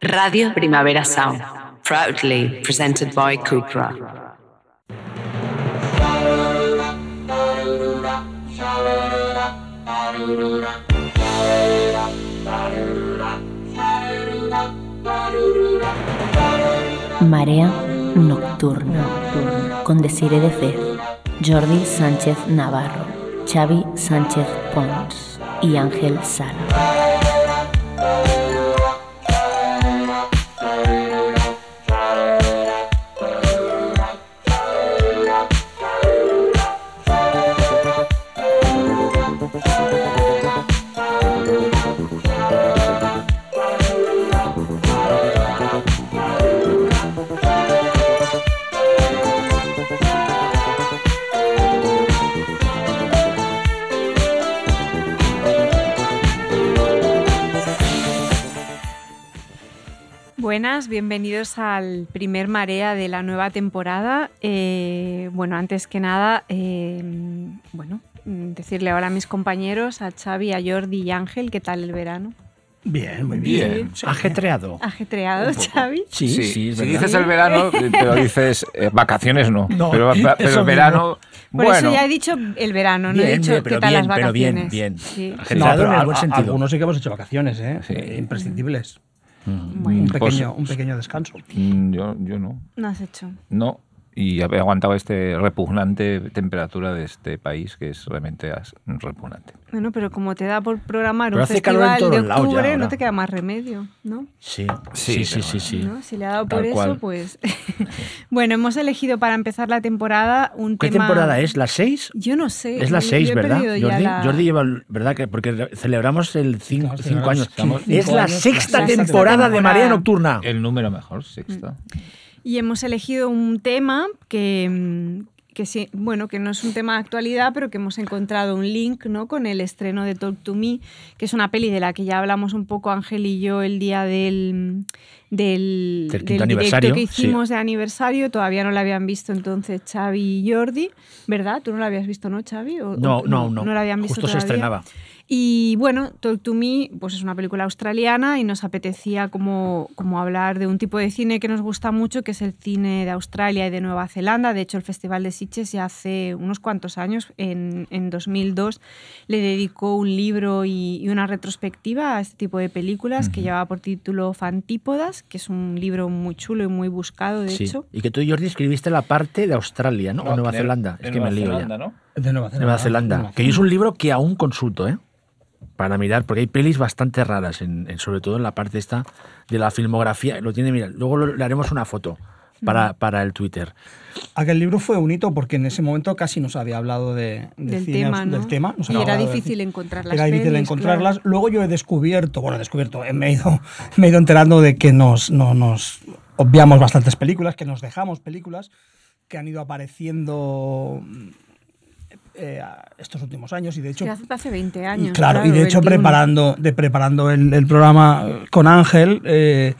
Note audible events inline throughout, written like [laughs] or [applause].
Radio Primavera Sound, proudly presented by Cupra. Marea Nocturna con Desire de Fez, Jordi Sánchez Navarro, Xavi Sánchez Pons y Ángel Sala. Bienvenidos al primer Marea de la nueva temporada. Eh, bueno, antes que nada, eh, bueno, decirle ahora a mis compañeros, a Xavi, a Jordi y Ángel, ¿qué tal el verano? Bien, muy bien. Ajetreado. ¿Ajetreado, Xavi? Sí, sí, sí Si dices el verano, [laughs] pero dices eh, vacaciones, no. pero, el verano. Por bueno. eso ya he dicho el verano, no he dicho qué tal las vacaciones. Pero bien, bien. Sí. Ajetreado en el buen sentido. Algunos sí que hemos hecho vacaciones, ¿eh? Imprescindibles. Mm. un, pequeño, un pequeño descanso. Mm, yo, yo no. No has hecho. No, y he aguantado este repugnante temperatura de este país que es realmente repugnante. Bueno, pero como te da por programar un festival de octubre, no te queda más remedio, ¿no? Sí, sí, sí, sí, sí, Si le ha dado por eso, pues... [laughs] bueno, hemos elegido para empezar la temporada un ¿Qué tema... temporada es? ¿La 6? Yo no sé. Es la 6, ¿verdad? Jordi, Jordi lleva, ¿verdad? Que porque celebramos el 5 años. es la sexta temporada, de María Nocturna. El número mejor, sexta. Mm. Y hemos elegido un tema que, mm, que, sí, bueno, que no es un tema de actualidad, pero que hemos encontrado un link ¿no? con el estreno de Talk to Me, que es una peli de la que ya hablamos un poco Ángel y yo el día del, del, del, aniversario, que hicimos de aniversario. Todavía no la habían visto entonces Xavi y Jordi, ¿verdad? ¿Tú no la habías visto, no, Xavi? no, no, no, no. No la habían visto Justo se estrenaba. Y bueno, Talk to Me pues es una película australiana y nos apetecía como, como hablar de un tipo de cine que nos gusta mucho, que es el cine de Australia y de Nueva Zelanda. De hecho, el Festival de Sitges ya hace unos cuantos años, en, en 2002, le dedicó un libro y, una retrospectiva a este tipo de películas que llevaba por título Fantípodas, que es un libro muy chulo y muy buscado, de hecho. Y que tú, Jordi, escribiste la parte de Australia, ¿no? o Nueva Zelanda. Es que me lío ya. ¿no? De Nueva Zelanda. Nueva Zelanda. Que es un libro que aún consulto, ¿eh? Para mirar, porque hay pelis bastante raras, en, sobre todo en la parte esta de la filmografía. Lo tiene, mira, luego le haremos una foto para, para, el Twitter. Aquel libro fue bonito porque en ese momento casi no se había hablado de, del, tema, del tema. y era difícil encontrarlas. Era difícil encontrarlas. Luego yo he descubierto, bueno, he descubierto, me he ido, me he ido enterando de que nos, no, nos obviamos bastantes películas, que nos dejamos películas que han ido apareciendo eh, estos últimos años y de hecho hace 20 años claro, y de hecho preparando de preparando el, programa con Ángel eh,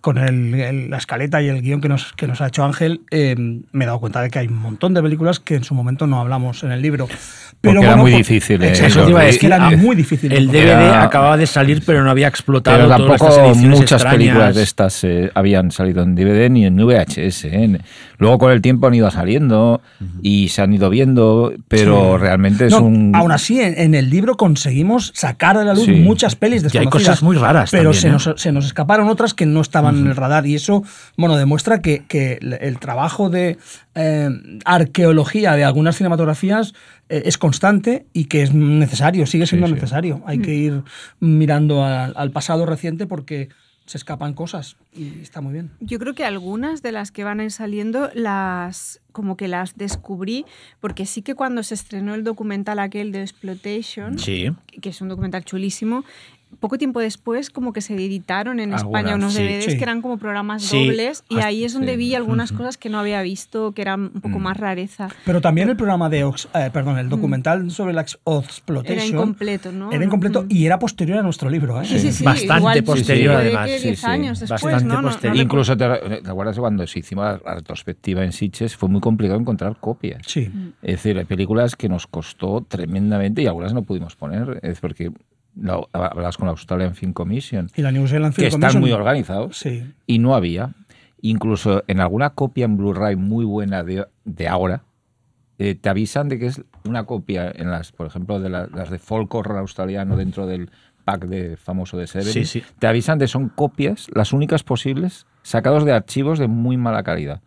con el, la escaleta y el guion que nos, que nos ha hecho Ángel, eh, me he dado cuenta de que hay un montón de películas que en su momento no hablamos en el libro. Pero era muy difícil. Eh, eso es que era muy difícil. El DVD acababa de salir, pero no había explotado. Pero tampoco muchas películas de estas eh, habían salido en DVD ni en VHS. Luego con el tiempo han ido saliendo y se han ido viendo, pero realmente es un. Aún así, en, el libro conseguimos sacar de la luz muchas pelis desconocidas. Y hay cosas muy raras. Pero se, nos, se nos escaparon otras que no estaban en el radar. Y eso, bueno, demuestra que, que el trabajo de eh, arqueología de algunas cinematografías eh, es constante y que es necesario, sigue siendo necesario. Hay que ir mirando al pasado reciente porque se escapan cosas y está muy bien. Yo creo que algunas de las que van a ir saliendo las como que las descubrí porque sí que cuando se estrenó el documental aquel de Exploitation, que es un documental chulísimo, poco tiempo después como que se editaron en España unos DVDs que eran como programas dobles y ahí es donde vi algunas cosas que no había visto que eran un poco mm. más rareza. Pero también el programa de, eh, perdón, el mm. documental sobre la exploitation era incompleto, ¿no? Era incompleto y era posterior a nuestro libro, ¿eh? Sí, sí, Bastante posterior además. años después, Bastante posterior. Incluso te, acuerdas cuando se hicimos la retrospectiva en Sitges fue muy complicado encontrar copias. Sí. Es decir, hay películas que nos costó tremendamente y algunas no pudimos poner, es porque hablas con la Australian Film Commission. Y la New Zealand Film que están muy organizados. Sí. Y no había. Incluso en alguna copia en Blu-ray muy buena de, de ahora, eh, te avisan de que es una copia en las, por ejemplo, de las de folk horror australiano dentro del pack de famoso de Seven. Te avisan de son copias, las únicas posibles, sacados de archivos de muy mala calidad,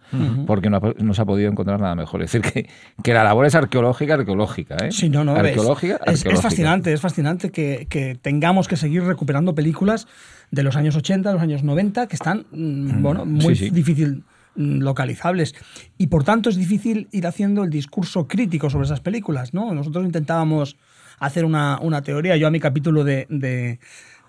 porque no, se ha podido encontrar nada mejor. Es decir, que, que la labor es arqueológica, arqueológica. ¿eh? Sí, no, no, arqueológica, es, es, fascinante, es fascinante que, que, tengamos que seguir recuperando películas de los años 80, de los años 90, que están, mm, bueno, muy difícil Mm, localizables. Y por tanto es difícil ir haciendo el discurso crítico sobre esas películas. ¿no? Nosotros intentábamos hacer una, teoría. Yo a mi capítulo de, de,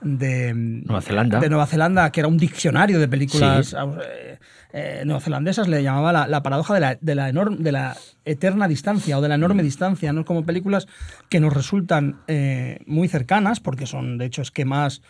Nueva Zelanda. de Nueva Zelanda, que era un diccionario de películas eh, eh, neozelandesas, le llamaba la, paradoja de la, de, la de la eterna distancia o de la enorme mm. distancia, ¿no? como películas que nos resultan eh, muy cercanas, porque son de hecho esquemas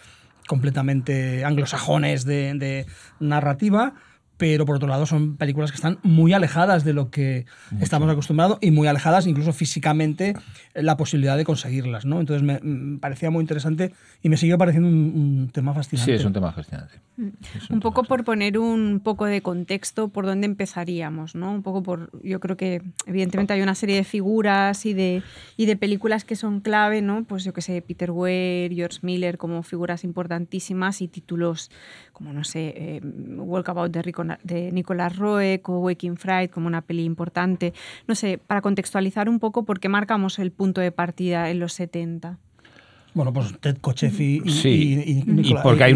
completamente anglosajones de, de narrativa, pero por otro lado son películas que están muy alejadas de lo que estamos acostumbrados y muy alejadas incluso físicamente la posibilidad de conseguirlas, ¿no? Entonces me, parecía muy interesante y me sigue pareciendo un, tema fascinante. Sí, es un tema fascinante. Mm. Un, poco por poner un poco de contexto por dónde empezaríamos, ¿no? Un poco por, yo creo que evidentemente hay una serie de figuras y de, y de películas que son clave, ¿no? Pues yo que sé, Peter Weir, George Miller como figuras importantísimas y títulos como, no sé, eh, Walkabout de, de Nicolas Roeg o Waking Fright como una peli importante. No sé, para contextualizar un poco por qué marcamos el punto de partida en los 70. Bueno, pues Ted Kocheff y, sí. y, porque hay,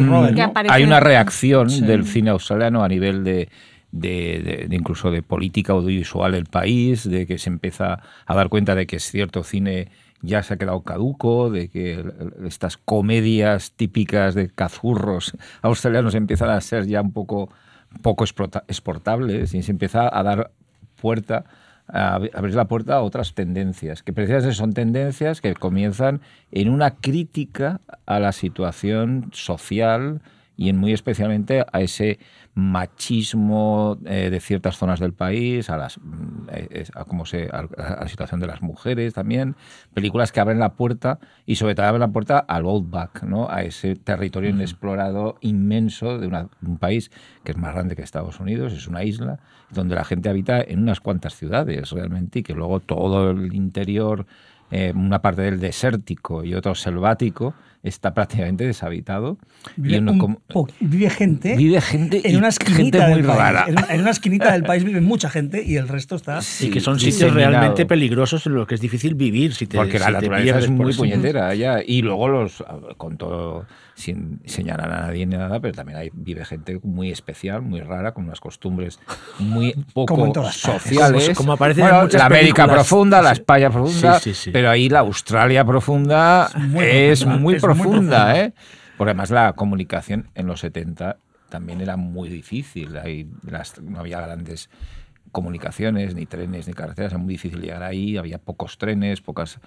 hay, una reacción del cine australiano a nivel de, de, incluso de política audiovisual del país, de que se empieza a dar cuenta de que es cierto cine ya se ha quedado caduco, de que estas comedias típicas de cazurros australianos empiezan a ser ya un poco, poco exportables y se empieza a dar puerta abrir la puerta a otras tendencias, que precisamente son tendencias que comienzan en una crítica a la situación social y en muy especialmente a ese machismo eh, de ciertas zonas del país, a, las, mm, eh, a, cómo se, a, la situación de las mujeres también, películas que abren la puerta y sobre todo abren la puerta al Outback, ¿no? a ese territorio inexplorado inmenso de un país que es más grande que Estados Unidos, es una isla, donde la gente habita en unas cuantas ciudades realmente y que luego todo el interior, eh, una parte del desértico y otro selvático, está prácticamente deshabitado. Vive, vive gente. Vive gente en una esquinita muy rara. En, una esquinita del país vive mucha gente y el resto está. y que son sitios realmente peligrosos en los que es difícil vivir. Si Porque la naturaleza es muy puñetera allá. Y luego los, con todo, sin señalar a nadie ni nada, pero también hay, vive gente muy especial, muy rara, con unas costumbres muy [laughs] poco sociales. Como, aparece en la América profunda, la España profunda, pero ahí la Australia profunda es muy, profunda profunda, ¿eh? Porque además la comunicación en los 70 también era muy difícil. no había grandes comunicaciones, ni trenes, ni carreteras, era muy difícil llegar ahí, había pocos trenes, pocas...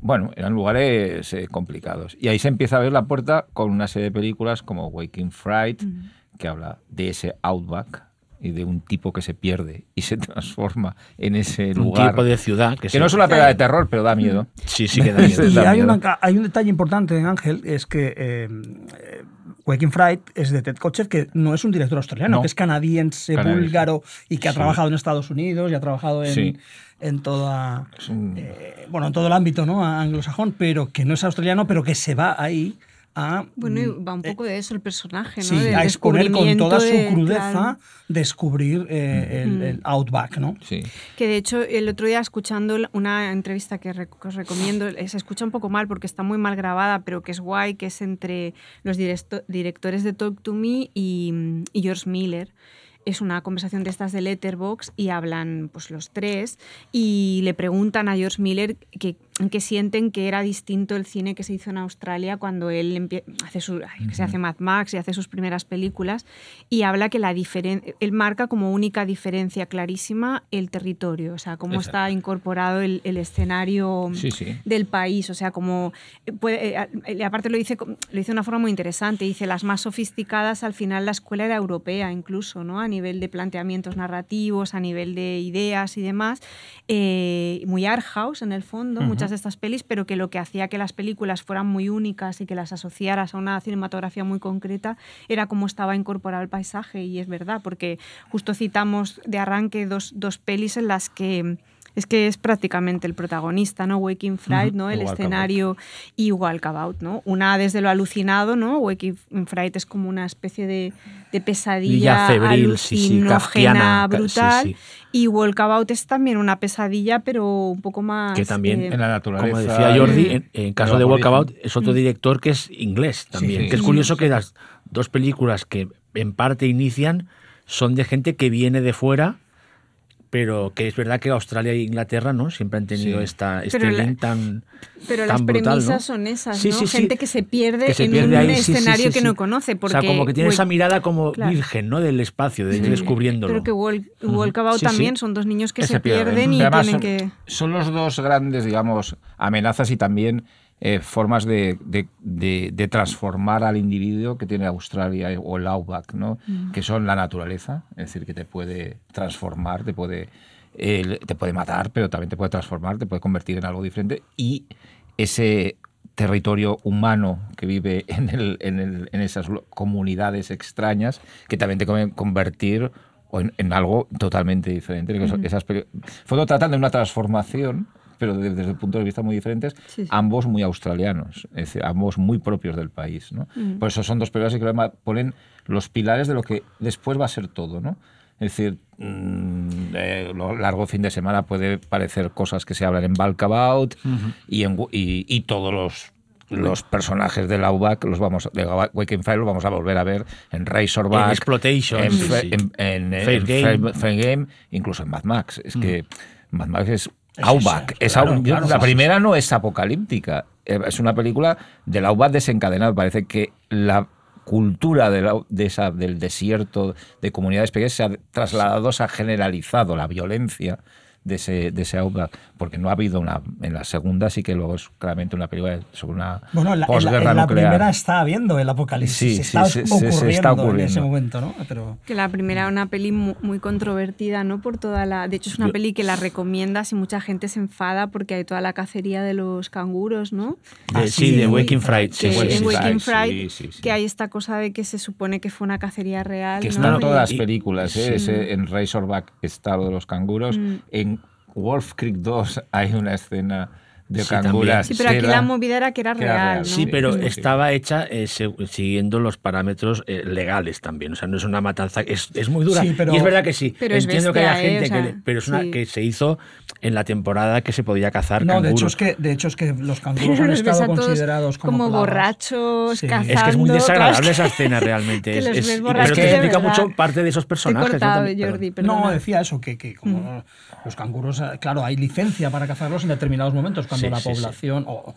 Bueno, eran lugares eh, complicados. Y ahí se empieza a ver la puerta con una serie de películas como Waking Fright, mm. que habla de ese outback, y de un tipo que se pierde y se [laughs] transforma en ese lugar. Un tipo de ciudad que, no es una pega de terror, pero da miedo. Sí, sí que da [laughs] miedo. y hay, hay, un detalle importante, Ángel, es que eh, Waking Fright es de Ted Kotcheff, que no es un director australiano, que es canadiense, búlgaro y que ha trabajado en Estados Unidos y ha trabajado en, en toda eh, bueno en todo el ámbito ¿no? anglosajón, pero que no es australiano, pero que se va ahí bueno, mm, va un poco de eso el personaje, ¿no? Sí, a exponer con toda su crudeza, descubrir eh, el, Outback, ¿no? Sí. Que de hecho, el otro día escuchando una entrevista que os recomiendo, eh, se escucha un poco mal porque está muy mal grabada, pero que es guay, que es entre los directores de Talk to Me y, y George Miller es una conversación de estas de Letterbox y hablan pues los tres y le preguntan a George Miller que, que sienten que era distinto el cine que se hizo en Australia cuando él hace su, se hace Mad Max y hace sus primeras películas y habla que la diferencia él marca como única diferencia clarísima el territorio, o sea, cómo está incorporado el, el escenario del país, o sea, como puede, eh, aparte lo dice lo dice de una forma muy interesante, dice las más sofisticadas al final la escuela era europea incluso, ¿no? A nivel de planteamientos narrativos, a nivel de ideas y demás, eh, muy art house en el fondo, muchas de estas pelis, pero que lo que hacía que las películas fueran muy únicas y que las asociaras a una cinematografía muy concreta era cómo estaba incorporado el paisaje, y es verdad, porque justo citamos de arranque dos, dos pelis en las que es que es prácticamente el protagonista, ¿no? Waking Fright, ¿no? El escenario y Walkabout, ¿no? Una desde lo alucinado, ¿no? Waking Fright es como una especie de, de pesadilla febril, alucinógena, brutal. Y Walkabout es también una pesadilla, pero un poco más... Que también, en la naturaleza... Como decía Jordi, en, caso de Walkabout es otro mm. director que es inglés también. que es curioso que las dos películas que en parte inician son de gente que viene de fuera pero que es verdad que Australia e Inglaterra no siempre han tenido esta, este link tan pero las premisas son esas ¿no? gente que se pierde en un escenario que no conoce porque o sea como que tiene esa mirada como virgen no del espacio de ir descubriéndolo. Creo que Walkabout también son dos niños que se, pierden, y tienen son, que son los dos grandes digamos amenazas y también eh, formas de, de, transformar al individuo que tiene Australia o el Outback, ¿no? Mm. que son la naturaleza, es decir, que te puede transformar, te puede, te puede matar, pero también te puede transformar, te puede convertir en algo diferente, y ese territorio humano que vive [laughs] en, el, en, el, en esas comunidades extrañas, que también te puede convertir en, algo totalmente diferente. Esas Fotos tratan de una transformación pero desde, el punto de vista muy diferentes, ambos muy australianos, es decir, ambos muy propios del país. ¿no? Mm. Por eso son dos películas que ponen los pilares de lo que después va a ser todo. ¿no? Es decir, mm, eh, lo largo fin de semana puede parecer cosas que se hablan en Balkabout y, y, todos los los personajes del Outback, los vamos de Waking Fire los vamos a volver a ver en Razorback, en Exploitation, en, en, Game. Game. incluso en Mad Max. Es que Mad Max es Outback. la primera no es apocalíptica. Eh, es una película del Outback desencadenado. Parece que la cultura de, esa, del desierto, de comunidades pequeñas, se ha trasladado, se ha generalizado la violencia de ese, de ese Outback, porque no ha habido una. En la segunda sí que luego es claramente una película sobre una bueno, en la, posguerra en la, primera está habiendo el apocalipsis. Sí, está, ocurriendo en ese momento, ¿no? Pero... Que la primera es una peli muy, controvertida, ¿no? Por toda la. De hecho, es una peli que la recomiendas y mucha gente se enfada porque hay toda la cacería de los canguros, ¿no? sí, de Waking Fright. Sí, en Waking Fright, que hay esta cosa de que se supone que fue una cacería real. Que están todas las películas, ¿eh? en Razorback está lo de los canguros. Mm. En Wolf Creek 2 hay una escena de sí, canguras. Sí, pero aquí la movida era que era, real. Sí, pero estaba hecha eh, siguiendo los parámetros eh, legales también. O sea, no es una matanza. Es, es muy dura. Pero, y es verdad que sí. Pero Entiendo que haya gente que. Pero es una que se hizo en la temporada que se podía cazar. No, de hecho, es que, de hecho es que los canguros han estado considerados como. Como borrachos, cazando. Es que es muy desagradable esa [laughs] escena realmente. que es, es, pero que explica mucho parte de esos personajes. Cortado, ¿no? Jordi, no, decía eso, que, que como los canguros, claro, hay licencia para cazarlos en determinados momentos cuando la población, o,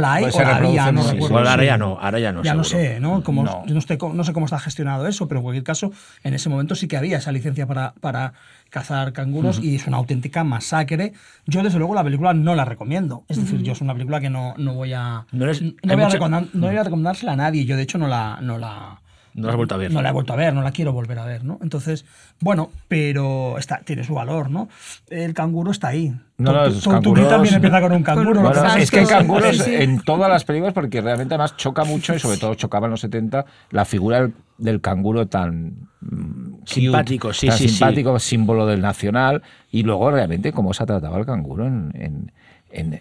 la hay, o la había, no recuerdo. ahora ya no, ahora ya no. Ya no sé, ¿no? Como, Yo no, sé cómo está gestionado eso, pero en cualquier caso, en ese momento sí que había esa licencia para, para cazar canguros y es una auténtica masacre. Yo, desde luego, la película no la recomiendo. Es decir, yo es una película que no, no voy a. No, voy a recomendársela a nadie. Yo, de hecho, no la. No la no la has vuelto a ver. No la he vuelto a ver, no la quiero volver a ver, ¿no? Entonces, bueno, pero está, tiene su valor, ¿no? El canguro está ahí. No, no, también empieza con un canguro. es que canguros en todas las películas, porque realmente además choca mucho, y sobre todo chocaba en los 70, la figura del, canguro tan mm, simpático, sí, sí, simpático, símbolo del nacional, y luego realmente cómo se ha tratado el canguro en en,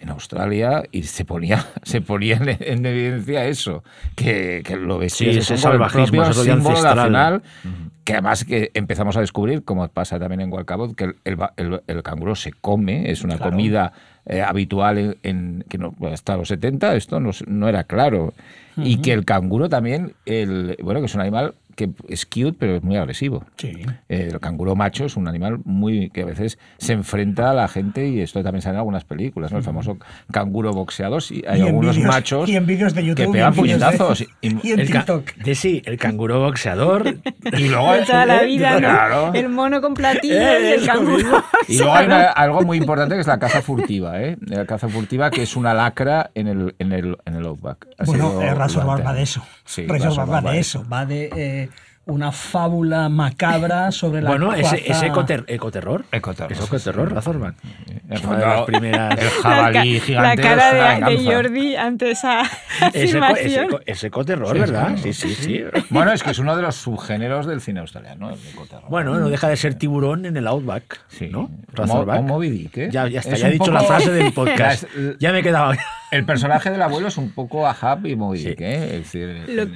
Australia y se ponía, [laughs] se ponía en, evidencia eso, que, que lo vestían sí, ese salvajismo, el símbolo nacional, que además que empezamos a descubrir, como pasa también en Walcabot, que el, el, el, canguro se come, es una comida eh, habitual en, que no, hasta los 70 esto no, no era claro. Y que el canguro también, el, bueno, que es un animal que es cute, pero es muy agresivo. Sí. el canguro macho es un animal muy que a veces se enfrenta a la gente y esto también sale en algunas películas, ¿no? El famoso canguro boxeador. Y hay algunos machos y en de YouTube, que pegan puñetazos. [laughs] y, en el TikTok. de sí, el canguro boxeador. [laughs] y luego de toda la vida, [laughs] ¿no? El mono con platillo y el canguro. Y luego hay algo muy importante que es la caza furtiva, ¿eh? La caza furtiva que es una lacra en el, en el, en el Outback. bueno, Razor va de eso. Sí, Razor va de eso. Va de... Eh, una fábula macabra sobre la Bueno, ese, cuaza- ese ecoter- ecoterror. Ecoterror, Es sí, ecoterror, sí. Razorback. El, Es una de las primeras. el jabalí la, gigante. la cara es de, de. Jordi ante esa Ese, eco- ese ecoterror, Sí, ¿verdad? sí, Sí, sí, sí. Bueno, es que es uno de los subgéneros del cine australiano, el ecoterror. Bueno, no deja de ser tiburón en el Outback, Sí. ¿no? Razorback. Mo- o Moby Dick, ¿eh? Ya, ya está, Es ya he dicho poco- la frase [laughs] del podcast. Ya es- me he quedado. El personaje del abuelo es un poco Ahab y Moby Sí. Dick, ¿eh? Es decir, Lo- el-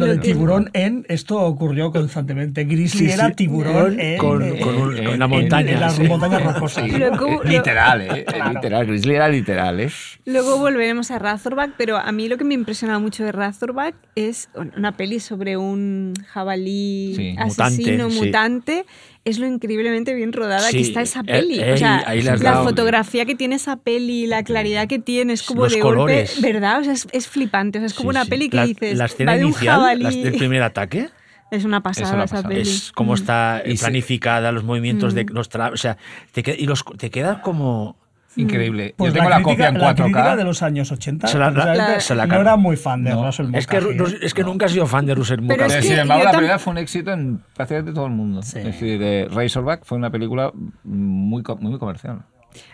Lo del Lo que- tiburón en, esto ocurrió constantemente. Grizzly Sí, era sí. tiburón en, Con- eh, con un- en- con la en- montaña, En las sí. montañas rocosas. ¿cómo- eh, literal, ¿eh? Literal, Grizzly era literal, ¿eh? Luego volveremos a Razorback, pero a mí lo que me impresiona mucho de Razorback es una peli sobre un jabalí Sí, asesino, mutante, sí. mutante. Es lo increíblemente bien rodada Sí, que está esa eh, peli. eh, o sea, la dado. fotografía que tiene esa peli, la claridad que tiene, es como Los de colores. golpe, ¿verdad? O sea, es, es flipante. O sea, es como Sí, una sí. peli que la, dices, La escena va de un inicial, jabalí. la del primer ataque, Es una pasada una esa peli. es cómo está Y se- planificada, los movimientos Mm. de los tra- O sea, te, qued- y los, te queda como. Increíble. Pues Yo tengo la, crítica, copia en la crítica 4K. de los años 80 Se la- la- se la no era muy fan de No. Russell Es que, Mulcahy, ¿eh? es que nunca he sido fan de Russell Mulcahy. es que sin embargo, la película fue un éxito en prácticamente todo el mundo. Sí. Es decir, de Razorback fue una película muy, muy comercial.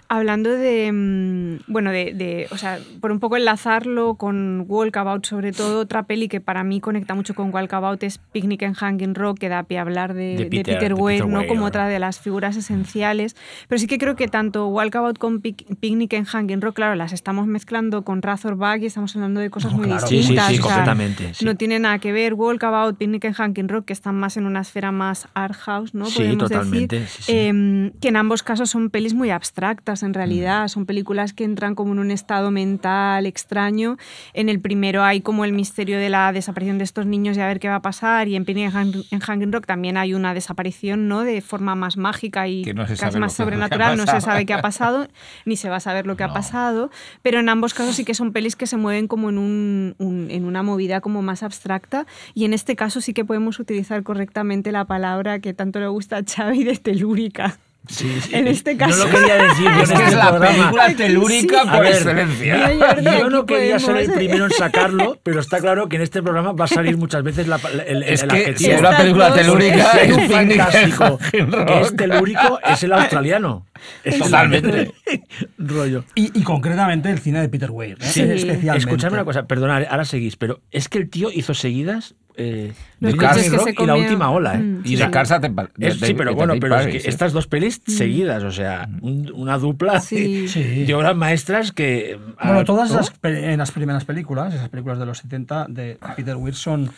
Hablando de, mm, bueno, de, de- o sea, por un poco enlazarlo con Walkabout, sobre todo, otra peli que para mí conecta mucho con Walkabout es Picnic en Hanging Rock, que da pie a hablar de, De de Peter- de Weir, Peter ¿no? Weir. como otra de las figuras esenciales. Pero sí que creo que tanto Walkabout como Pic- Picnic en Hanging Rock, claro, las estamos mezclando con Razorback y estamos hablando de cosas No, muy claro. Sí, sí, distintas. sí, o sea, completamente. sí. No tiene nada que ver Walkabout, Picnic en Hanging Rock, que están más en una esfera más art house, ¿no? Sí, Podemos totalmente, decir. sí, sí. Em, que en ambos casos son pelis muy abstractas, en realidad. Son películas que entran como en un estado mental extraño. En el primero hay como el misterio de la desaparición de estos niños y a ver qué va a pasar. Y en Penny en Hang- en Hanging Rock también hay una desaparición, ¿no? De forma más mágica y no casi más ha sobrenatural. No se sabe qué ha pasado, ni se va a saber lo que ha No. pasado. Pero en ambos casos sí que son pelis que se mueven como en, un, un- en una movida como más abstracta. Y en este caso sí que podemos utilizar correctamente la palabra que tanto le gusta a Xavi de telúrica. Sí, sí. En este caso. No lo quería decir Es que este es la programa. película telúrica Sí. A por ver, excelencia. Yo, Jordi, Yo aquí no quería ser el primero en sacarlo, [laughs] pero está claro que en este programa va a salir muchas veces la, el, el- Es el que adjetivo. si es una película telúrica, es es fantástico. Que es telúrico, es el australiano. Es Totalmente. [laughs] rollo. Y, y concretamente el cine de Peter Weir, ¿eh? Sí. especialmente. Escuchadme una cosa, perdonad, ahora seguís, pero es que el tío hizo seguidas eh, Castle que Rock y la última ola, ¿eh? Mm, Y sí. de de, de- de- sí, pero de bueno, pero es que ¿eh? estas dos pelis seguidas, o sea, un- una dupla Sí. De obras maestras que... Bueno, todas las, en las primeras películas, esas películas de los 70 de Peter Weir son,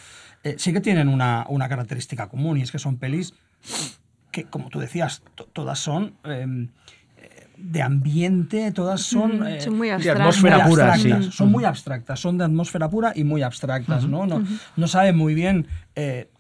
eh, sí que tienen una, una característica común y es que son pelis que, como tú decías, to- todas son eh, de ambiente, todas son... Eh, son muy de atmósfera muy pura, abstractas, sí. Son muy abstractas, son de atmósfera pura y muy abstractas, ¿no? No, no sabe muy bien eh,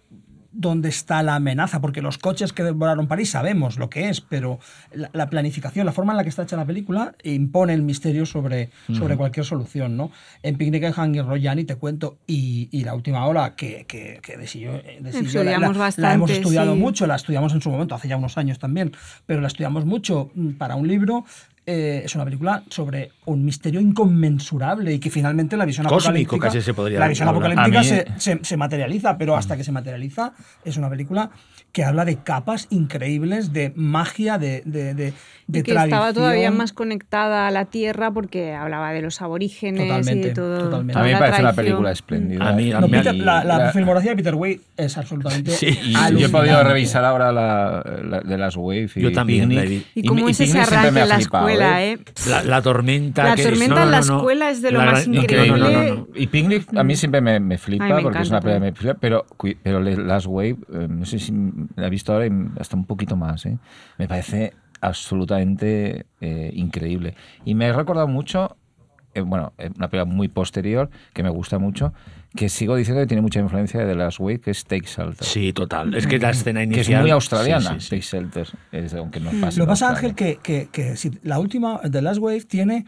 dónde está la amenaza, porque los coches que devoraron París sabemos lo que es, pero la, la planificación, la forma en la que está hecha la película impone el misterio sobre, sobre cualquier solución, ¿no? En Picnic en Hanging Rock ya ni te cuento, y, y la última ola que, que, que de Silló- de Silló la- la, Estudiamos la hemos bastante, estudiado sí. mucho, la estudiamos en su momento, hace ya unos años también, pero la estudiamos mucho mm, para un libro. Eh, es una película sobre un misterio inconmensurable y que finalmente la visión Cósmico, apocalíptica, casi se podría la visión apocalíptica se, se- se materializa, pero hasta que se materializa es una película que habla de capas increíbles de magia, de, de, de, de y que estaba todavía más conectada a la tierra porque hablaba de los aborígenes y de todo. totalmente. A mí me parece una película espléndida. A mí- a No, mí- Peter- Y la, la la- filmografía de Peter Weir es absolutamente [laughs] Sí, Y yo he podido revisar ahora la, la- de las Wave y Yo también he Picnic, Y cómo y es ese arranque en la escuela, ¿eh? ¿eh? La, la tormenta. La que- tormenta no, en no, la no. escuela es de lo La más increíble. No, no, no, no. Y Picnic a mí siempre me, me flipa Ay, me porque es una película me flipa, pero, pero Last Wave, eh, no sé si la he visto ahora y hasta un poquito más. ¿eh? Me parece absolutamente eh, increíble. Y me he recordado mucho, eh, bueno, una película muy posterior que me gusta mucho, que sigo diciendo que tiene mucha influencia de The Last Wave, que es Take Shelter. Sí, total. Es que la escena Que inicial. es muy australiana, Sí, sí, sí. Take Shelter, es- aunque no. Lo que pasa. Ángel, que, que, que si la última, The Last Wave, tiene.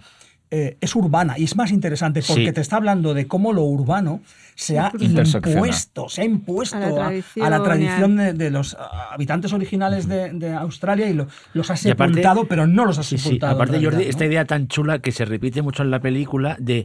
eh, es urbana y es más interesante porque Sí. te está hablando de cómo lo urbano se ha impuesto, se ha impuesto A la tradición, a la tradición ya. de, de los ah, habitantes originales de, de Australia y lo- los ha aparte- sepultado, pero no los ha Sí, sí. sepultado. en Aparte, Jordi, esta idea tan chula que se repite mucho en la película de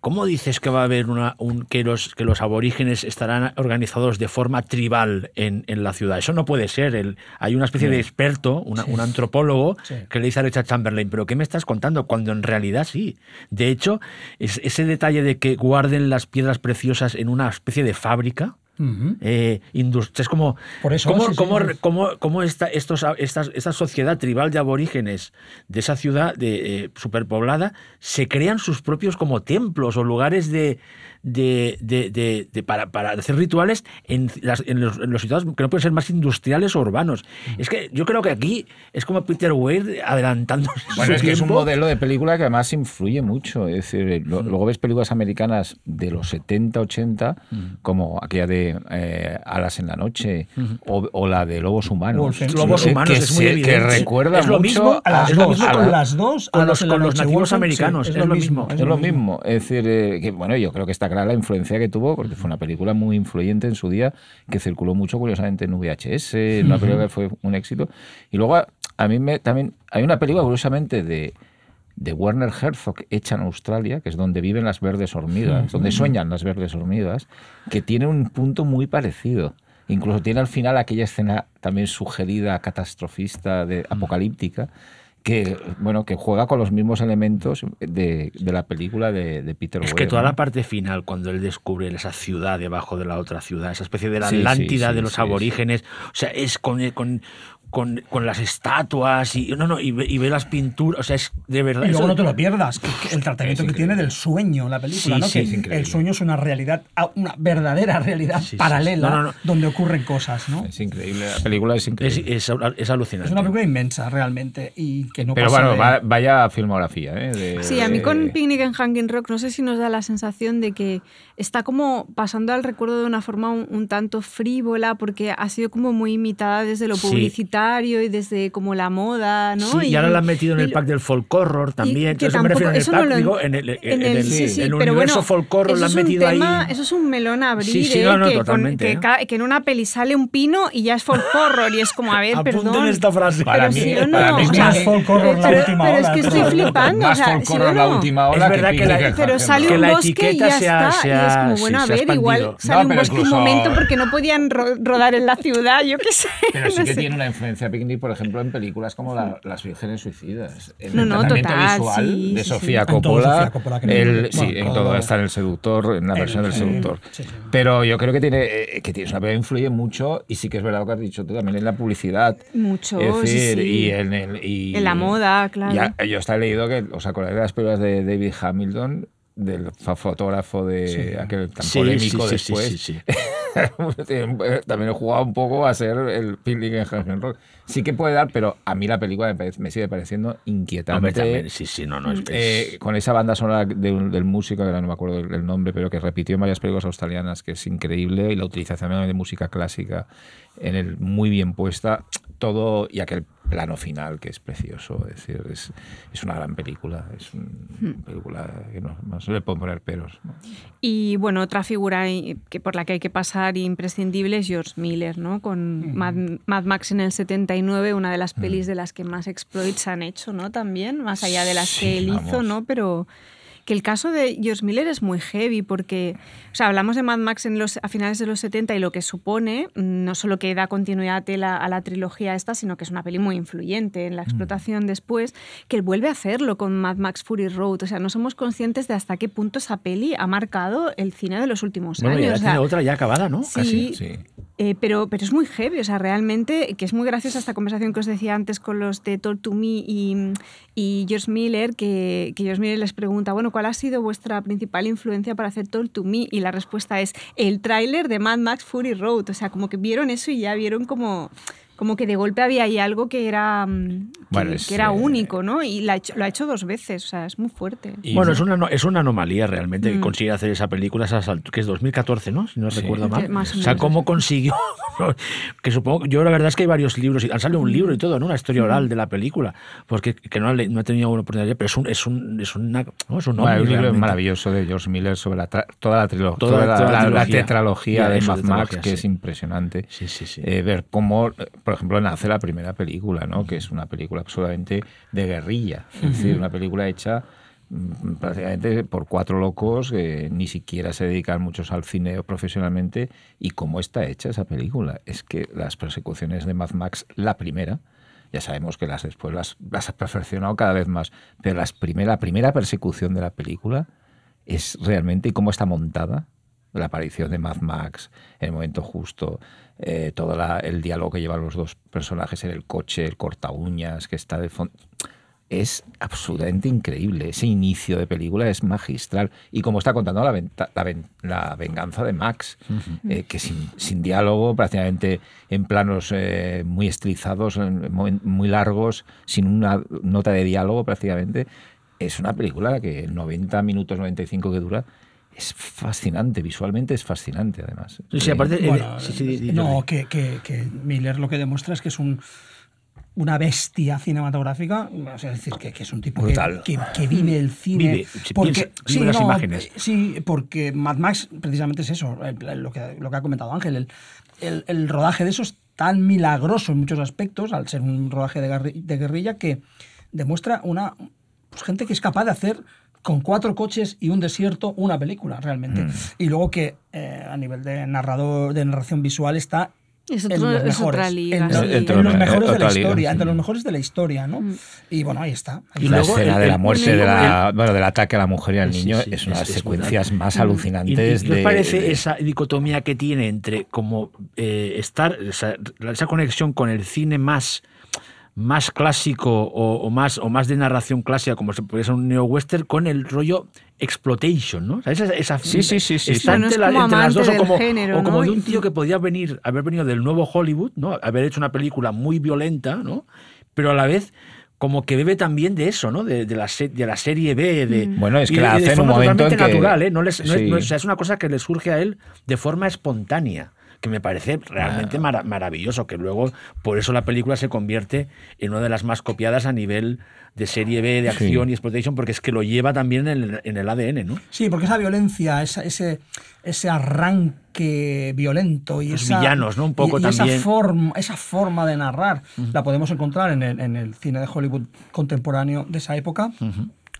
¿Cómo dices que va a haber una, un, que, los, que los aborígenes estarán organizados de forma tribal en, en la ciudad? Eso no puede ser. El, hay una especie de experto, un antropólogo, que le dice a Richard Chamberlain, ¿pero qué me estás contando? Cuando en realidad sí. De hecho, es, ese detalle de que guarden las piedras preciosas en una especie de fábrica, eh, es como, Por eso, cómo, esta, estos, esta, sociedad tribal de aborígenes de esa ciudad de, eh, superpoblada se crean sus propios como templos o lugares de, de, de, para, para, hacer rituales en, las, en, los, en, que no pueden ser más industriales o urbanos. Es que yo creo que aquí es como Peter Weir adelantando. Bueno, es que es un modelo de película que además influye mucho. Es decir, luego ves películas americanas de los 70, 80, como aquella de eh, Alas en la Noche o, la de Lobos Humanos. Lobos Humanos que, es muy evidente. que recuerda es lo mucho mismo, a las, dos, con las dos, con los, con los nativos americanos. es, lo mismo. Es lo mismo. Es decir, eh, que, bueno, yo creo que está la influencia que tuvo, porque fue una película muy influyente en su día, que circuló mucho, curiosamente, en VHS, una película que fue un éxito. Y luego, a mí me, también hay una película, curiosamente, de, de Werner Herzog, hecha en Australia, que es donde viven las verdes hormigas, donde sueñan las verdes hormigas, que tiene un punto muy parecido. Incluso tiene al final aquella escena también sugerida, catastrofista, de, apocalíptica, que bueno que juega con los mismos elementos de, la película de, Peter Es que toda la parte final, cuando él descubre esa ciudad debajo de la otra ciudad, esa especie de la Atlántida de los aborígenes, o sea, es con, con, con, con, las estatuas y no no y ve, las pinturas o sea es de verdad y luego no te lo pierdas el tratamiento que tiene del sueño la película no que el sueño es una realidad una verdadera realidad paralela donde ocurren cosas no es increíble la película es increíble. Es, es, alucinante. Es una película inmensa realmente y que no pero bueno vaya filmografía ¿eh? sí a mí con Picnic en Hanging Rock no sé si nos da la sensación de que está como pasando al recuerdo de una forma un, tanto frívola porque ha sido como muy imitada desde lo publicitario y desde como la moda, ¿no? Sí, y, ahora la han metido en el pack del folk horror también. Entonces me refiero en el pack, digo, en el, en el, sí, sí, el universo folk horror la han metido ahí. Eso es un melón a abrir, sí, no, no, que, que, ¿eh? que, en una peli sale un pino y ya es folk horror y es como, a ver, [laughs] Apunten perdón. esta frase. Para mí, para mí es más folk horror la última hora. Pero es que estoy flipando. Más folk horror la última hora. Es verdad que la Pero sale un bosque y ya está. Y es como, bueno, a ver, igual sale un bosque un momento porque no podían rodar en la ciudad, yo qué sé. Pero sí que tiene una influencia Picnic, por ejemplo, en películas como Las Vírgenes Suicidas. El no, visual de Sofía Coppola. sí, en todo está en El Seductor, en la versión del Seductor. Pero yo creo que tiene, eh, que tiene una película influye mucho y sí que es verdad lo que has dicho tú también en la publicidad. Mucho, es decir, Y, en, el, en la moda, claro. Ya, yo he leído que, ¿os acordáis de las películas de David Hamilton? Del fotógrafo de aquel tan polémico después. [laughs] También he jugado un poco a ser el feeling en Hansen Rock. Sí que puede dar, pero a mí la película me, sigue pareciendo inquietante. sí, sí, no, no, es, eh, con esa banda sonora del músico, que no me acuerdo el nombre, pero que repitió en varias películas australianas, que es increíble, y la utilización de música clásica en el muy bien puesta, todo y aquel plano final que es precioso, es decir, es, es una gran película, es una hmm. película que no, se le pueden poner peros. Y bueno, otra figura que por la que hay que pasar imprescindible es George Miller, ¿no? Con Mad, Max en el 79, una de las pelis de las que más exploits han hecho, ¿no? También, más allá de las que él hizo, ¿no? Pero que el caso de George Miller es muy heavy porque, o sea, hablamos de Mad Max en los, a finales de los 70 y lo que supone, mm, no solo que da continuidad a la, a la trilogía esta, sino que es una peli muy influyente en la mm. explotación después, que vuelve a hacerlo con Mad Max Fury Road. O sea, no somos conscientes de hasta qué punto esa peli ha marcado el cine de los últimos bueno, años. Ya tiene otra ya acabada, ¿no? Sí, sí. Eh, pero, pero es muy heavy, o sea, realmente, que es muy graciosa esta conversación que os decía antes con los de Talk to Me y, y George Miller, que, que George Miller les pregunta, bueno, ¿cuál ha sido vuestra principal influencia para hacer Talk to Me? Y la respuesta es el tráiler de Mad Max Fury Road, o sea, como que vieron eso y ya vieron como como que de golpe había ahí algo que era, mm, que, era eh, único, ¿no? Y lo ha hecho dos veces, o sea, es muy fuerte. bueno, es una, es una anomalía realmente que mm. consigue hacer esa película, que es 2014, ¿no? Si no recuerdo mal. o, sea, ¿cómo consiguió? [laughs] que supongo, yo la verdad es que hay varios libros, y han salido un libro y todo, ¿no? Una historia oral de la película, porque que no, no he tenido una oportunidad, pero es un, es un, es una, es un, libro maravilloso de George Miller sobre la toda la trilogía, toda, la, tetralogía de Mad Max, que es impresionante. Sí, sí, sí. Eh, ver cómo por ejemplo, nace la primera película, ¿no? que es una película absolutamente de guerrilla, es decir, una película hecha mm, prácticamente por cuatro locos que ni siquiera se dedican muchos al cine profesionalmente y cómo está hecha esa película. Es que las persecuciones de Mad Max, la primera, ya sabemos que las después las, las has perfeccionado cada vez más, pero las primera, la primera persecución de la película es realmente cómo está montada, la aparición de Mad Max, el momento justo, eh, todo el diálogo que llevan los dos personajes en el coche, el corta uñas que está de fondo. Es absolutamente increíble. Ese inicio de película es magistral. Y como está contando la, la, venganza de Max, eh, que sin, sin, diálogo, prácticamente en planos eh, muy estilizados, muy largos, sin una nota de diálogo prácticamente, es una película que 90 minutos, 95 que dura, es fascinante, visualmente es fascinante además. Sí, aparte, no, que, que, Miller lo que demuestra es que es un una bestia cinematográfica, es decir, que, es un tipo que, que, vive el cine. Vive, porque, sí, las imágenes. Sí, porque Mad Max precisamente es eso, lo que, lo que ha comentado Ángel, el, el, rodaje de eso es tan milagroso en muchos aspectos, al ser un rodaje de, de guerrilla, que demuestra una pues, gente que es capaz de hacer con cuatro coches y un desierto una película realmente. Mm. Y luego que eh, a nivel de narrador, de narración visual está entre los mejores, entre, los mejores de la historia, entre los mejores de la historia, ¿no? Mm. Y bueno, ahí está. y la escena de la muerte, de la, bueno, del ataque a la mujer y al niño es una de las secuencias más alucinantes. ¿Y, parece esa dicotomía que tiene entre como eh, estar, esa conexión con el cine más más clásico o, más, o más de narración clásica, como se podría ser un neo-western, con el rollo exploitation, ¿no? esa, sí, sí, sí, sí. Está entre, las dos, o como, o como de un tío que podía venir, haber venido del nuevo Hollywood, ¿no? Haber hecho una película muy violenta, ¿no? Pero a la vez como que bebe también de eso, ¿no? De, la, de la serie B. De, mm. Bueno, es que la hace en un momento en natural, ¿eh? No, les, es una cosa que le surge a él de forma espontánea que me parece realmente maravilloso, que luego por eso la película se convierte en una de las más copiadas a nivel de serie B, de acción y exploitation, porque es que lo lleva también en el, ADN, ¿no? Sí, porque esa violencia, ese, ese arranque violento y Los villanos, ¿no? Un poco también. Esa forma, esa forma de narrar la podemos encontrar en el, cine de Hollywood contemporáneo de esa época.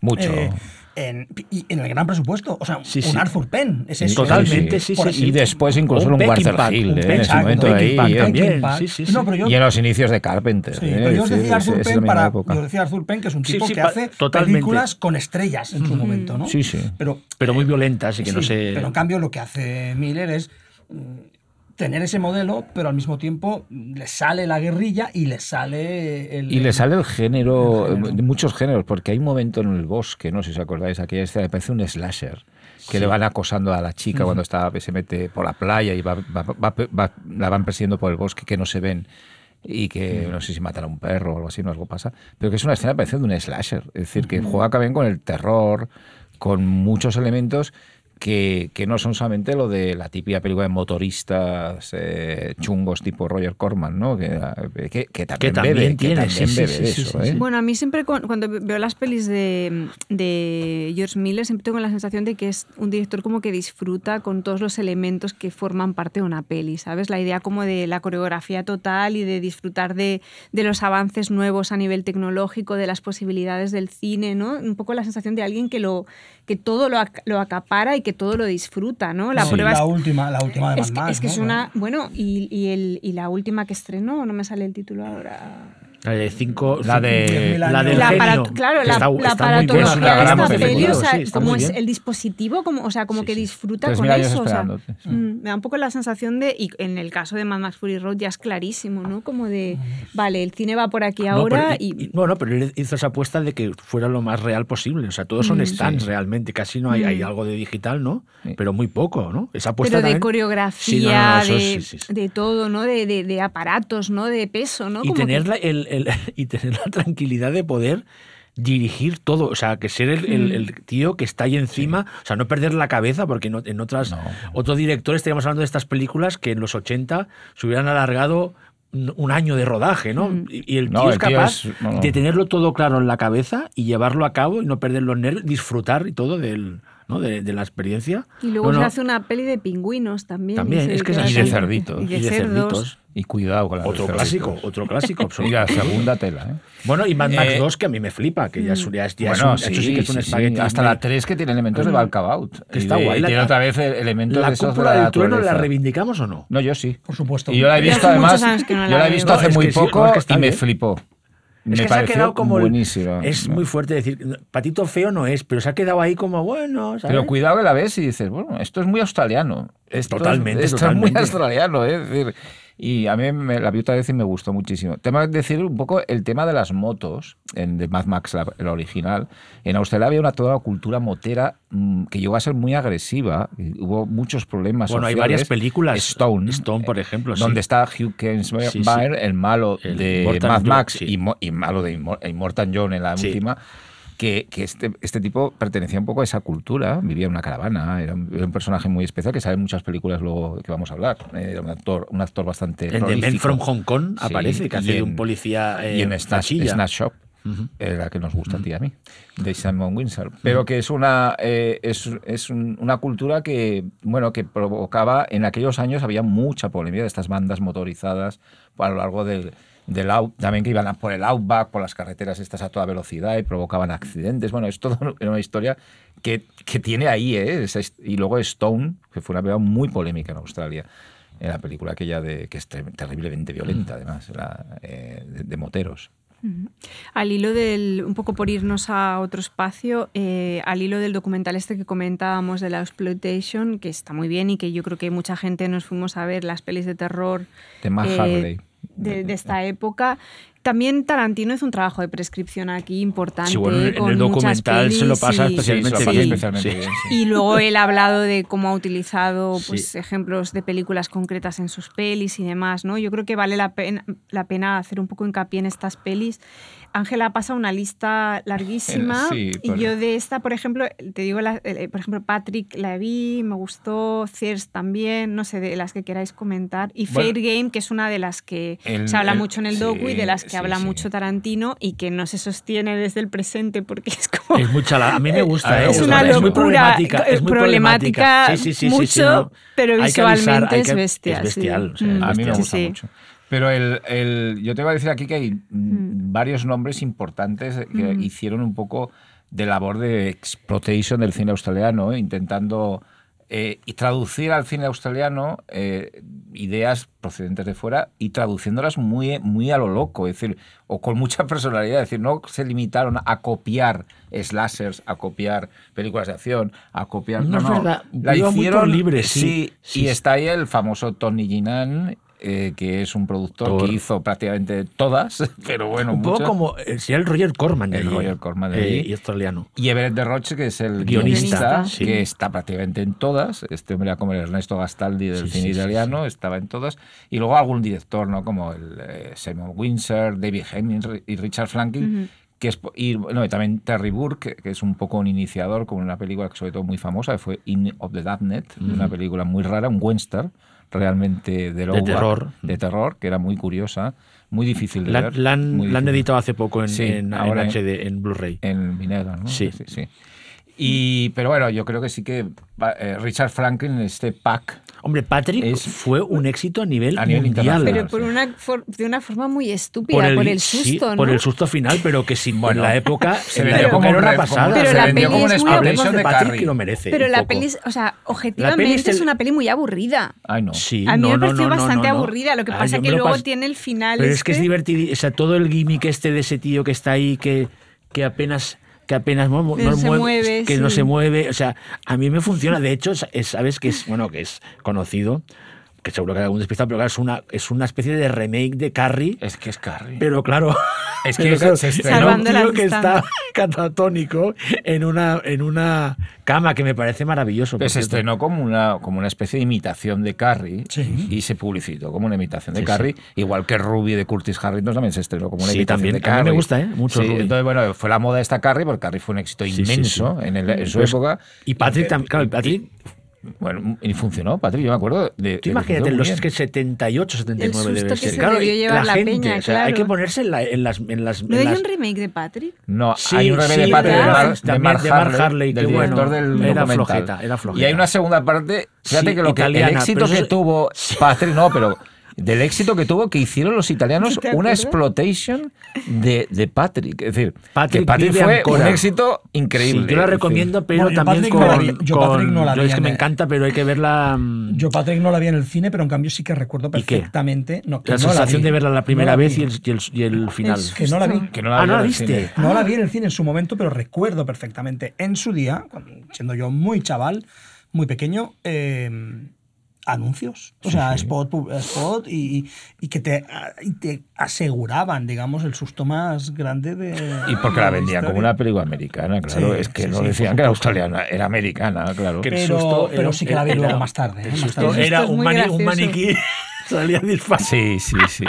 Mucho. Eh, en, y en el gran presupuesto. O sea, un Arthur Penn. Es eso, Totalmente, sí, sí, Y después incluso un, un Walter Hill, ¿eh? en ese momento ahí. También. y en los inicios de Carpenter. Sí, ¿eh? pero yo decía, Arthur Penn para, yo decía Arthur Penn que es un tipo que hace películas con estrellas en su momento, ¿no? Sí, sí. Pero, pero muy violentas y que no sé... Pero en cambio lo que hace Miller es tener ese modelo, pero al mismo tiempo le sale la guerrilla y le sale el... Y le sale el género, muchos géneros, porque hay un momento en el bosque, no sé si os acordáis, aquella escena, parece un slasher, que le van acosando a la chica cuando está, se mete por la playa y va, la van persiguiendo por el bosque que no se ven y que no sé si matan a un perro o algo así, no algo pasa, pero que es una escena parece de un slasher, es decir, que juega también con el terror, con muchos elementos que, que, no son solamente lo de la típica película de motoristas eh, chungos tipo Roger Corman, ¿no? Que, que, que también, bebe, tiene, eso. ¿eh? Bueno, a mí siempre cuando veo las pelis de, de, George Miller siempre tengo la sensación de que es un director como que disfruta con todos los elementos que forman parte de una peli, ¿sabes? La idea como de la coreografía total y de disfrutar de, de los avances nuevos a nivel tecnológico, de las posibilidades del cine, ¿no? Un poco la sensación de alguien que, lo, que todo lo, lo acapara y que todo lo disfruta, ¿no? La prueba la última, la última de es, es que es una, bueno, y, y, el, y la última que estrenó, no me sale el título ahora. La de cinco. La de. La del la para, Claro, la, está, la paratología de esta peli, o sea, como es el dispositivo, como, o sea, como que disfruta con eso. O sea, mm, me da un poco la sensación de. Y en el caso de Mad Max Fury Road ya es clarísimo, ¿no? Como de. Vale, el cine va por aquí ahora no, y. Bueno, pero él hizo esa apuesta de que fuera lo más real posible. O sea, todos son mm, stands realmente. Casi no hay, hay mm. algo de digital, ¿no? Pero muy poco, ¿no? Esa apuesta. Pero de coreografía, de, de todo, ¿no? De, de, de, aparatos, ¿no? De peso, ¿no? Y tener el [laughs] y tener la tranquilidad de poder dirigir todo, o sea, que ser el, mm. tío que está ahí encima, o sea, no perder la cabeza, porque en otras, otros directores estaríamos hablando de estas películas que en los 80 se hubieran alargado un año de rodaje, ¿no? Mm. Y el tío es capaz de tenerlo todo claro en la cabeza y llevarlo a cabo y no perder los nervios, disfrutar y todo del, ¿no? de, la experiencia. Y luego se hace una peli de pingüinos también. También, es que y de cerditos. Y de, cerdos. Y cuidado con la Otro clásico, otro clásico. [laughs] y la segunda tela. ¿eh? Bueno, y Mad Max 2, eh, que a mí me flipa, que ya, es, ya, ya bueno, es, un, sí, sí que es un espagueti. Hasta la 3 que tiene elementos de Balkabout. Que está guay. tiene otra vez elementos la de esos cúpula del trueno la reivindicamos o no? No, yo sí. Por supuesto. Y yo la he visto además, yo la he visto hace muy poco y me flipó. Es que se ha quedado como. Buenísimo. Es muy fuerte decir. Patito feo no es, pero se ha quedado ahí como bueno. ¿sabes? Pero cuidado que la ves y dices, bueno, esto es muy australiano. Esto totalmente. Es, esto es muy australiano. ¿eh? Es decir, y a mí me, la vi otra vez y me gustó muchísimo. Tema de decir un poco el tema de las motos, en de Mad Max, el original. En Australia había una toda la cultura motera mm, que llegó a ser muy agresiva. hubo muchos problemas. Bueno, hay varias películas. Stone. Stone, por ejemplo. Donde está Hugh Kensmire, el malo de Mad Max y, y, malo de Immortan John en la última que, este, este, tipo pertenecía un poco a esa cultura, vivía en una caravana, era un, personaje muy especial que sale en muchas películas luego que vamos a hablar. Era un actor, un actor bastante. En The Men from Hong Kong aparece, que hace de un policía. y en eh, Snatch, Shop. la que nos gusta a ti y a mí, de Simon Windsor. Pero que es una, eh, es, es una cultura que, bueno, que provocaba, en aquellos años había mucha polémica de estas bandas motorizadas a lo largo del, del también que iban por el outback, por las carreteras estas a toda velocidad y provocaban accidentes. Bueno, es toda [laughs] una historia que, que tiene ahí, ¿eh? y luego Stone, que fue una película muy polémica en Australia, en la película aquella de, que es terriblemente violenta, mm. además, eh, de, moteros. Al hilo del, un poco por irnos a otro espacio, eh, al hilo del documental este que comentábamos de la exploitation, que está muy bien y que yo creo que mucha gente nos fuimos a ver las pelis de terror. De Matt Harley de, esta época. También Tarantino hizo un trabajo de prescripción aquí importante. Sí, bueno, en el documental se lo pasa especialmente, bien. Y luego él ha hablado de cómo ha utilizado pues, ejemplos de películas concretas en sus pelis y demás. ¿no? Yo creo que vale la pena, la pena hacer un poco hincapié en estas pelis Ángela pasa una lista larguísima y yo de esta, por ejemplo, te digo, por ejemplo, Patrick la vi, me gustó, Thirst también, no sé, de las que queráis comentar, y Fair Game, que es una de las que se habla mucho en el docu y de las que habla mucho Tarantino y que no se sostiene desde el presente porque es como... Es mucha a mí me gusta, es, una locura, es muy problemática, es muy problemática, mucho, pero visualmente es bestia. Es bestial, mm, a mí me gusta mucho. Pero el, el, yo te voy a decir aquí que hay mm. varios nombres importantes que mm. hicieron un poco de labor de exploitation del cine australiano, ¿eh? intentando eh, traducir al cine australiano eh, ideas procedentes de fuera y traduciéndolas muy, muy a lo loco, es decir, o con mucha personalidad, es decir, no se limitaron a copiar slashers, a copiar películas de acción, a copiar... No, no, no. La hicieron libre, sí, sí, Y está ahí el famoso Tony Ginan eh, que es un productor que hizo prácticamente todas, [laughs] pero bueno, un poco como eh, el Roger Corman, el Roger Corman de eh, y australiano. Y Everett de Roche, que es el guionista, que está prácticamente en todas. Este hombre era como el Ernesto Gastaldi del cine italiano, estaba en todas. Y luego algún director, ¿no? Como el Simon Windsor, David Hemmings y Richard Franklin. Que es, y, también Terry Burke, que, es un poco un iniciador con una película que sobre todo muy famosa, que fue In of the Darknet, una película muy rara, un western, realmente de, terror. de terror, que era muy curiosa, muy difícil de ver. La han, editado hace poco en, en, HD, en Blu-ray. En Vinega, ¿no? Sí. sí, sí. Y, pero bueno, yo creo que sí que eh, Richard Franklin, este pack. Hombre, Patrick fue un éxito a nivel, mundial. Pero por una, de una forma muy estúpida, por el, susto, ¿no? Por el susto final, pero que sin bueno, en la época, se en la época era una pasada. Pero la peli como es muy de Patrick que lo merece. Pero la peli, o sea, objetivamente es, una peli muy aburrida. Ay, no. Sí, a mí me pareció bastante aburrida. Lo que pasa es que luego tiene el final. Pero es que es este divertido. O sea, todo el gimmick este de ese tío que está ahí, que, que apenas que apenas no, se mueve, que no se mueve, o sea, a mí me funciona, de hecho, sabes que es bueno, que es conocido que seguro que hay algún despistado, pero claro, es una, es una especie de remake de Carrie. Es que es Carrie. Pero claro, [laughs] es que es se estrenó un tío que está [laughs] catatónico en una, en una cama que me parece maravilloso. se estrenó como una, como una especie de imitación de Carrie y se publicitó como una imitación de Carrie, igual que Ruby de Curtis Harrington también se estrenó como una imitación también, de Carrie. A mí me gusta, ¿eh? Mucho Entonces, bueno, fue la moda esta Carrie, porque Carrie fue un éxito inmenso en, su época. Y Patrick, también, claro, Patrick Bueno, y funcionó, Patrick, yo me acuerdo de... Tú imagínate, los es que 78, 79 debe ser. Se claro, llevar la, gente, peña, o sea, hay que ponerse en, la, en las... En las ¿No hay un remake de Patrick? No, hay un remake de Patrick de, Mar, de, Mark de Mark Harley, del director del era flojeta, era flojeta. Y hay una segunda parte, fíjate que lo que el éxito que tuvo [laughs] Patrick, no, pero del éxito que tuvo, que hicieron los italianos una exploitation de, de, Patrick. Es decir, Patrick, que Patrick fue un éxito increíble. Sí, yo la recomiendo, pero también con, yo Patrick no la vi. es que me encanta, pero hay que verla. Mm, yo Patrick no la vi en el cine, pero en cambio sí que recuerdo perfectamente. No, la sensación de verla la primera vez y el, y, el, final. que no la vi. Que no la, ah, no la viste. No la vi en el cine en su momento, pero recuerdo perfectamente en su día, siendo yo muy chaval, muy pequeño. Eh, anuncios, o sea, spot, spot y, y que te, y te, aseguraban, digamos, el susto más grande de... Y porque la vendían como una película americana, claro, es que no decían que era australiana, era americana, claro. Pero, pero sí que la vi luego más tarde. ¿eh? Más tarde. Era un, un maniquí, [laughs] salía disparado. Sí, sí, sí.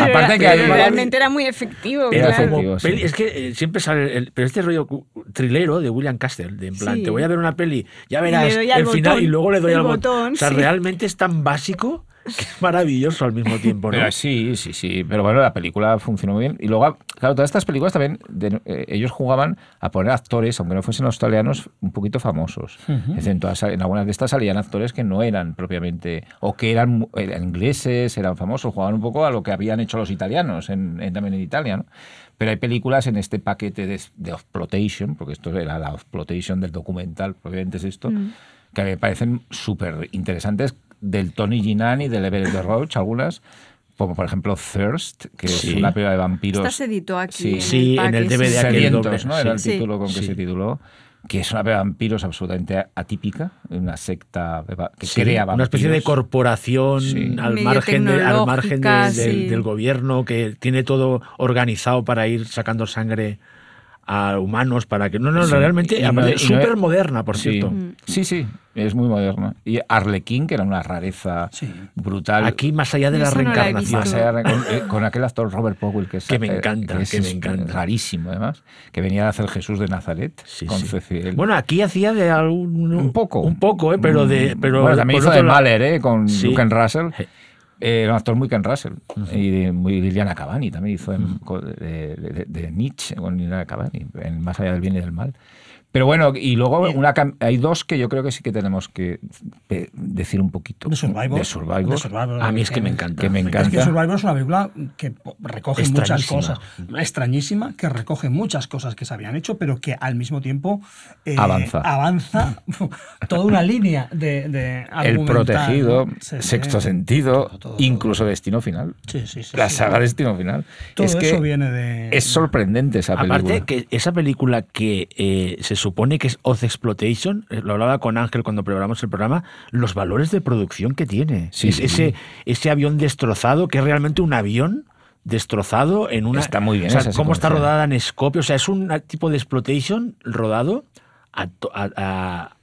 Aparte que realmente era muy efectivo. Es que eh, siempre sale. El, pero este rollo trilero de William Castle, de en plan, te voy a ver una peli, ya verás el final y luego le doy al botón. O sea, realmente es tan básico [laughs] maravilloso al mismo tiempo, ¿no? sí, sí, sí. Pero bueno, la película funcionó muy bien. Y luego, claro, todas estas películas también, eh, ellos jugaban a poner actores, aunque no fuesen australianos, un poquito famosos. en, algunas de estas salían actores que no eran propiamente, o que eran, ingleses, eran famosos, jugaban un poco a lo que habían hecho los italianos en, también en Italia, ¿no? Pero hay películas en este paquete de, de exploitation, porque esto era la exploitation del documental, propiamente es esto, mm. que me parecen súper interesantes, del Tony Ginan y del Everett de Roach, algunas, como por ejemplo Thirst, que es una película de vampiros. Esta se editó aquí. Sí, en el, DVD Sedientos, ¿no? Era el título con que se tituló que es una película de vampiros absolutamente atípica, una secta que crea vampiros. Una especie de corporación al margen, de, al margen del, gobierno que tiene todo organizado para ir sacando sangre a humanos para que no no realmente es súper moderna por cierto. Sí sí es muy moderna y Arlequín que era una rareza brutal. Aquí más allá de la reencarnación. Eh, con, aquel actor Robert Powell que es que me encanta que, me encanta. rarísimo además que venía a hacer Jesús de Nazaret con bueno aquí hacía de algún un poco. un poco ¿eh? pero de mm. pero bueno, también hizo de Mahler ¿eh? con Luke Russell era un actor muy Ken Russell. Y muy Liliana Cavani también hizo de, de, Nietzsche con Liliana Cavani, en Más allá del bien y del mal. Pero bueno, y luego una, hay dos que yo creo que sí que tenemos que decir un poquito. De Survivor. De Survivor. a mí es que me encanta. Que me encanta. Es que Survivor es una película que recoge muchas cosas. Extrañísima, que recoge muchas cosas que se habían hecho, pero que al mismo tiempo eh, avanza. avanza [laughs] toda una línea de, de El protegido, sexto sentido, incluso destino final. Sí, sí, sí. La saga destino final. Todo es eso viene de. Es sorprendente esa película. Aparte que esa película que eh, se supone que es Oz Exploitation, eh, lo hablaba con Ángel cuando preparamos el programa, los valores de producción que tiene. Ese, ese avión destrozado, que es realmente un avión destrozado en una... Está muy bien. O sea, cómo está rodada en Scopio. O sea, es un tipo de exploitation rodado a,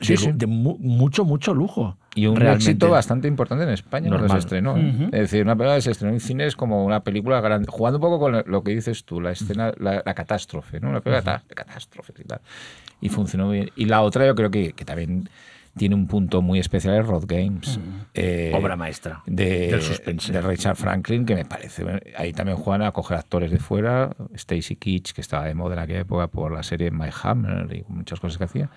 de, mucho, mucho lujo. Y un éxito bastante importante en España cuando se estrenó. ¿eh? Es decir, una película que se estrenó en cine es como una película grande, jugando un poco con lo que dices tú, la escena, la, catástrofe, ¿no? Una película de catástrofe y tal. Y funcionó bien. Y la otra yo creo que, que también tiene un punto muy especial es Rod Games. Eh, Obra maestra de, del suspense. De Richard Franklin, que me parece. Ahí también juegan a coger actores de fuera. Stacy Keach, que estaba de moda en aquella época por la serie My Hammer y muchas cosas que hacía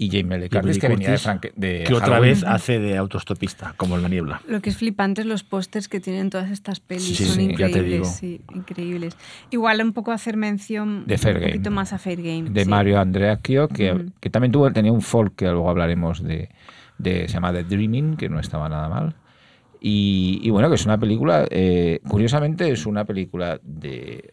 y Jamie Lee Curtis, que venía de, que otra vez hace de autostopista, como en la niebla. Lo que es flipante es los pósters que tienen todas estas pelis, son increíbles, sí, increíbles. Igual un poco hacer mención de Fair un Game, poquito más a Fair Game. De Mario Andreacchio, que, que también tuvo, tenía un folk que luego hablaremos de, de, se llama The Dreaming, que no estaba nada mal. Y, y bueno, que es una película, eh, curiosamente es una película de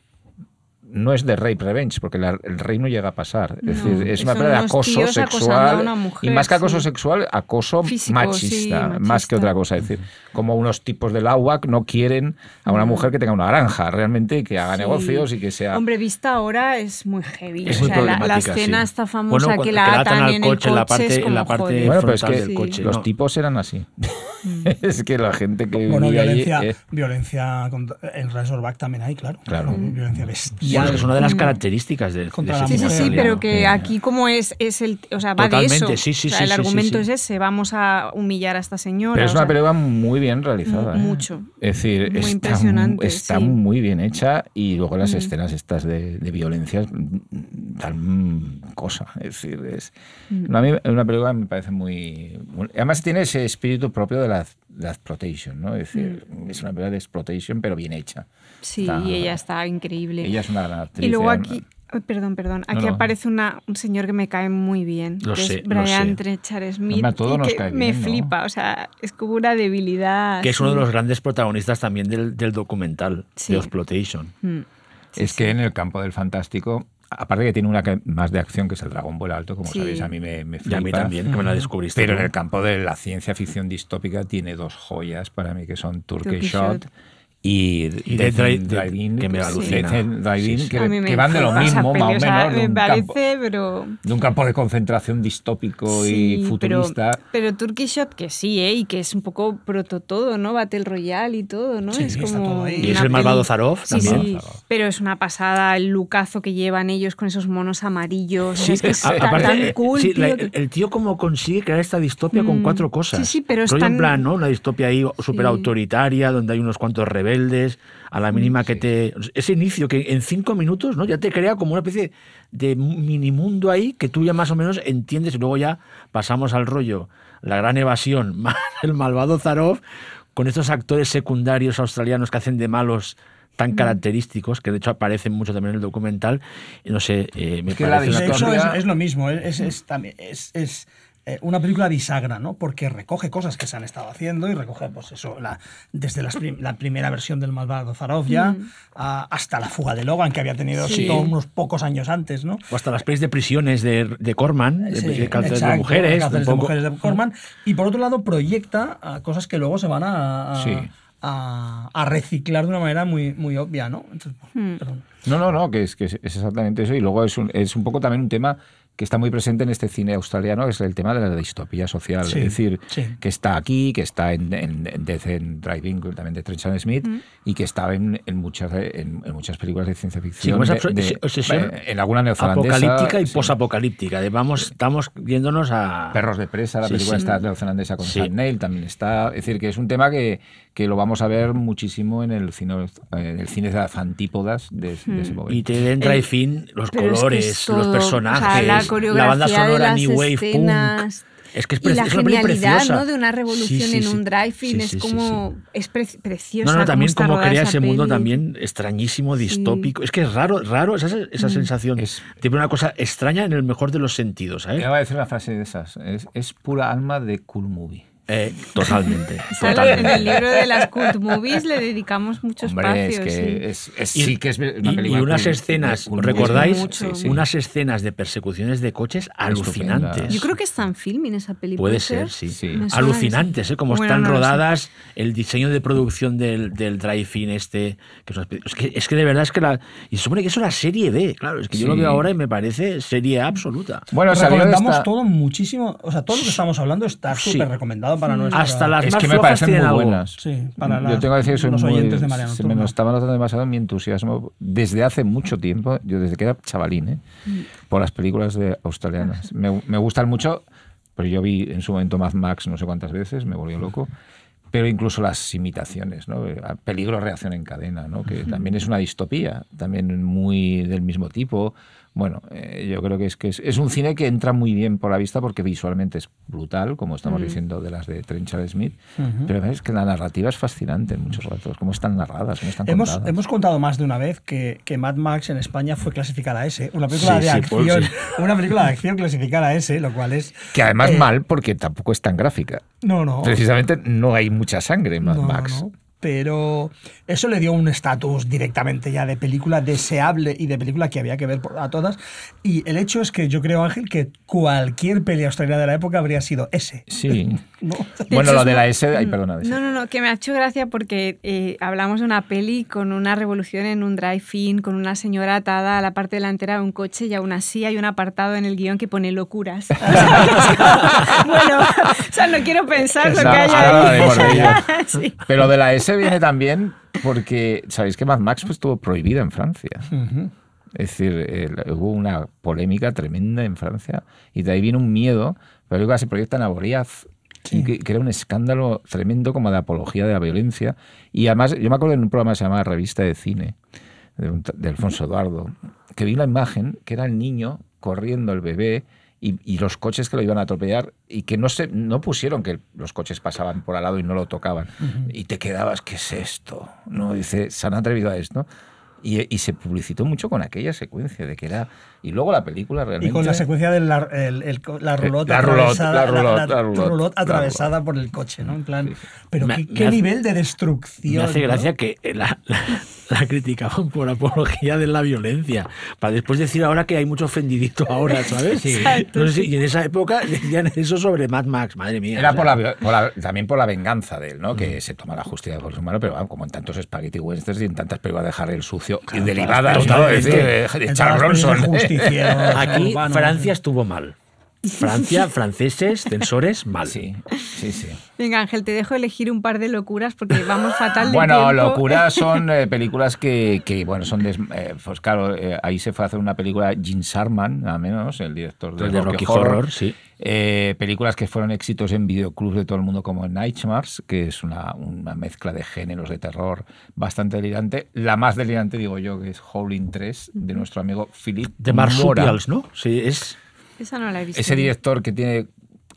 no es de rape revenge, porque el rey no llega a pasar. Es decir, es una película de acoso sexual. y más que acoso sexual, acoso machista, más que otra cosa. Es decir, como unos tipos del agua no quieren a una mujer que tenga una granja realmente, que haga negocios y que sea. Hombre, vista ahora es muy heavy. Es la, escena está famosa que la atan, en el coche, en la parte, en la parte bueno, pero es que los tipos eran así. [laughs] es que la gente que bueno violencia allí, eh, violencia en Razorback también hay claro claro violencia bestial bueno, es una de las características de, Contra de sí sí sí pero que aquí como es es el o sea va Totalmente, de eso. sí, sí, o sea, sí, el sí, argumento sí, es ese vamos a humillar a esta señora pero es o una sea, película muy bien realizada ¿eh? mucho. Es decir Muy está, impresionante, está sí. muy bien hecha y luego las escenas estas de, de violencia tal cosa es decir es no, a mí una película me parece muy, además tiene ese espíritu propio de la, la exploitation no es decir es una película de exploitation pero bien hecha sí Está- y ella está increíble ella es una gran actriz y luego ¿eh? aquí perdón, perdón. No, Aquí no. aparece una, un señor que me cae muy bien. Lo que sé, es lo Brian sé. Trechar Smith. Hombre, a todos y nos que cae me bien, ¿no? flipa. O sea, es como una debilidad. que es uno de los grandes protagonistas también del, del documental Sí. de Exploitation. Mm. Sí, es sí. que en el campo del fantástico, aparte que tiene una que- más de acción que es el dragón vuela alto, como Sí. sabéis, a mí me, me Y flipa. a mí también, que me la descubriste. Pero en el campo de la ciencia ficción distópica tiene dos joyas para mí que son Shot Shot. Y, Y and Drive, Drive-In, que me alucina. Sí, sí. que, que van de lo mismo, más o o sea, menos, de me un, parece, campo, pero... de un campo de concentración distópico Sí, y futurista. Pero, pero Turkish Shot que sí, ¿eh? Y que es un poco proto todo, ¿no? Battle Royale y todo, ¿no? Sí, es como. Y es el malvado Zarov Sí, también. sí, pero es una pasada el lucazo que llevan ellos con esos monos amarillos. Sí, es que es a- tan, aparte, tan eh, cool, sí, la- tío, que- el tío como consigue crear esta distopia con Mm, cuatro cosas. sí, sí, pero es en tan- plan, ¿no? Una distopia ahí súper autoritaria, donde hay unos cuantos rebeldes, a la mínima que te... Ese inicio que en cinco minutos, ¿no? Ya te crea como una especie de mini mundo ahí que tú ya más o menos entiendes y luego ya pasamos al rollo, la gran evasión, [laughs] el malvado Zarov, con estos actores secundarios australianos que hacen de malos tan característicos, que de hecho aparecen mucho también en el documental, no sé, eh, me Es que la parece una hecho, cosa- es, lo mismo, es, eh, una película bisagra, ¿no? Porque recoge cosas que se han estado haciendo y recoge, pues eso, la- desde las prim- la primera versión del malvado Zarov ya, a- hasta la fuga de Logan, que había tenido Sí. solo unos pocos años antes, ¿no? O hasta las pelis de prisiones de, de Corman, de, Sí, de cárceles de mujeres. cárceles de mujeres de Corman. Y por otro lado, proyecta a cosas que luego se van a, a- Sí. a- a reciclar de una manera muy, muy obvia, ¿no? Entonces, Hmm. perdón. No, no, no, que es, que es exactamente eso. Y luego es un, es un poco también un tema que está muy presente en este cine australiano, que es el tema de la distopía social. Sí, es decir, sí. que está aquí, que está en, en, en Death and Driving, también de Trenchard Smith, y que está en, en muchas, en, en muchas películas de ciencia ficción. esa de- de- obsesión eh, en alguna neozelandesa. apocalíptica y sí. posapocalíptica. De vamos, estamos viéndonos a. Perros de presa, la Sí, película sí. está neozelandesa con Sí. Sam Neill también está. Es decir, que es un tema que, que lo vamos a ver muchísimo en el cine, en el cine de las antípodas de, de ese momento. Y te entra y fin los Pero es que colores, es todo, los o sea, personajes, la banda de sonora las New Wave escenas Punk. Es que es y la es genialidad. ¿no? de una revolución Sí, sí, en un drive-in Sí, es como sí. es pre- preciosa No, no, también como crea ese mundo también extrañísimo, distópico. Es que es raro, raro esa, esa sensación. Es- Tiene una cosa extraña en el mejor de los sentidos. Me va a decir una frase de esas. Es, es pura alma de cool movie. Eh, [laughs] totalmente. En el libro de las cult movies le dedicamos mucho Hombre, es espacio. que sí. es, es- Y- sí que es una y, película y unas escenas. ¿recordáis? Mucho. Sí, sí. Unas escenas de persecuciones de coches alucinantes. Yo creo que está en filming esa película. Puede ser, sí. Alucinantes, ¿eh? Como Bueno, están no rodadas, el diseño de producción del, del drive-in este. Que es, que, es que de verdad es que la. Y se supone que es una serie B, claro. Es que yo lo veo ahora y me parece serie absoluta. Bueno, salió recomendamos esta- todo muchísimo, o sea, todo lo que estamos hablando está Sí. súper recomendado para nuestra... Hasta las Es más que me parecen muy algo. buenas. Sí, para Yo las- tengo que decir que soy los muy- oyentes de Mariano se me nos estaba notando demasiado mi entusiasmo desde hace mucho tiempo, yo desde que era chavalín, ¿eh? por las películas de australianas. [laughs] Me, me gustan mucho, pero yo vi en su momento Mad Max no sé cuántas veces, me volvió loco. Pero incluso las imitaciones, ¿no? Peligro, reacción en cadena, ¿no? que también es una distopía, también muy del mismo tipo. Bueno, eh, yo creo que es que es, es un cine que entra muy bien por la vista porque visualmente es brutal, como estamos diciendo de las de Trenchard Smith, pero es que la narrativa es fascinante en muchos ratos, cómo están narradas, cómo están Hemos, contadas. hemos contado más de una vez que, que Mad Max en España fue clasificada S, una película Sí, de sí, acción, sí. [laughs] una película de acción clasificada S, lo cual es Que además eh, mal porque tampoco es tan gráfica. no, no, Precisamente no hay mucha sangre en Mad no, no, Max. no. Pero eso le dio un estatus directamente ya de película deseable y de película que había que ver a todas. Y el hecho es que yo creo, Ángel, que cualquier peli australiana de la época habría sido ese. Sí. [laughs] Bueno, lo de la S, ay, perdona. No, no, no, que me ha hecho gracia porque eh, hablamos de una peli con una revolución en un drive-in, con una señora atada a la parte delantera de un coche y aún así hay un apartado en el guion que pone locuras. [laughs] [laughs] bueno, o sea, no quiero pensar lo que haya ahí. Pero de la S viene también porque, ¿sabéis que Mad Max pues, estuvo prohibida en Francia? Es decir, hubo una polémica tremenda en Francia y de ahí viene un miedo. La película se proyecta en Aboriaz, que, era un escándalo tremendo como de apología de la violencia. Y además, yo me acuerdo en un programa que se llamaba Revista de Cine, de, Alfonso Eduardo, que vi la imagen que era el niño corriendo el bebé y, los coches que lo iban a atropellar y que no, se, no pusieron que los coches pasaban por al lado y no lo tocaban. Y te quedabas, ¿qué es esto? ¿No? Dice, se han atrevido a esto. Y, se publicitó mucho con aquella secuencia de que era. Y luego la película realmente. Y con la secuencia de la, la rulota atravesada, por el coche, ¿no? En plan. Pero qué, nivel de destrucción. Me hace gracia que la, la, criticaban por apología de la violencia. Para después decir ahora que hay mucho ofendidito ahora, ¿sabes? Sí. y en esa época decían eso sobre Mad Max, madre mía. Era por la, también por la venganza de él, ¿no? Que se toma la justicia por su mano, pero como en tantos spaghetti westerns y en tantas películas de dejar el sucio y derivadas, ¿no? de Charles Bronson. Aquí Francia estuvo mal. Francia, franceses, censores, mal. Sí, sí, sí. Venga, Ángel, te dejo elegir un par de locuras porque vamos fatal de Bueno, locuras [laughs] son eh, películas que, que, bueno, son... Eh, pues claro, eh, ahí se fue a hacer una película, Gene Sharman, nada menos, el director de, Rocky, Horror. sí. películas que fueron éxitos en videoclubs de todo el mundo como Nightmares, que es una, una, mezcla de géneros de terror bastante delirante. La más delirante, digo yo, que es Howling 3, de nuestro amigo Philip De Marsupials, ¿no? Sí, es... Esa no la he visto. Ese director que tiene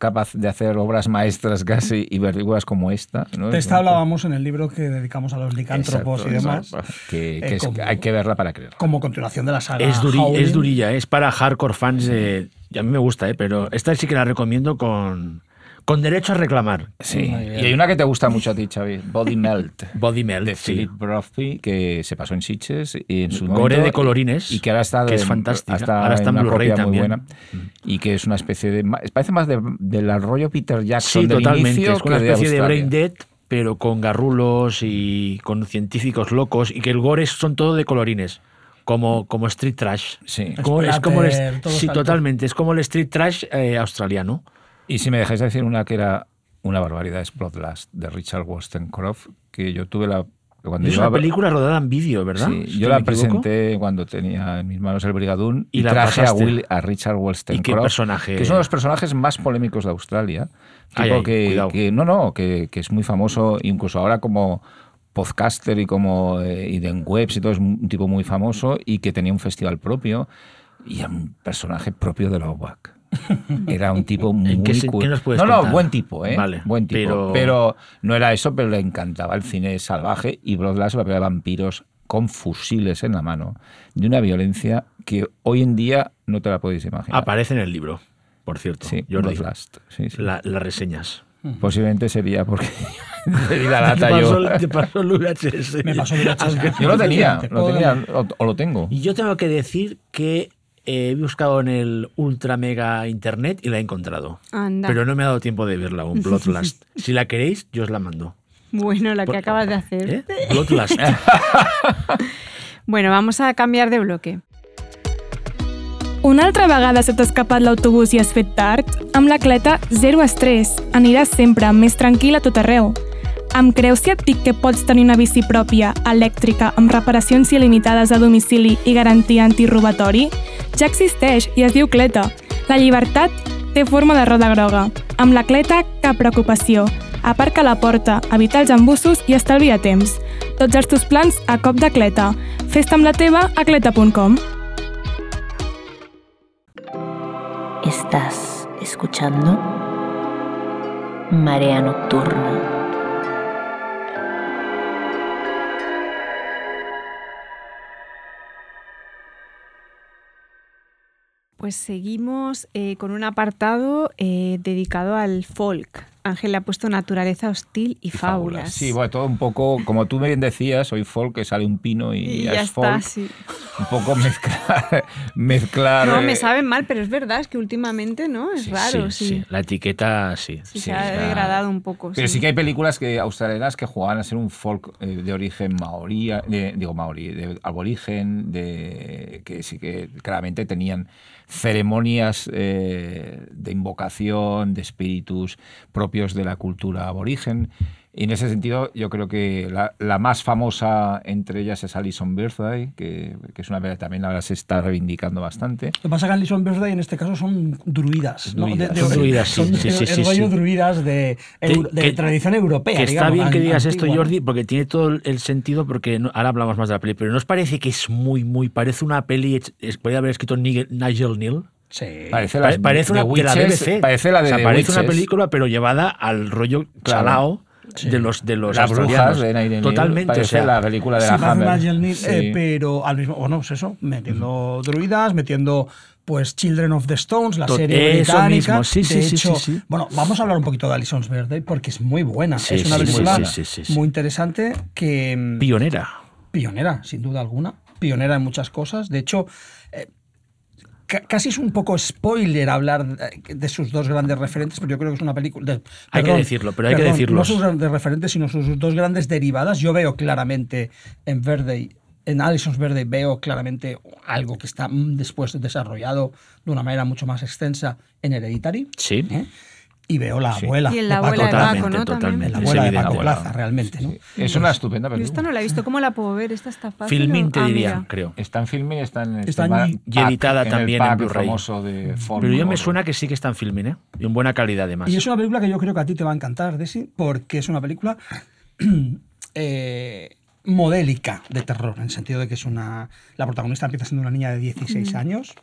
capaz de hacer obras maestras casi y películas como esta. De esta hablábamos en el libro que dedicamos a los licántropos y demás. Que, eh, hay que verla para creer. Como continuación de la saga. Es, es durilla, es para hardcore fans. De, y a mí me gusta, ¿eh? pero esta sí que la recomiendo con con derecho a reclamar. Sí. y hay una que te gusta mucho a ti, Xavi, Body Melt. [laughs] Body Melt, de Philip Brophy, que se pasó en Sitges y en su Gore de colorines. Y que ahora está que es fantástica. ahora está en, una copia muy buena. Mm. Y que es una especie de parece más de, del rollo Peter Jackson sí, del totalmente. Inicio es una especie de, Brain Dead pero con garrulos y con científicos locos y que el gore son todo de colorines como, como street trash. Sí, como, es como el, sí totalmente. Es como el street trash eh, australiano. Y si me dejáis decir una que era una barbaridad, es Bloodlust, de Richard Wollstonecraft, que yo tuve la... Cuando es una película rodada en vídeo, ¿verdad? Sí, yo la presenté cuando tenía en mis manos el Brigadún y, traje a, Will, a, Richard Wollstonecraft. ¿Y qué personaje? Que es uno de los personajes más polémicos de Australia. que, no, no, que, que, es muy famoso, incluso ahora como podcaster y como eh, y en webs y todo, es un tipo muy famoso y que tenía un festival propio y un personaje propio de la OWAC. [laughs] Era un tipo muy ¿Qué, No, no, buen tipo, ¿eh? buen tipo. Pero... no era eso, pero le encantaba el cine salvaje y Bloodlust la de vampiros con fusiles en la mano, de una violencia que hoy en día no te la podéis imaginar. Aparece en el libro, por cierto. Sí, Bloodlust. Sí, las reseñas. Posiblemente sería porque [laughs] la lata yo. Te pasó el VHS. Me pasó el VHS. Yo lo tenía, lo tenía o, lo tengo. Y yo tengo que decir que he buscado en el ultra mega internet y la he encontrado. Pero no me ha dado tiempo de verla un Bloodlust. [laughs] si la queréis, yo os la mando. Bueno, la que acabas de hacer. ¿Eh? [laughs] Bloodlust. [laughs] bueno, vamos a cambiar de bloque. Una altra vegada se t'ha escapat l'autobús i has fet tard? Amb la cleta, zero estrès. Aniràs sempre més tranquil a tot arreu. Em creus si et dic que pots tenir una bici pròpia, elèctrica, amb reparacions il·limitades a domicili i garantia antirobatori? Ja existeix i es diu Cleta. La llibertat té forma de roda groga. Amb la Cleta, cap preocupació. Aparca la porta, evita els embussos i estalvia temps. Tots els teus plans a cop de Cleta. Fes-te amb la teva a cleta.com. Estás escuchando Marea Nocturna. Pues seguimos eh, con un apartado eh, dedicado al folk. Ángel le ha puesto naturaleza hostil y, fábulas. Sí, bueno, todo un poco, como tú bien decías, soy folk, que sale un pino y, ya, es folk. Un poco mezclar, [laughs] mezclar. No, me eh, saben mal, pero es verdad, es que últimamente, ¿no? Es raro, sí, La etiqueta, sí. se ha degradado un poco. Pero sí. que hay películas que australianas que jugaban a ser un folk eh, de origen maorí, digo maorí, de aborigen, de que sí que claramente tenían ceremonias eh, de invocación de espíritus propios de la cultura aborigen. Y en ese sentido, yo creo que la, más famosa entre ellas es Alison Birthday, que, que es una que también ahora se está reivindicando bastante. Lo que pasa es que Alison Birthday en este caso son druidas. ¿no? druidas, son druidas, sí. sí, sí, el rollo druidas de, de, tradición europea. Que está bien que digas esto, Jordi, porque tiene todo el sentido, porque ahora hablamos más de la peli, pero ¿no os parece que es muy, muy, parece una peli, podría haber escrito Nigel Neal? Sí. Parece, la, parece una, de la BBC. Parece la de o sea, parece una película, pero llevada al rollo chalao de los de los Las brujas de Totalmente. o sea, la película de la Hammer. Eh, pero al mismo, bueno, pues eso, metiendo druidas, metiendo pues Children of the Stones, la serie británica. Mismo. Sí, de sí, hecho, sí, bueno, vamos a hablar un poquito de Alison's Birthday porque es muy buena. es una película muy interesante que mm, pionera. Pionera, sin duda alguna. Pionera en muchas cosas. De hecho, eh, casi es un poco spoiler hablar de sus dos grandes referentes, pero yo creo que es una película. hay que decirlo, pero hay que decirlo. No sus grandes referentes, sino sus dos grandes derivadas. Yo veo claramente en Verde, en Alison's Verde, veo claramente algo que está después desarrollado de una manera mucho más extensa en Hereditary. Sí. ¿eh? Y veo la abuela. Y en la abuela de Paco, ¿no? Totalmente. La abuela de Paco Plaza, realmente, ¿no? Es una estupenda película. Yo esta no la he visto. ¿Cómo la puedo ver? ¿Esta está fácil? Filming te diría, creo. Está en filming, está en... Está en y editada también en, Blu-ray. de Pero yo me suena que sí que está en filming, ¿eh? Y en buena calidad, además. Y es una película que yo creo que a ti te va a encantar, Desi, porque es una película... [clears throat] eh, modélica de terror, en el sentido de que es una. La protagonista empieza siendo una niña de 16 años.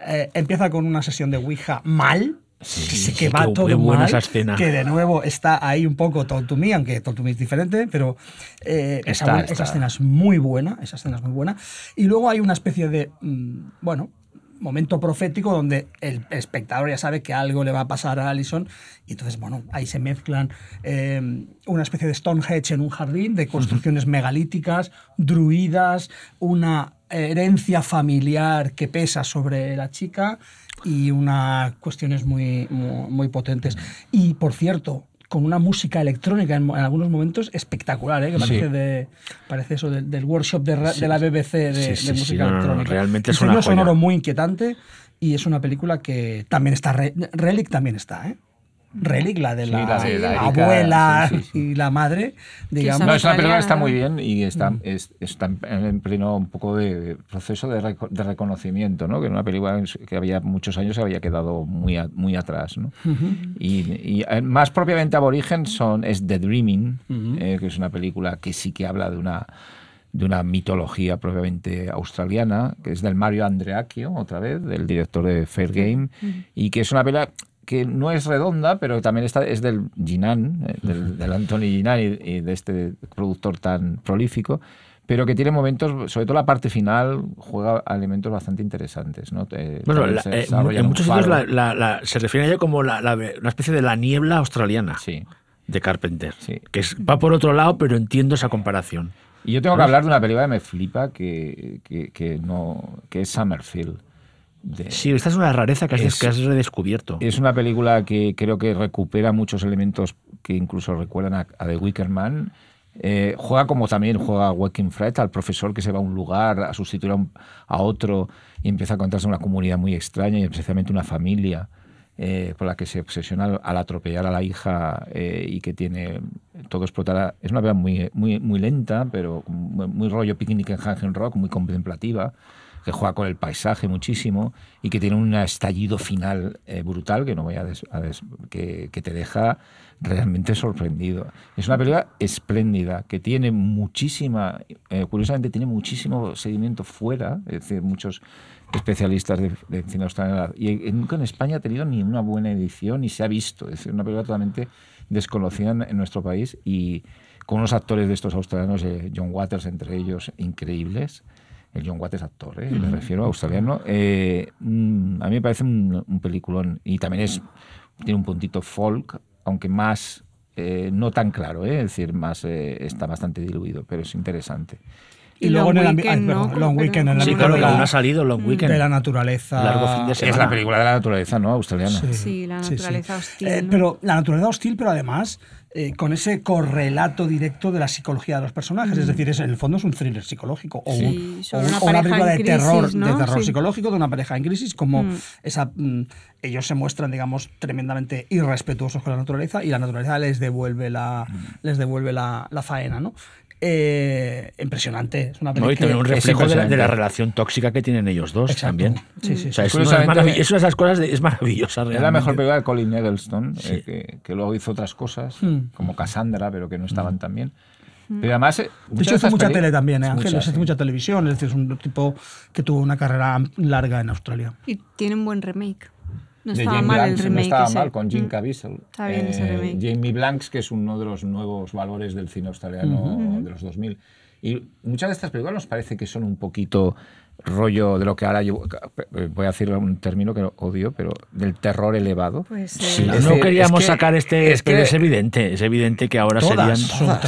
Eh, empieza con una sesión de Ouija mal, Sí, que, va todo mal, esa que de nuevo está ahí un poco Talk to Me, aunque Talk to Me es diferente, pero eh, esa, escena es muy buena, esa escena es muy buena. Y luego hay una especie de, mm, bueno, momento profético donde el espectador ya sabe que algo le va a pasar a Allison y entonces, bueno, ahí se mezclan eh, una especie de Stonehenge en un jardín, de construcciones megalíticas, druidas, una herencia familiar que pesa sobre la chica y unas cuestiones muy, muy, potentes. Y por cierto, con una música electrónica en, algunos momentos espectacular, ¿eh? que parece, de, parece eso del, workshop de, de, la BBC de, música electrónica. realmente es un sonoro muy inquietante y es una película que también está, Relic también está, ¿eh? Relic, la de la, abuela y la madre, digamos. No, es una película que está muy bien y está, mm. está en pleno un poco de proceso de, reconocimiento, ¿no? que en una película que había muchos años se había quedado muy, muy atrás. ¿no? y, eh, más propiamente aborigen son, es The Dreaming, eh, que es una película que sí que habla de una de una mitología propiamente australiana, que es del Mario Andreacchio, otra vez, del director de Fair Game, y que es una película que no es redonda, pero también está, es del Ginan, eh, del, Anthony Ginan y, de este productor tan prolífico, pero que tiene momentos, sobre todo la parte final, juega a elementos bastante interesantes. ¿no? bueno, eh, en muchos sitios se refiere a ella como una especie de la niebla australiana sí. de Carpenter, sí. que va por otro lado, pero entiendo esa comparación. Y yo tengo que hablar de una película que me flipa, que, que, no, que es Summerfield sí, esta es una rareza que, has, que has redescubierto. Es una película que creo que recupera muchos elementos que incluso recuerdan a, The Wicker Man. Eh, juega como también juega Waking Fred, al profesor que se va a un lugar a sustituir a, otro y empieza a encontrarse una comunidad muy extraña y especialmente una familia eh, por la que se obsesiona al, atropellar a la hija eh, y que tiene todo explotar. Es una película muy, muy, muy lenta, pero muy, muy rollo picnic en Hangen Rock, muy contemplativa que juega con el paisaje muchísimo y que tiene un estallido final eh, brutal que no voy a, que, te deja realmente sorprendido. Es una película espléndida que tiene muchísima, eh, curiosamente tiene muchísimo seguimiento fuera, es decir, muchos especialistas de, cine australiano y nunca en España ha tenido ni una buena edición ni se ha visto, es decir, una película totalmente desconocida en, nuestro país y con unos actores de estos australianos, eh, John Waters entre ellos, increíbles el John Watt es actor, ¿eh? me refiero a australiano. Eh, mm, a mí me parece un, peliculón y también es tiene un puntito folk aunque más eh, no tan claro, ¿eh? es decir, más eh, está bastante diluido, pero es interesante. Y, luego en el weekend, ¿no? Long Weekend, en sí, claro, que aún ha salido Long Weekend. De la naturaleza. Largo fin de semana. Es la película de la naturaleza, ¿no? Australiana. Sí, la naturaleza hostil. Eh, pero la naturaleza hostil, pero además eh, con ese correlato directo de la psicología de los personajes. Es mm. decir, es, en el fondo es un thriller psicológico o, una, película de terror, de terror psicológico de una pareja en crisis, como mm. esa, mm, ellos se muestran, digamos, tremendamente irrespetuosos con la naturaleza y la naturaleza les devuelve la, les devuelve la, la faena. ¿no? Eh, impresionante. Es una no, y también un reflejo de la, relación tóxica que tienen ellos dos también. Sí, sí, es, una de esas cosas es maravillosa. Es la mejor película de Colin Eggleston, eh, que, luego hizo otras cosas, hmm. como Cassandra, pero que no estaban hmm. tan bien. Hmm. Pero además, eh, de hecho, hace mucha tele también, ¿eh, Ángel? Hace mucha televisión, es decir, es un tipo que tuvo una carrera larga en Australia. Y tiene un buen remake. No estaba mal el remake. No estaba mal con Jim mm. Caviezel. Está bien ese eh, remake. Jamie Blanks, que es uno de los nuevos valores del cine australiano de los 2000. Y muchas de estas películas nos parece que son un poquito rollo de lo que ahora yo voy a decir un término que odio, pero del terror elevado. Pues, sí, no queríamos sacar este, es, pero es evidente, es evidente que ahora serían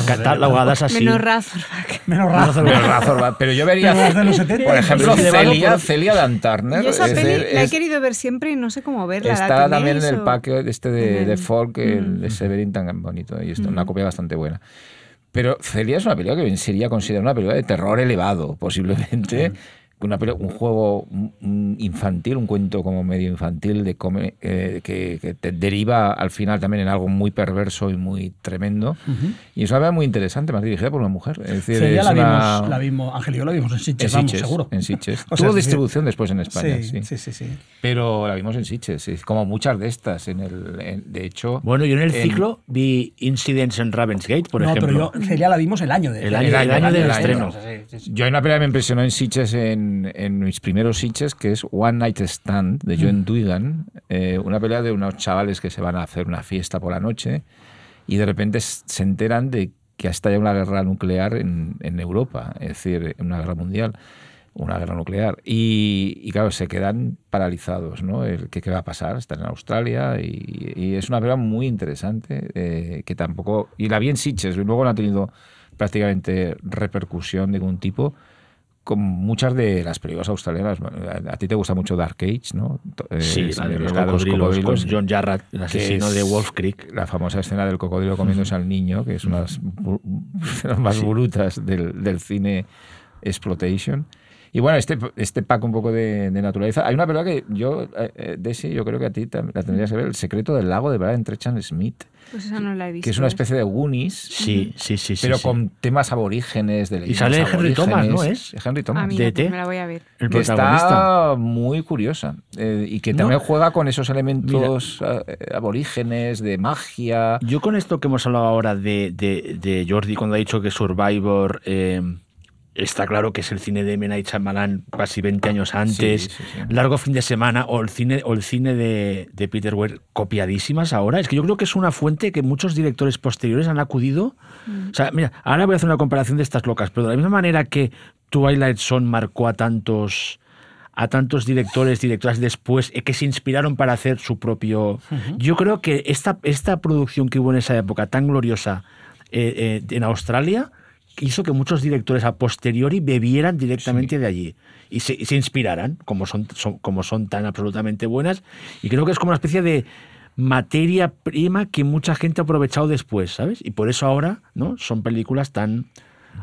catalogadas así. Menos Razorback. Menos Razorback. pero yo vería, [laughs] por ejemplo, Celia, Celia Dan Turner. Yo esa peli la he querido ver siempre y no sé cómo verla. Está también en el pack este de, de folk, mm. de Severin tan bonito, y es una mm. copia bastante buena. Pero Celia es una película que sería considerada una película de terror elevado, posiblemente una, un juego infantil, un cuento como medio infantil de eh, que, te deriva al final también en algo muy perverso y muy tremendo. Y es una muy interesante, más dirigida por una mujer. Es decir, sí, la, vimos, la vimos, Ángel yo la vimos en Sitges, vamos, seguro. En Sitges. [laughs] Tuvo distribución después en España, sí, sí. sí, sí, Pero la vimos en Sitges, como muchas de estas. En el, de hecho... Bueno, yo en el ciclo vi Incidents en Ravensgate, por ejemplo. No, pero yo, Celia la vimos el año, de, el año, el año, del estreno. Yo hay una película que me impresionó en Sitges en en, mis primeros sitches, que es One Night Stand de John mm. Duigan, eh, una pelea de unos chavales que se van a hacer una fiesta por la noche y de repente se enteran de que ha estallado una guerra nuclear en, en Europa, es decir, una guerra mundial una guerra nuclear. Y, claro, se quedan paralizados, ¿no? El, ¿qué, ¿qué, va a pasar? Están en Australia y, es una pelea muy interesante eh, que tampoco... Y la vi en Sitges, luego no ha tenido prácticamente repercusión de ningún tipo, con muchas de las películas australianas. A ti te gusta mucho Dark Age, ¿no? Eh, sí, la de los, cocodrilos, con John Jarrett, el asesino de Wolf Creek. La famosa escena del cocodrilo comiéndose al niño, que es una de las más brutas del, del cine exploitation. Y bueno, este, este pack un poco de, naturaleza. Hay una película que yo, eh, eh, Desi, yo creo que a ti la tendrías que ver, El secreto del lago de Brian Trechan Smith. Pues esa no la he visto. Que es una especie de Goonies. Sí, sí, sí. Pero con temas aborígenes. De y sale Henry Thomas, ¿no es? Henry Thomas. Ah, mira, pues me la voy a ver. El que está muy curiosa. Eh, y que también juega con esos elementos aborígenes, de magia. Yo con esto que hemos hablado ahora de, de, de Jordi, cuando ha dicho que Survivor está claro que es el cine de M. Night casi 20 años antes, Largo fin de semana, o el cine, o el cine de, Peter Weir copiadísimas ahora. Es que yo creo que es una fuente que muchos directores posteriores han acudido. Mm. O sea, mira, ahora voy a hacer una comparación de estas locas, pero de la misma manera que Twilight Zone marcó a tantos a tantos directores, directoras después eh, que se inspiraron para hacer su propio... Yo creo que esta, esta producción que hubo en esa época tan gloriosa eh, eh, en Australia hizo que muchos directores a posteriori bebieran directamente de allí y se, inspiraran, como son, como son tan absolutamente buenas. Y creo que es como una especie de materia prima que mucha gente ha aprovechado después, ¿sabes? Y por eso ahora, ¿no? Son películas tan,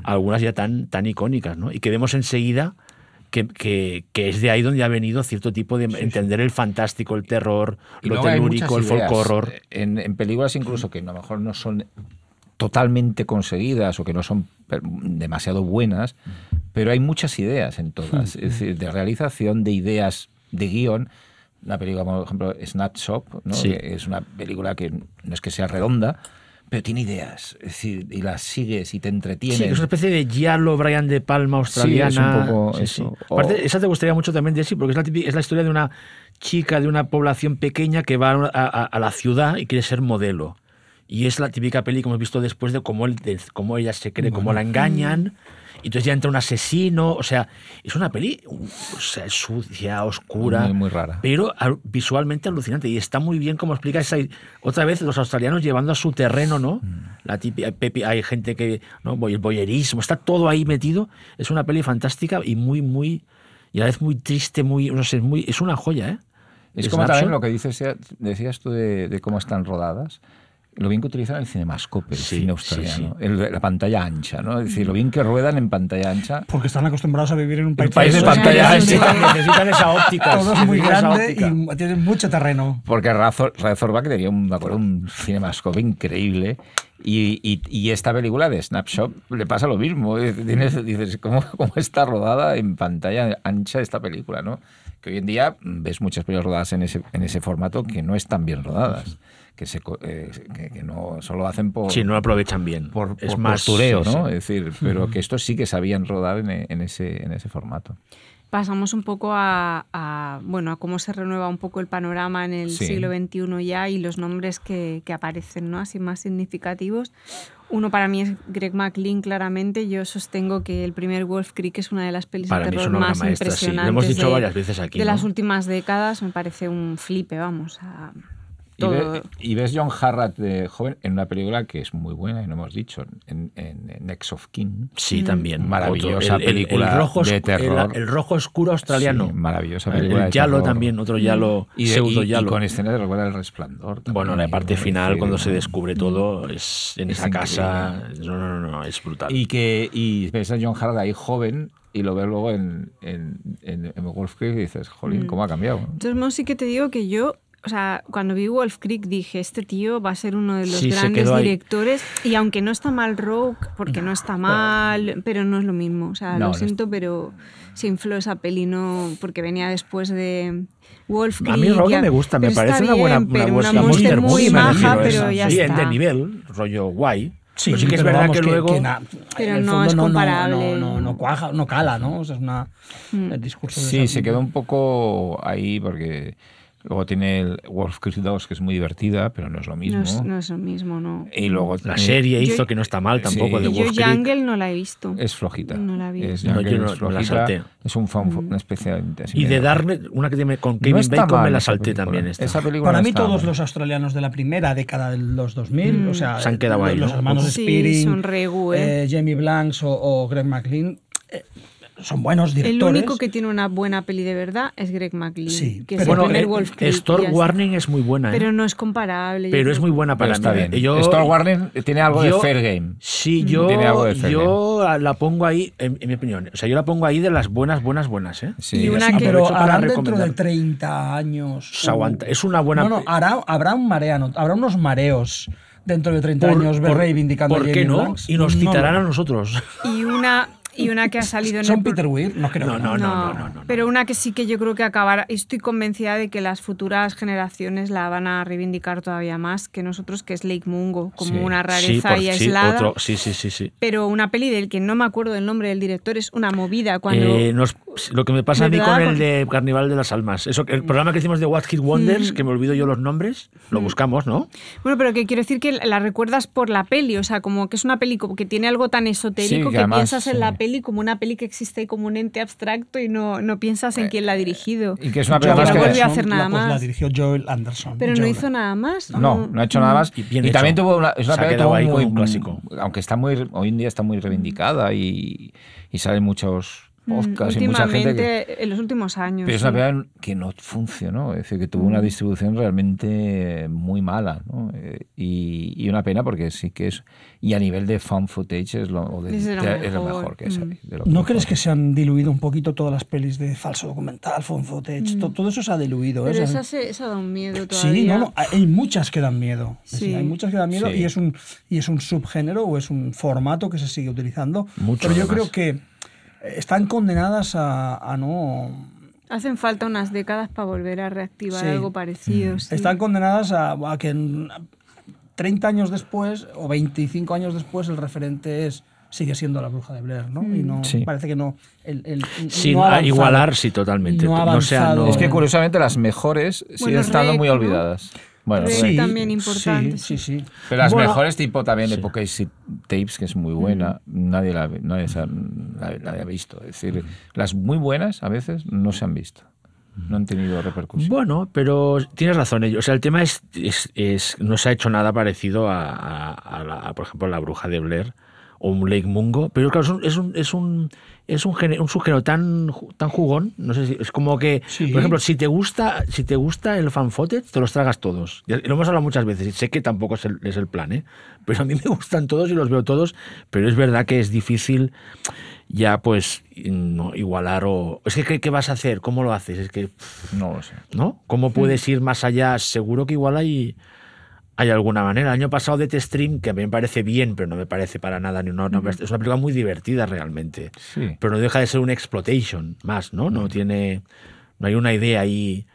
algunas ya tan, tan icónicas, ¿no? Y que vemos enseguida que, que, es de ahí donde ha venido cierto tipo de entender el fantástico, el terror, lo telúrico, el folk horror. En, en películas incluso que a lo mejor no son totalmente conseguidas o que no son demasiado buenas, pero hay muchas ideas en todas, [laughs] es decir, de realización de ideas de guion. Una película, por ejemplo, Snapshot, ¿no? es una película que no es que sea redonda, pero tiene ideas, es decir, y las sigues y te entretienes. Sí, es una especie de Giallo Brian de Palma australiana. Sí, es un poco eso. Aparte, esa te gustaría mucho también, Jesse, porque es la, es la historia de una chica de una población pequeña que va a la ciudad y quiere ser modelo. Y es la típica peli que hemos visto después de cómo, cómo ella se cree, cómo la engañan Y entonces ya entra un asesino. O sea, es una peli o sea, sucia, oscura. Muy, muy rara. Pero visualmente alucinante. Y está muy bien como explica esa. Otra vez los australianos llevando a su terreno, ¿no? Mm. La típica, hay gente que. ¿no? El boyerismo. Está todo ahí metido. Es una peli fantástica y muy, muy. Y a la vez muy triste, muy. No sé, muy, es una joya, ¿eh? Es, como también lo que dices, decías tú de cómo están rodadas lo bien que utilizan el cinemascope, el cine australiano, la pantalla ancha, ¿no? Es decir, lo bien que ruedan en pantalla ancha. Porque están acostumbrados a vivir en un país, país de pantalla ancha. [laughs] Necesitan, esa óptica. Todo es muy grande y tienen mucho terreno. Porque Razor Zorbach tenía un, un cinemascope increíble y, y, esta película de Snapshot le pasa lo mismo. dices, ¿cómo, ¿cómo, está rodada en pantalla ancha esta película? ¿no? Que hoy en día ves muchas películas rodadas en ese, en ese formato que no están bien rodadas que, se, eh, que, no solo hacen por... Sí, no aprovechan bien. Por, es más postureo, ¿no? Es decir, pero que estos sí que sabían rodar en, en, ese, en ese formato. Pasamos un poco a, bueno, a cómo se renueva un poco el panorama en el siglo XXI ya y los nombres que, que, aparecen, ¿no? Así más significativos. Uno para mí es Greg McLean, claramente. Yo sostengo que el primer Wolf Creek es una de las pelis de terror más impresionantes Lo hemos dicho varias veces aquí, de las últimas décadas. Me parece un flipe, vamos. A, y, ves John Harrat de joven en una película que es muy buena, y no hemos dicho, en, Next of Kin. Sí, también. Maravillosa película el, rojo, de terror. El, rojo oscuro australiano. maravillosa película. El Yalo también, otro Yalo, y, pseudo Y con escenas de recuerda el resplandor. bueno, la parte final, cuando se descubre todo, es en esa casa. No, no, no, es brutal. Y, que, y ves a John Harrat ahí joven y lo ves luego en, en, en, Wolf Creek y dices, jolín, mm. ¿cómo ha cambiado? Entonces, sí que te digo que yo o sea, cuando vi Wolf Creek dije, este tío va a ser uno de los grandes directores y aunque no está mal Rogue, porque no, está mal, pero no es lo mismo. O sea, lo siento, pero se infló esa peli, no, porque venía después de Wolf Creek. A mí Rogue me gusta, me parece una buena, una buena una monster muy maja, pero ya sí, está. de nivel, rollo guay. Sí, pero sí que es verdad que, luego. pero no es comparable. No, no, cuaja, no cala, ¿no? O sea, es una, mm. el discurso de Sí, se quedó un poco ahí porque Luego tiene el Wolf Creek 2, que es muy divertida, pero no es lo mismo. No es, lo mismo, no. Y luego la serie hizo que no está mal tampoco de Wolf Yo Jungle no la he visto. Es flojita. No la vi. Es, no, yo no, es la salté. Es un fan, mm. una especie de... Y de Darknet, una que tiene con Kevin Bacon me la salté también. Esta. Esa película Para mí todos los australianos de la primera década de los 2000, mm. o sea, se han quedado ahí, los hermanos sí, Spearing, son eh, Jamie Blanks o, o Greg McLean, eh, son buenos directores. El único que tiene una buena peli de verdad es Greg McLean. Sí, que pero es el Wolf Store Warning es muy buena. ¿eh? Pero no es comparable. Pero es muy buena para está Bien. Yo, Store Warning tiene algo de fair game. Sí, yo, tiene algo de fair yo la pongo ahí, en, mi opinión. O sea, yo la pongo ahí de las buenas, buenas, buenas. ¿eh? Sí, y una que, pero harán dentro de 30 años. Se aguanta. Es una buena. No, no, hará, habrá un mareano, habrá unos mareos dentro de 30 años por, reivindicando ¿Por qué no? Y nos citarán a nosotros. Y una y una que ha salido en ¿Son Peter Weir? No creo. No, no, no, no, no, Pero una que sí que yo creo que acabará. Estoy convencida de que las futuras generaciones la van a reivindicar todavía más que nosotros, que es Lake Mungo, como una rareza y aislada. Sí, sí, sí, sí, Pero una peli del que no me acuerdo del nombre del director es una movida. Cuando. Eh, lo que me pasa a mí con el de Carnival de las Almas. Eso, el programa que hicimos de What Hit Wonders, mm. que me olvido yo los nombres, lo mm. buscamos, ¿no? Bueno, pero que quiero decir que la recuerdas por la peli, o sea, como que es una peli que tiene algo tan esotérico que, piensas en la peli como una peli que existe como un ente abstracto y no, no piensas en eh, quién la ha dirigido. Y que es una película que no volvió a hacer nada pues más. La dirigió Joel Anderson. Pero no hizo nada más. No, no ha hecho nada más. Y, también tuvo una, es una película muy, un clásico. Aunque está muy, hoy en día está muy reivindicada y, y salen muchos podcast y mucha gente que, en los últimos años. Pero es una película que no funcionó, es decir, que tuvo una distribución realmente muy mala, ¿no? Eh, y, y, una pena porque sí que es y a nivel de fan footage es lo, es lo, mejor. que es. Mm. ¿No crees que se han diluido un poquito todas las pelis de falso documental, fan footage? Mm. Todo, eso se ha diluido. ¿eh? Pero ¿eh? esa, se, esa, da un miedo todavía. Sí, no, no, hay muchas que dan miedo. Sí. hay muchas que dan miedo y, es un, y es un subgénero o es un formato que se sigue utilizando. Mucho Pero yo creo que están condenadas a, no... Hacen falta unas décadas para volver a reactivar algo parecido. Mm. Están condenadas a, a, que 30 años después o 25 años después el referente es sigue siendo la bruja de Blair, ¿no? Y no sí. parece que no. El, el, sí, igualar, sí, totalmente. No, no sea, Es que curiosamente las mejores siguen estando muy olvidadas. Bueno, sí, también importante. Sí, sí, Pero las mejores tipo también de Pocket Tapes, que es muy buena, nadie, la, nadie, ha visto. Es decir, las muy buenas a veces no se han visto no han tenido repercusión. Bueno, pero tienes razón. O sea, el tema es, es, no se ha hecho nada parecido a, a, la, por ejemplo, la bruja de Blair o un Lake Mungo, pero claro, es un, es un, es un, un subgénero tan, tan jugón, no sé si es como que, por ejemplo, si te gusta, si te gusta el fan footage, te los tragas todos. Lo hemos hablado muchas veces y sé que tampoco es el, es el plan, ¿eh? pero a mí me gustan todos y los veo todos, pero es verdad que es difícil ya pues no, igualar o... Es que ¿qué, vas a hacer? ¿Cómo lo haces? Es que... No lo sé. ¿No? ¿Cómo puedes ir más allá? Seguro que igual hay, hay alguna manera. El año pasado de Stream, que a mí me parece bien, pero no me parece para nada ni una, Es una película muy divertida realmente. Sí. Pero no deja de ser un exploitation más, ¿no? No tiene... No hay una idea ahí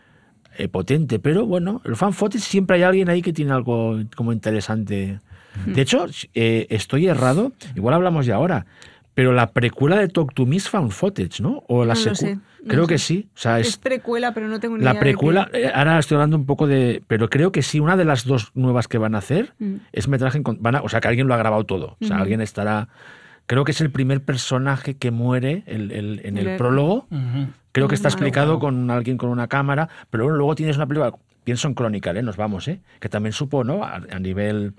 eh, potente. Pero bueno, el fan footage siempre hay alguien ahí que tiene algo como interesante. De hecho, eh, estoy errado, igual hablamos ya ahora, pero la precuela de Talk to Me es found footage, ¿no? O la no sé, creo que sí. O sea, es, precuela, pero no tengo ni la idea. La precuela, eh, ahora estoy hablando un poco de. Pero creo que sí, una de las dos nuevas que van a hacer mm. es metraje. En, van o sea, que alguien lo ha grabado todo. O sea, alguien estará. Creo que es el primer personaje que muere en el, prólogo. Creo que está explicado con alguien con una cámara. Pero bueno, luego tienes una película. Pienso en Chronicle, ¿eh? nos vamos, ¿eh? que también supo, ¿no? a nivel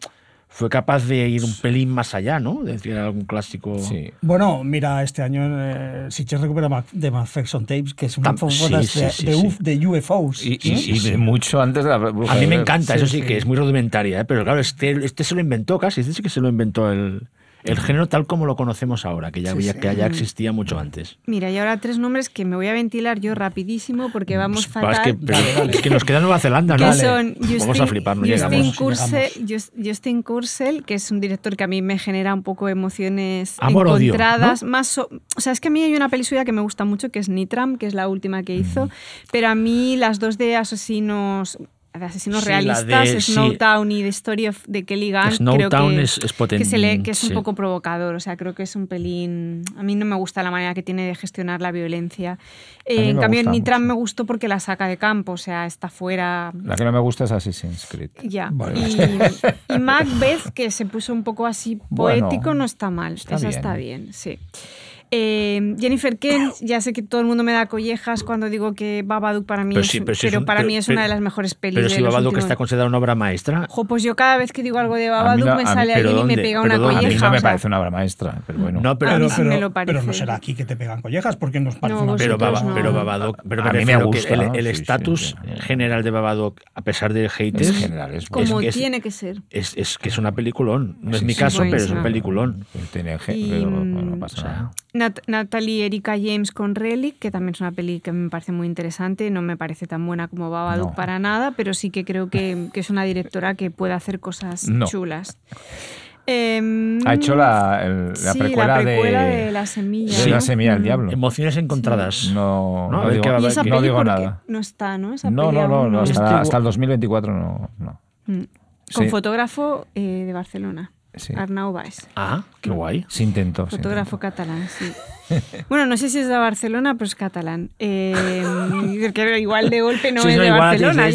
fue capaz de ir un pelín más allá, ¿no? De decir algún clásico. Sí. Bueno, mira, este año eh, Sitges recupera de McPherson Tapes, que es una foto sí, de, UFOs. Y, de mucho antes de la A mí me encanta, eso sí, que es muy rudimentaria, ¿eh? pero claro, este, este se lo inventó casi, este sí que se lo inventó el, el género tal como lo conocemos ahora, que ya, había, que ya existía mucho antes. Mira, y ahora tres nombres que me voy a ventilar yo rapidísimo porque vamos pues, fatal. Es que, nos queda Nueva Zelanda, ¿no? Que son vamos a flipar, no Justin, Justin Kursel, que es un director que a mí me genera un poco emociones encontradas. Más o, sea, es que a mí hay una peli suya que me gusta mucho, que es Nitram, que es la última que hizo, pero a mí las dos de asesinos de asesinos realistas, Snowtown y The Story of the Kelly Gunn, Snowtown creo que, es, potente. Que, que es un poco provocador, o sea, creo que es un pelín... A mí no me gusta la manera que tiene de gestionar la violencia. Eh, en cambio, Nitram me gustó porque la saca de campo, o sea, está fuera... La que no me gusta es Assassin's Creed. Ya. Y, Macbeth, que se puso un poco así poético, no está mal. Esa está bien, sí. Eh, Jennifer Kent, ya sé que todo el mundo me da collejas cuando digo que Babadook para mí es, pero, para mí es una de las mejores películas. Pero si Babadook está considerada una obra maestra. Jo, pues yo cada vez que digo algo de Babadook me sale alguien y me pega una colleja. A mí no me parece una obra maestra, pero bueno. No, pero, a mí sí me lo parece. pero no será aquí que te pegan collejas porque nos parece una pero, pero Babadook, pero a mí me gusta el estatus general de Babadook, a pesar del hate, es general, es como tiene que ser. Es, es que es una peliculón. No es mi caso, pero es un peliculón. Tiene pero no pasa nada. Natalie Erika James con Relic, que también es una peli que me parece muy interesante. No me parece tan buena como Babadook para nada, pero sí que creo que, es una directora que puede hacer cosas chulas. Em, ha hecho la, la, precuela, de, La Semilla. La Semilla del Diablo. Emociones encontradas. No, no, digo, nada. No está, ¿no? no, no, no, hasta, el 2024 no. no. Mm. Con fotógrafo eh, de Barcelona. Arnau Baez. Ah, qué guay. Se intentó. Fotógrafo catalán, sí. [laughs] bueno, no sé si es de Barcelona, pero es catalán. Eh, igual de golpe no es de Barcelona,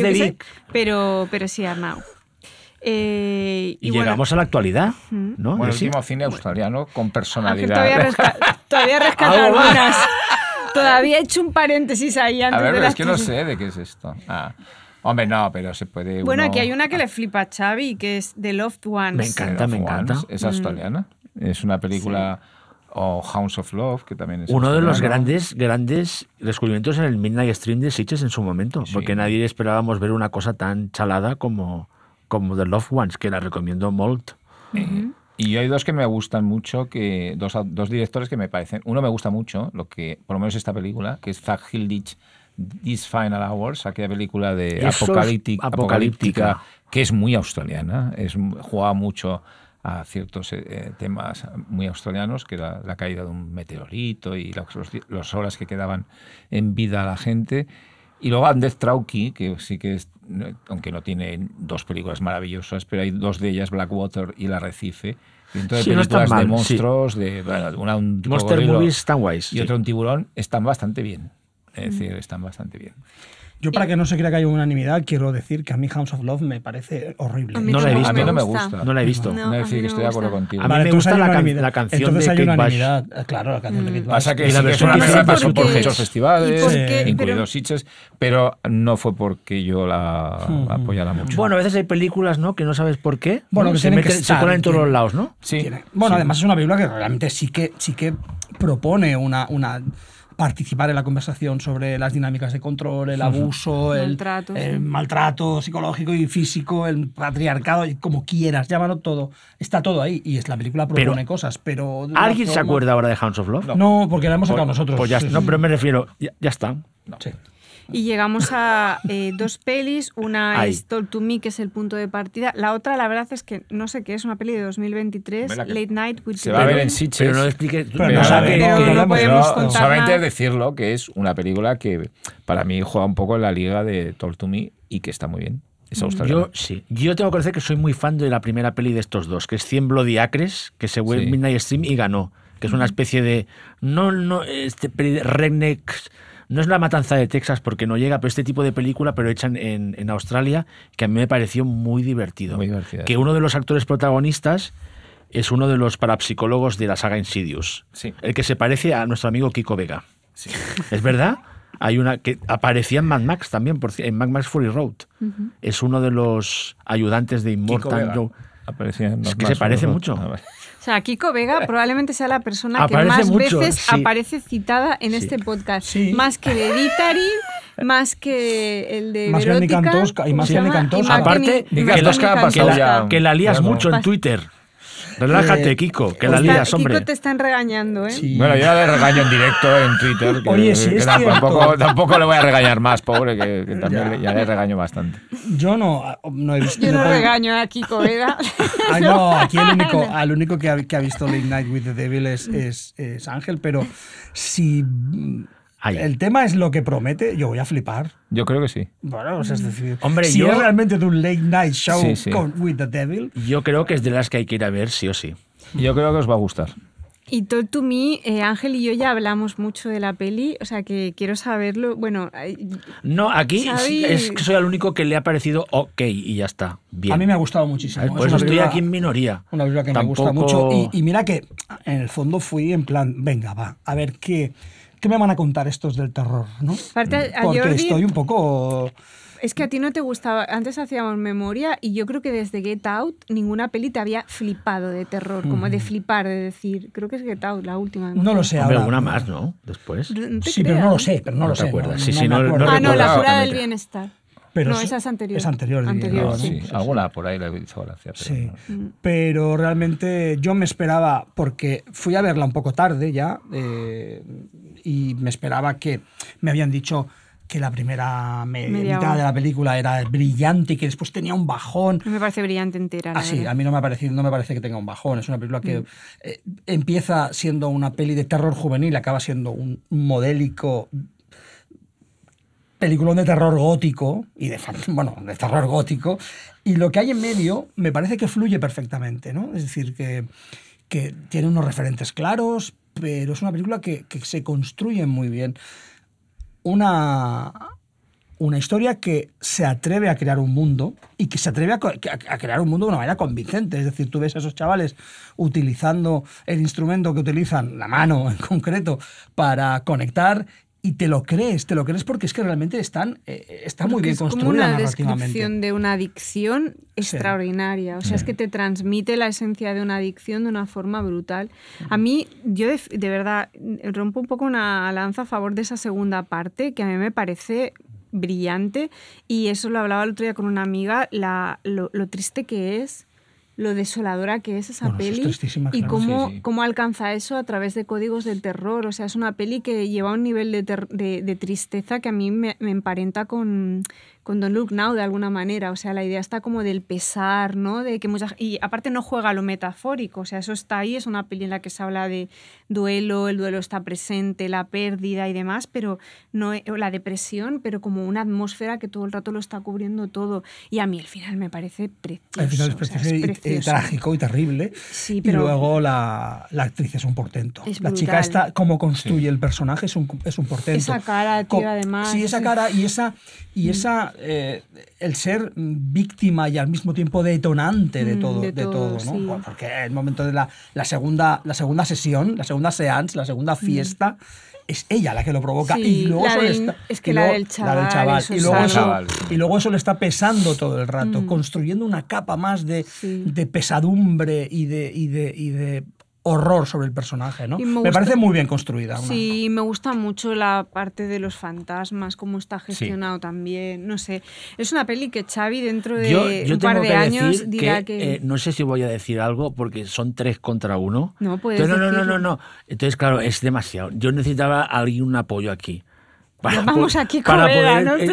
pero, pero sí, Arnau. Eh, y, llegamos a la actualidad, ¿no? el último cine australiano con personalidad. todavía, [laughs] rescata algunas. Todavía he hecho un paréntesis ahí antes a ver, de es que no sé de qué es esto. Ah. Hombre, no, pero se puede. Bueno, aquí hay una que le flipa a Xavi, que es The Loved Ones. Me encanta, me encanta. Es australiana. Es una película. O Hounds of Love, que también es. Uno de los grandes, grandes descubrimientos en el Midnight Stream de Sitches en su momento, porque nadie esperábamos ver una cosa tan chalada como, como The Loved Ones, que la recomiendo Molt. Y hay dos que me gustan mucho, que dos, dos directores que me parecen. Uno me gusta mucho, lo que por lo menos esta película, que es Zach Hilditch These Final Hours, aquella película de apocalíptica, que es muy australiana, es, juega mucho a ciertos eh, temas muy australianos, que era la caída de un meteorito y las horas que quedaban en vida a la gente. Y luego Andez Trauki, que sí que es, aunque no tiene dos películas maravillosas, pero hay dos de ellas, Blackwater y El Arrecife, entonces películas de monstruos, de una, un Monster movies están guays. Y otro un tiburón, están bastante bien. Es decir, están bastante bien. Yo, para que no se crea que haya unanimidad, quiero decir que a mí House of Love me parece horrible. no la he visto. A mí no me gusta. No la he visto. No, decir que estoy de acuerdo contigo. A mí me gusta la, la, canción Entonces de hay Kate unanimidad. Bash. Claro, la canción de Kate Bash. Pasa que, y la sí, versión que pasó por muchos festivales, incluidos Sitges, pero no fue porque yo la Hmm. apoyara mucho. Bueno, a veces hay películas, ¿no? Que no sabes por qué. Bueno, ¿no? que se, que se colan en todos los lados, ¿no? sí. Bueno, además es una película que realmente sí que, sí que propone una, una participar en la conversación sobre las dinámicas de control, el abuso, el, Maltrato, el sí. maltrato psicológico y físico, el patriarcado, y como quieras, llámalo todo. Está todo ahí y es la película propone Pero, cosas, pero... ¿Alguien se acuerda ahora de Hounds of Love? No, porque la hemos sacado nosotros. Pues ya, Sí, no, sí. pero me refiero, ya, ya está. Sí. Y llegamos a eh, dos pelis. Una Ahí. es Talk to Me, que es el punto de partida. La otra, la verdad es que no sé qué es, una peli de 2023, Hombre, la que Late Night with se the va a ver en Sitges. Pero no explique. Pero no sabe, Pero que- no que- podemos Pero contar solamente nada. decirlo que es una película que para mí juega un poco en la liga de Talk to Me y que está muy bien. Es australiana. Yo sí. Yo tengo que decir que soy muy fan de la primera peli de estos dos, que es 100 Bloody Acres, que se fue Sí. en Midnight Stream y ganó. Que es una especie de. No, no, este peli de rednecks. No es la matanza de Texas porque no llega, pero este tipo de película, pero hecha en, en Australia, que a mí me pareció muy divertido. Muy divertida, Que sí. uno de los actores protagonistas es uno de los parapsicólogos de la saga Insidious. Sí. El que se parece a nuestro amigo Kiko Vega. [laughs] ¿Es verdad? Hay una que aparecía en Mad Max también, en Mad Max Fury Road. Es uno de los ayudantes de Immortal. Joe. Aparecía en Es Mad que Max se parece mucho. Ah, vale. O sea, Kiko Vega [laughs] probablemente sea la persona que más mucho, veces sí. aparece citada en Sí. este podcast. Sí. Más que Hereditary, más que el de Más que Verótica. Antosca, y ¿cómo más se que llama? Y más que Aparte, Nick más que Antosca. ya. Que la lías mucho en Twitter. Relájate, Eh, Kiko, que la Está- lías, hombre. Kiko te están regañando, ¿eh? Sí. Bueno, yo le regaño en directo en Twitter. Que, Oye, sí que es tampoco, tampoco le voy a regañar más, pobre, que, que también Ya. le- ya le regaño bastante. Yo no, no he visto. Yo no puedo- regaño a Kiko Vega. [laughs] Ay, no, aquí el único, [laughs] al único que ha, que ha visto Late Night with the Devil es, es, es Ángel, pero si el tema es lo que promete, yo voy a flipar. Yo creo que sí. Bueno, o sea, es decir, Hombre, si yo- es realmente de un late night show Sí, sí. con With the Devil, Yo creo que es de las que hay que ir a ver, sí o sí. Yo creo que os va a gustar. Y Talk to Me, eh, Ángel y yo ya hablamos mucho de la peli, o sea que quiero saberlo. Bueno, No, aquí Xavi- es que soy el único que le ha parecido ok y ya está. Bien. a mí me ha gustado muchísimo. Es Por eso una estoy película- aquí en minoría. Una película que me gusta Tampoco- mucho. Y, y mira que en el fondo fui en plan, venga, va, a ver qué, qué me van a contar estos del terror, ¿no? Aparte, Porque Jordi- estoy un poco... es que a ti no te gustaba. Antes hacíamos memoria y yo creo que desde Get Out ninguna peli te había flipado de terror, como de flipar, de decir. Creo que es Get Out, la última. No lo sé Hombre, ahora. alguna más, ¿no? Después. No Sí, pero no lo sé, pero no, No lo te sé. acuerdas. Sí, no sí, me no- no acuerdo. Ah, no, la cura del bienestar. Pero no, esa es anterior. Es anterior, diría. Anterior, No, sí. Sí, alguna por ahí le hizo gracia. Pero Sí, no. pero realmente yo me esperaba, porque fui a verla un poco tarde ya, eh, y me esperaba que me habían dicho que la primera me- Media mitad hora. de la película era brillante y que después tenía un bajón. Me parece brillante entera. la Ah, sí, verdad. a mí no me, ha parecido, no me parece que tenga un bajón. Es una película que eh, empieza siendo una peli de terror juvenil, acaba siendo un modélico peliculón de terror gótico y de [laughs] bueno de terror gótico y lo que hay en medio me parece que fluye perfectamente no es decir que, que tiene unos referentes claros pero es una película que, que se construye muy bien una una historia que se atreve a crear un mundo y que se atreve a- a crear un mundo de una manera convincente. Es decir, tú ves a esos chavales utilizando el instrumento que utilizan, la mano en concreto, para conectar y te lo crees, te lo crees porque es que realmente están, eh, está muy Porque bien es como construida una narrativamente. descripción de una adicción extraordinaria. O sea, es que te transmite la esencia de una adicción de una forma brutal. A mí, yo de, de verdad rompo un poco una lanza a favor de esa segunda parte, que a mí me parece brillante. Y eso lo hablaba el otro día con una amiga, la, lo, lo triste que es lo desoladora que es esa Bueno, eso es peli y claro. cómo, Sí, sí. cómo alcanza eso a través de códigos del terror. O sea, es una peli que lleva un nivel de, ter- de- de tristeza que a mí me, me emparenta con, con Don't Look Now de alguna manera. O sea, la idea está como del pesar, ¿no? De que mucha, y aparte no juega a lo metafórico. O sea, eso está ahí. Es una peli en la que se habla de duelo, el duelo está presente, la pérdida y demás, pero no o la depresión, pero como una atmósfera que todo el rato lo está cubriendo todo. Y a mí el final me parece precioso. Al final es o sea, precioso y- y, eh, trágico y terrible. Sí, Y luego la, la actriz es un portento. Es la chica está, cómo construye el personaje es un, es un portento. Esa cara, tío, Co- además, Sí, esa es- cara y esa, y esa eh, el ser víctima y al mismo tiempo detonante de Mm, todo, de de todo, todo, ¿no? sí. Porque en el momento de la, la segunda, la segunda sesión, la segunda seance, la segunda fiesta, es ella la que lo provoca. Mm. Sí, y luego la eso del- está- es que y la luego- del chaval, chaval. eso Y es luego, eso, Chaval. y luego eso le está pesando todo el rato, construyendo una capa más de, Mm. Sí. de pesadumbre y de, y, de, y de horror sobre el personaje, ¿no? Y me Me, gusta- parece muy bien construida. una- Sí, me gusta mucho la parte de los fantasmas, cómo está gestionado también. No sé, es una peli que Xavi dentro de Yo, yo un par de años dirá que, que... eh, no sé si voy a decir algo porque son tres contra uno. No, puedes Entonces, no, no, no, no, no. Entonces, claro, es demasiado. Yo necesitaba alguien un apoyo aquí. Para Vamos po- a Kiko para Vega, poder, ¿no? eh,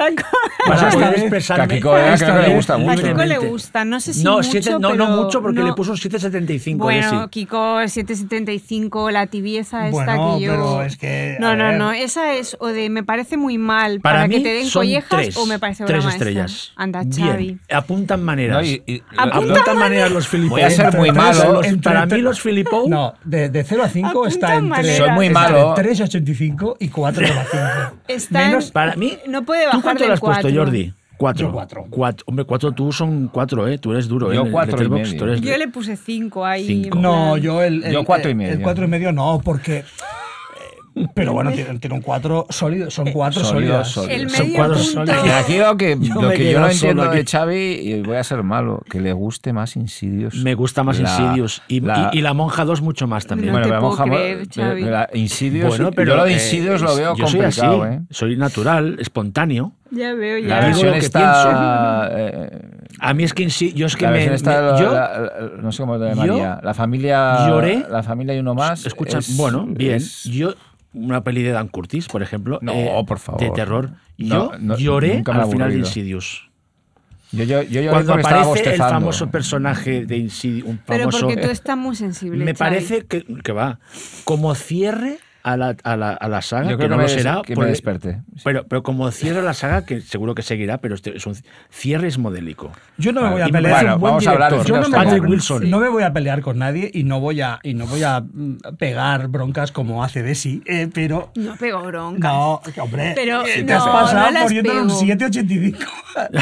para Esta poder expresarme. Que a Kiko Vega Esta creo que le gusta mucho. A Kiko le gusta, no sé si no, mucho, siete- no, no pero mucho porque no. le puso 7.75. Bueno, Desi. Kiko 775, la tibieza esta Bueno, que yo... pero es que, No, no, ver. no, esa es o de me parece muy mal Para, para, mí que te den son collejas tres, o me parece tres maestra. estrellas. Anda, Bien, Xavi. Apuntan maneras. No, y- y- apuntan maneras los Filipou. Voy a ser muy malo. tres- para tres- mí los Filipou No, de, de 0 a 5 Apunta está entre. Soy muy malo. 3,85 y 4,5. [laughs] Menos Para mí, No puede ¿tú bajar cuánto del le has puesto, cuatro. Jordi? Cuatro. Yo cuatro. Cuatro. Hombre, cuatro tú son cuatro, ¿eh? Tú eres duro, ¿eh? Yo cuatro y Letterboxd, medio. tú eres- Yo le puse 5 ahí. Cinco. No, yo el, el, Yo cuatro y medio. El 4 y medio no, porque. Eh, Pero bueno, tiene, tiene un 4 sólido, son 4 Sólido, sólidas. sólido. El Son punto. sólidos. Y aquí lo que Yo lo que yo no entiendo aquí. de Xavi, y voy a ser malo, que le guste más Insidious. Me gusta más La- Insidious. Y la- y- y la monja 2 mucho más también. No te la monja- creer, Xavi. la- Insidious, Bueno, pero yo lo de eh, Insidious lo veo yo soy complicado, así, ¿eh? Soy natural, espontáneo. Ya veo, La ya. Digo versión lo que está. eh, A mí es que Insi- yo es que la me, versión está. me- la- yo la- la- no sé cómo lo yo llamaría. La familia. lloré. La familia y uno más. escucha, es- bueno, bien. es- Yo una peli de Dan Curtis, por ejemplo, No, eh, por favor. de terror. No, Yo no, lloré al final de. Insidious. Yo, yo, yo lloré Cuando aparece el famoso personaje de Insidious, un Pero famoso porque tú estás muy sensible. me Xavi. parece que, que va como cierre a la, a la, a la saga, Yo que creo no que, lo me, des- será. que por me desperté. Pero, pero como cierre la saga, que seguro que seguirá, pero este es un cierre es modélico. Yo no me voy a pelear. Bueno, un buen vamos a hablar de director. Yo no me, Patrick voy, Wilson. no me voy a pelear con nadie y no voy a, y no voy a mm, pegar broncas como hace Desi, eh, pero. No pego bronca. No, hombre, Pero te no, has pasado no las poniéndole un pego. 7,85.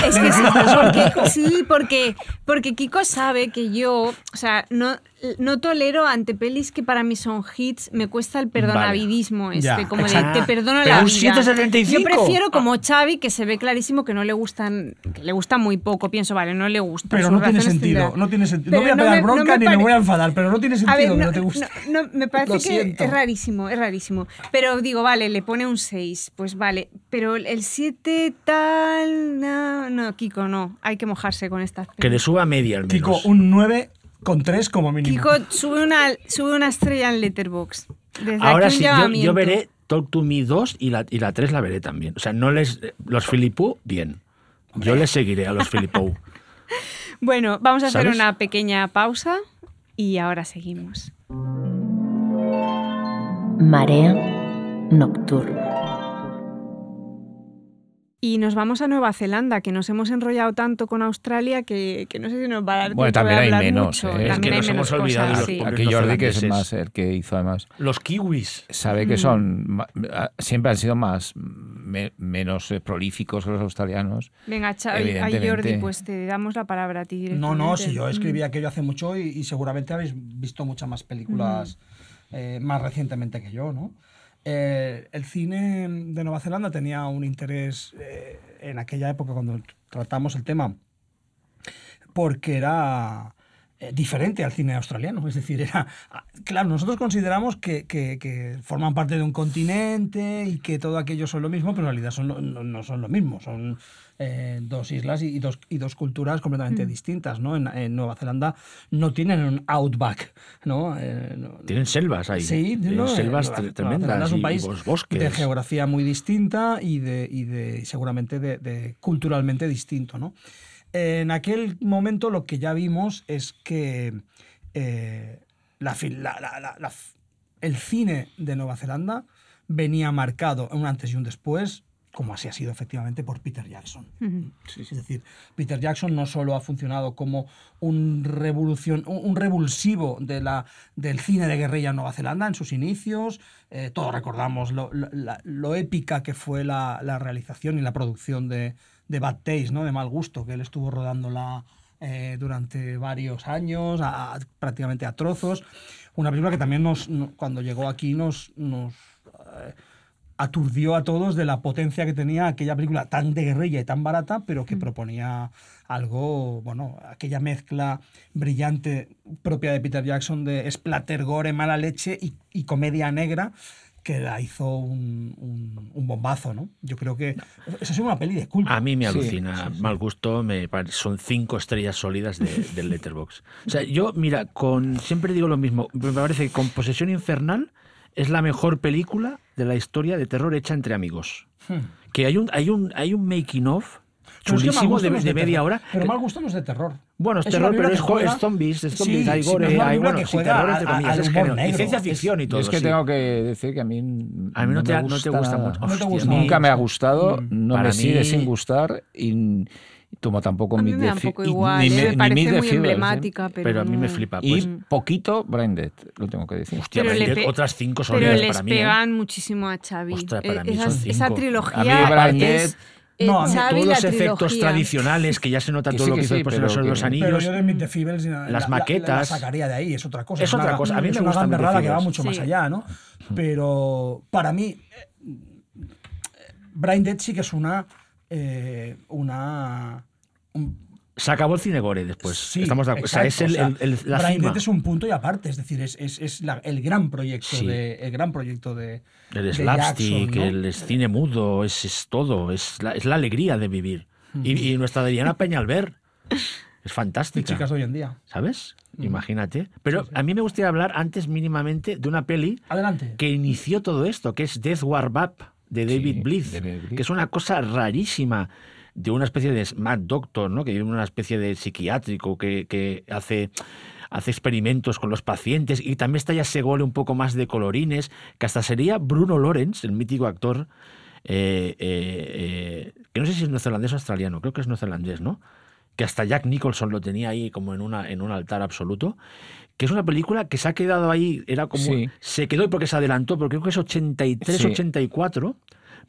Es que sí, [laughs] porque, sí, porque, porque Kiko sabe que yo, o sea, no, no tolero ante pelis que para mí son hits, me cuesta el perdonavidismo este, Ya, como de te perdono Pero la un vida. 7,75. Yo prefiero como Xavi, que se ve clarísimo que no le gustan, que le gusta muy poco, pienso, vale, no le gusta. Pero no tiene sentido, no tiene sentido. No voy a no pegar me- no bronca ni me voy a enfadar, pero no tiene sentido A ver, que no, te guste. no, no, me parece Lo que siento. es rarísimo, es rarísimo. Pero digo, vale, le pone un 6, pues vale. Pero el 7 tal, no, no, Kiko, no. Hay que mojarse con estas Que le pelis. suba media al menos. Kiko, un 9 con 3 como mínimo. Kiko sube una, sube una estrella en Letterboxd. Desde Ahora aquí un sí, yo, veré Talk to Me 2 y la, y la 3 la veré también. O sea, no les. Los Filipou, bien. Yo les seguiré a los Filipou. [laughs] Bueno, vamos a hacer una pequeña pausa y ahora seguimos. Marea nocturna. Y nos vamos a Nueva Zelanda, que nos hemos enrollado tanto con Australia que, que no sé si nos va a dar Bueno, también hay menos, mucho. ¿eh? Es También que hay nos menos hemos olvidado cosas, de los sí. pobres Aquí Jordi, que es más el que hizo además, Los kiwis. sabe Mm. que son ma- siempre han sido más me- menos eh, prolíficos que los australianos. Venga, Evidentemente. Jordi, pues te damos la palabra a ti No, no, si yo Mm. escribí aquello hace mucho y, y seguramente habéis visto muchas más películas eh, más recientemente que yo, ¿no? Eh, el cine de Nueva Zelanda tenía un interés eh, en aquella época cuando tratamos el tema porque era eh, diferente al cine australiano. Es decir, era. Claro, nosotros consideramos que, que- forman parte de un continente y que todo aquello son lo mismo, pero en realidad no son lo mismo. Son eh, dos islas y, y dos, y dos culturas completamente distintas. ¿no? En, en Nueva Zelanda no tienen un outback. ¿no? Eh, no- Tienen selvas ahí. Sí, Tienen no, selvas Nueva- tre- Nueva tremendas. Zelanda es un país y los bosques. de geografía muy distinta y de, y de seguramente de, de culturalmente distinto, ¿no? En aquel momento lo que ya vimos es que eh, la la- la- la- la f- el cine de Nueva Zelanda venía marcado un antes y un después como así ha sido efectivamente por Peter Jackson. Es decir, Peter Jackson no solo ha funcionado como un, revolución, un revulsivo de la, del cine de guerrilla en Nueva Zelanda en sus inicios, eh, todos recordamos lo, lo, épica que fue la, la, realización y la producción de, de Bad Taste, ¿no? de Mal Gusto, que él estuvo rodándola eh, durante varios años, prácticamente a trozos. Una película que también nos, cuando llegó aquí nos... nos eh, aturdió a todos de la potencia que tenía aquella película tan de guerrilla y tan barata, pero que mm. proponía algo, bueno, aquella mezcla brillante propia de Peter Jackson de splatter, gore, mala leche y, comedia negra que la hizo un, bombazo, ¿no? Yo creo que esa es una peli de culto. A mí me alucina, mal gusto, me son cinco estrellas sólidas de, del Letterbox. O sea, yo, mira, con siempre digo lo mismo, me parece que con Posesión Infernal es la mejor película de la historia de terror hecha entre amigos. Hmm. Que hay un, hay un, hay un making of chulísimo de, media hora. Pero mal gusto no es de terror. Bueno, es, terror, pero es, zombies, es zombies, hay gore, hay bueno, que terror entre comillas, es género, y ciencia ficción y todo. Es que tengo que decir que a mí, a mí no, te, no te gusta mucho. No te gusta nunca me ha gustado, mm. no me sigue sin gustar y como tampoco a mí me da un poco igual, ni, ¿eh? me parece muy emblemática, pero, pero, a mí me flipa. Pues. Y poquito Branded, lo tengo que decir. Hostia, Branded, otras cinco son Pero les para mí, pegan ¿eh? muchísimo a Xavi. Ostras, para mí esa, son cinco. esa trilogía a mí Branded, es... No, todos los efectos tradicionales que ya se nota todo lo que hizo después de los, los anillos. Pero yo de the Feebles, las maquetas. La, la, sacaría de ahí, es otra cosa. Es, es otra una, cosa. A mí es me una gusta que va mucho más allá, ¿no? Pero para mí, Brain Dead sí que es una. Eh, una un, se acabó el cine gore después. Sí, Estamos de acuerdo. O sea, es el, el, el, la cima. es un punto y aparte, es decir, es, es, es la, el gran proyecto sí. de el gran proyecto de el slapstick, ¿no? el cine mudo, es, es todo, es la, es la alegría de vivir. Y, y, nuestra Diana Peñalver es fantástica. Y chicas de hoy en día. ¿Sabes? Imagínate. Pero sí, a mí me gustaría hablar antes mínimamente de una peli Adelante. que inició todo esto, que es Death War Up de David, sí, Blyth, David Blyth, que es una cosa rarísima de una especie de Mad Doctor, ¿no? que es una especie de psiquiátrico que, que hace hace experimentos con los pacientes y también está ya ese gole un poco más de colorines, que hasta sería Bruno Lawrence, el mítico actor, eh, eh, eh, que no sé si es neozelandés o australiano, creo que es neozelandés, ¿no? Que hasta Jack Nicholson lo tenía ahí como en, una, en un altar absoluto, que es una película que se ha quedado ahí, era como, sí. se quedó porque se adelantó, pero creo que es 83, sí. 84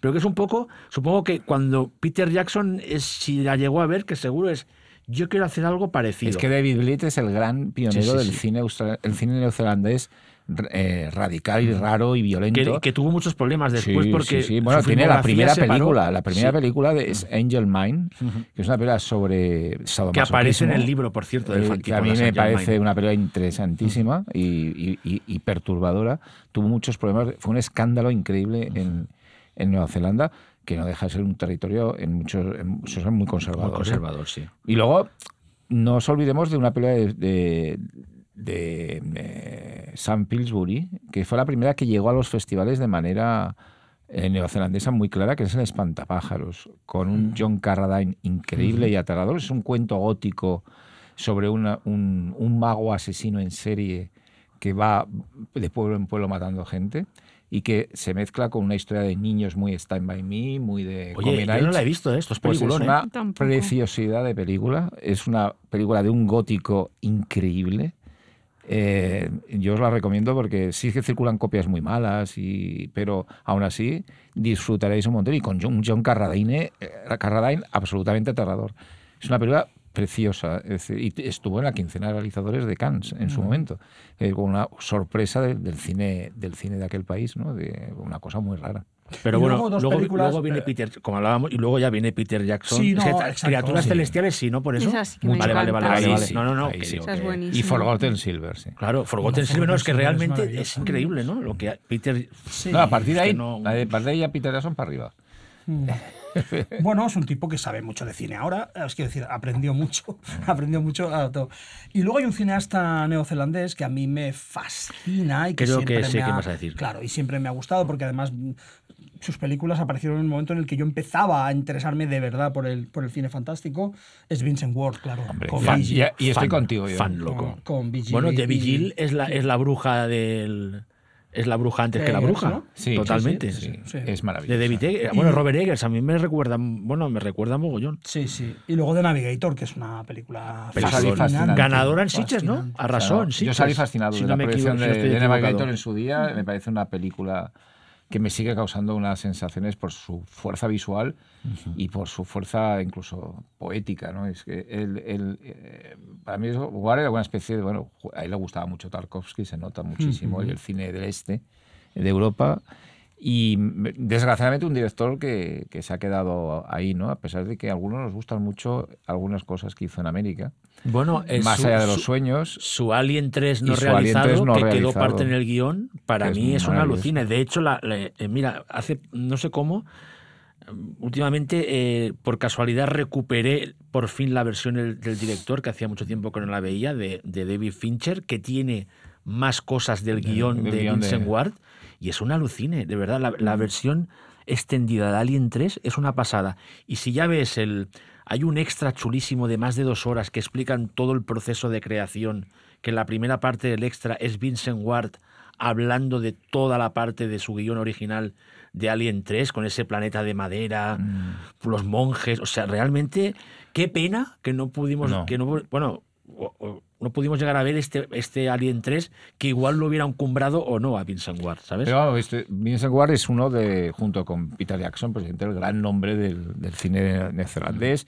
pero que es un poco, supongo que cuando Peter Jackson, es, si la llegó a ver, que seguro es, yo quiero hacer algo parecido. Es que David Blyth es el gran pionero sí, del cine el cine neozelandés eh, radical y raro y violento. Que, que, tuvo muchos problemas después porque. Sí, sí. Bueno, tiene la primera película. La primera película de, es Angel Mine, uh -huh. que es una película sobre Que aparece en el libro, por cierto, del eh, Que a mí me Angel parece Mine. una película interesantísima uh -huh. y, y, y, perturbadora. Tuvo muchos problemas. Fue un escándalo increíble uh -huh. en en Nueva Zelanda, que no deja de ser un territorio en muchos, en muchos muy conservador. Muy conservador, sí. Y luego, no nos olvidemos de una de, de, de, de, Sam Pillsbury, que fue la primera que llegó a los festivales de manera eh, neozelandesa muy clara, que es el Espantapájaros, con un John Carradine increíble y aterrador. Es un cuento gótico sobre una, un, un mago asesino en serie que va de pueblo en pueblo matando gente y que se mezcla con una historia de niños muy Stand By Me, muy de Oye, yo no la he visto, ¿eh? esto es pues es una Tampoco. preciosidad de película, es una película de un gótico increíble. Eh, yo os la recomiendo porque sí que circulan copias muy malas, y, pero aún así disfrutaréis un montón. Y con John, John Carradine, eh, Carradine, absolutamente aterrador. Es una película preciosa. Es decir, y estuvo en la quincena de realizadores de Cannes en su mm. momento, eh, con una sorpresa de, del, cine, del cine de aquel país, ¿no? de una cosa muy rara. Pero y bueno, luego, luego, películas, luego, viene Peter, como hablábamos, y luego ya viene Peter Jackson. Sí, no, es que, exacto, criaturas sí. celestiales, sí, ¿no? Por eso. Sí vale, vale, vale, vale, vale. Sí, No, no, no. Que, sí, es y Forgotten Silver, sí. Claro, Forgotten Silver, no, es que realmente es, increíble, ¿no? Lo que Peter. No, a partir de ahí, no... a partir de ahí a Peter Jackson para arriba. Mm. [laughs] [laughs] bueno, es un tipo que sabe mucho de cine ahora, es quiero decir, aprendió mucho, [laughs] aprendió mucho. Todo. Y luego hay un cineasta neozelandés que a mí me fascina y que Creo siempre que sé me ha, qué vas a decir. Claro, y siempre me ha gustado porque además sus películas aparecieron en el momento en el que yo empezaba a interesarme de verdad por el, por el cine fantástico. Es Vincent Ward, claro. Hombre, con fan, y, y, estoy fan, contigo. Yo. Fan loco. Con, con Vigil bueno, de Vigil y, es, la, es la bruja del es la bruja antes que la bruja. Sí, totalmente. Es maravilloso. De David Eggers. Bueno, Robert Eggers a mí me recuerda, bueno, me recuerda mogollón. Sí, sí. Y luego de Navigator, que es una película fascinante. Ganadora en Sitges, ¿no? Arrasó en Sitges. Yo salí fascinado si de la producción de, de Navigator en su día. Me parece una película que me sigue causando unas sensaciones por su fuerza visual y por su fuerza incluso poética. ¿no? Es que el, el eh, para mí jugar era una especie de, bueno, a él le gustaba mucho Tarkovsky, se nota muchísimo, y el cine del este, de Europa. Y desgraciadamente un director que, que, se ha quedado ahí, ¿no? A pesar de que a algunos nos gustan mucho algunas cosas que hizo en América. Bueno, más allá de los sueños. Su Alien 3 no realizado, que quedó parte en el guion, para mí es, una alucina. De hecho, la, eh, mira, hace no sé cómo, últimamente, eh, por casualidad, recuperé por fin la versión del, director, que hacía mucho tiempo que no la veía, de, David Fincher, que tiene más cosas del, guion de Vincent Ward, y es una alucine, de verdad. La, la versión extendida de Alien 3 es una pasada. Y si ya ves el hay un extra chulísimo de más de dos horas que explican todo el proceso de creación, que en la primera parte del extra es Vincent Ward hablando de toda la parte de su guion original de Alien 3, con ese planeta de madera, mm. los monjes, o sea, realmente, qué pena que no pudimos, que no, bueno, no pudimos llegar a ver este, este Alien 3 que igual lo hubiera encumbrado o no a Vincent Ward, ¿sabes? Pero este, Vincent Ward es uno de, junto con Peter Jackson, presidente del gran nombre del, del cine neozelandés.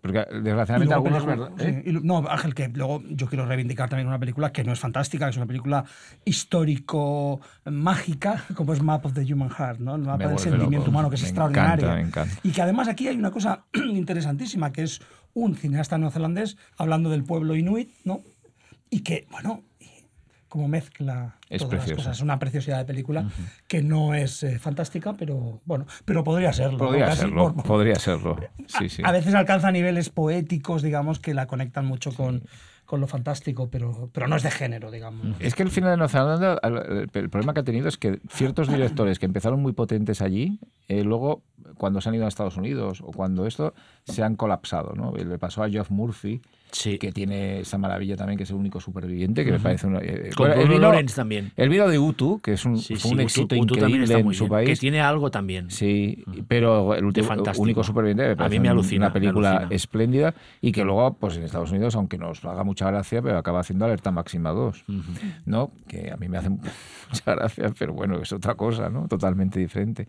Porque desgraciadamente algunos. ¿eh? no, Ángel, que luego yo quiero reivindicar también una película que no es fantástica, que es una película histórico-mágica, como es Map of the Human Heart, ¿no? el mapa del sentimiento humano, que es extraordinario. Y que además aquí hay una cosa [clears throat] interesantísima, que es un cineasta neozelandés hablando del pueblo inuit, ¿no? Y que, bueno, como mezcla es todas las cosas. Es una preciosidad de película que no es eh, fantástica, pero bueno, pero podría serlo. Podría serlo, podría serlo. Sí, sí. A, veces alcanza niveles poéticos, digamos, que la conectan mucho con, con lo fantástico, pero, pero no es de género, digamos. Es que el final de Nueva el, problema que ha tenido es que ciertos directores que empezaron muy potentes allí, eh, luego cuando se han ido a Estados Unidos o cuando esto, se han colapsado. ¿no? Le pasó a Geoff Murphy, que tiene esa maravilla también, que es el único superviviente, que me parece una... Eh, Con el vino, también. El vino de Utu, que es un, un éxito increíble en su país. Que tiene algo también. Sí, pero el último, único superviviente me a mí me alucina. Una película espléndida y que luego, pues en Estados Unidos, aunque nos haga mucha gracia, pero acaba haciendo Alerta Máxima 2, ¿no? Que a mí me hace [laughs] mucha gracia, pero bueno, es otra cosa, ¿no? Totalmente diferente.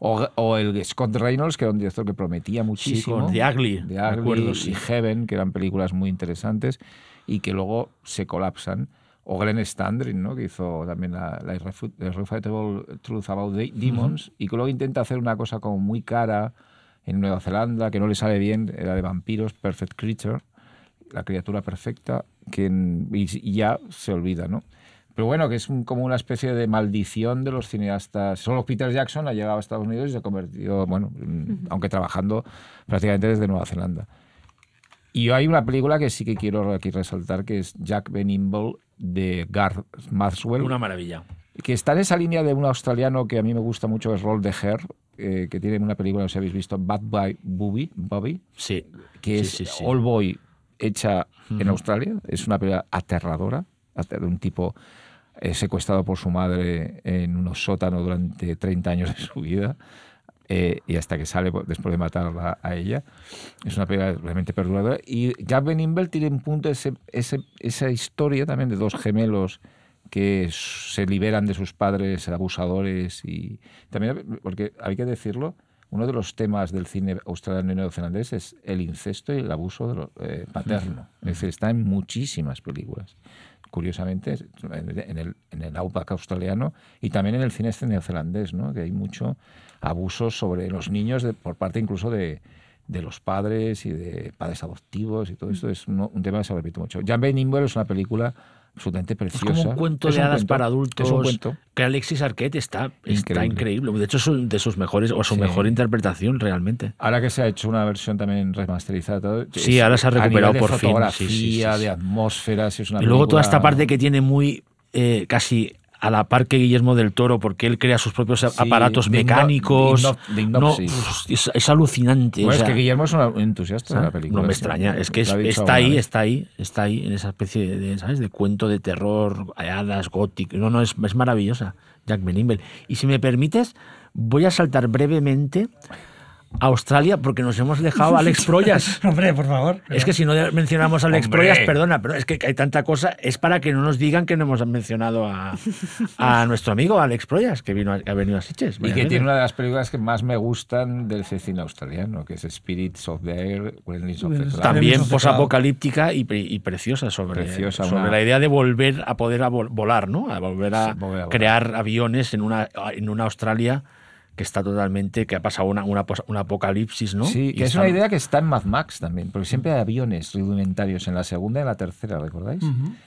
O, el Scott Reynolds, que era un director que prometía muchísimo. de Ugly. De y Heaven, que eran películas muy interesantes y que luego se colapsan. O Glenn Standring, ¿no? que hizo también la, la Irrefutable Truth About Demons, y que luego intenta hacer una cosa como muy cara en Nueva Zelanda, que no le sale bien, era de vampiros, Perfect Creature, la criatura perfecta, que y ya se olvida, ¿no? Pero bueno, que es como una especie de maldición de los cineastas. Solo Peter Jackson ha llegado a Estados Unidos y se ha convertido, bueno, aunque trabajando prácticamente desde Nueva Zelanda. Y hay una película que sí que quiero aquí resaltar, que es Jack Benimble de Garth Maxwell. Una maravilla. Que está en esa línea de un australiano que a mí me gusta mucho, es Roll de Hair, eh, que tiene una película, no sé si habéis visto, Bad Boy Bobby, Bobby sí. que es All Boy hecha en Australia. Es una película aterradora, de un tipo eh, secuestrado por su madre en unos sótanos durante 30 años de su vida. Eh, y hasta que sale después de matarla a ella. Es una película realmente perduradora. Y Jack Benimble tiene un punto, ese, esa historia también de dos gemelos que se liberan de sus padres abusadores y también, porque hay que decirlo, uno de los temas del cine australiano y neozelandés es el incesto y el abuso eh, paterno. Es decir, está en muchísimas películas curiosamente, en el, en el outback australiano y también en el cine este neozelandés, ¿no? que hay mucho abuso sobre los niños por parte incluso de, de, los padres y de padres adoptivos y todo esto es un, tema que se repite mucho. Jan Nimble es una película absolutamente preciosa. Es como un cuento de hadas para adultos. Que Alexis Arquette está increíble. increíble. De hecho, es de sus mejores, o su mejor interpretación realmente. Ahora que se ha hecho una versión también remasterizada. Sí, ahora se ha recuperado de por fotografía, fin. de atmósferas. Es una y luego toda esta parte que tiene muy eh, casi a la par que Guillermo del Toro, porque él crea sus propios aparatos mecánicos. no, es, alucinante. es que Guillermo es un entusiasta de la película. No me extraña, es que está ahí, está ahí, está ahí, en esa especie de, ¿sabes? de cuento de terror, hadas, gótico. No, no, es, es maravillosa, Jack Benimbel. Y si me permites, voy a saltar brevemente Australia porque nos hemos dejado a Alex [laughs] Proyas. Hombre, por favor. Es que si no mencionamos a Alex Proyas, perdona, pero es que hay tanta cosa, es para que no nos digan que no hemos mencionado a, [laughs] nuestro amigo Alex Proyas, que vino ha venido a Sitges. Y que tiene una de las películas que más me gustan del cine australiano, que es Spirits of the Air, of the También posapocalíptica y, y preciosa sobre, sobre la idea de volver a poder volar, ¿no? A volver a, crear aviones en una, en una Australia que está totalmente, que ha pasado una, una, un apocalipsis, ¿no? Sí, que es una idea que está en Mad Max también, porque siempre hay aviones rudimentarios en la segunda y en la tercera, ¿recordáis?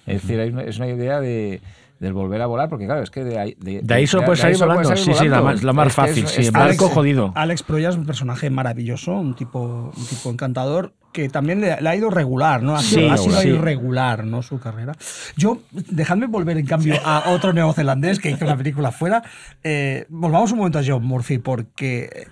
Es decir, es una idea de, del volver a volar, porque claro, es que de ahí... De, ahí solo puedes salir volando, sí, sí, la más, la más fácil, sí, el barco jodido. Alex Proya es un personaje maravilloso, un tipo, un tipo encantador, que también le, ha ido regular, ¿no? Ha sido, irregular, ¿no? Su carrera. Yo, dejadme volver, en cambio, a otro neozelandés que hizo una película fuera. Eh, volvamos un momento a John Murphy, porque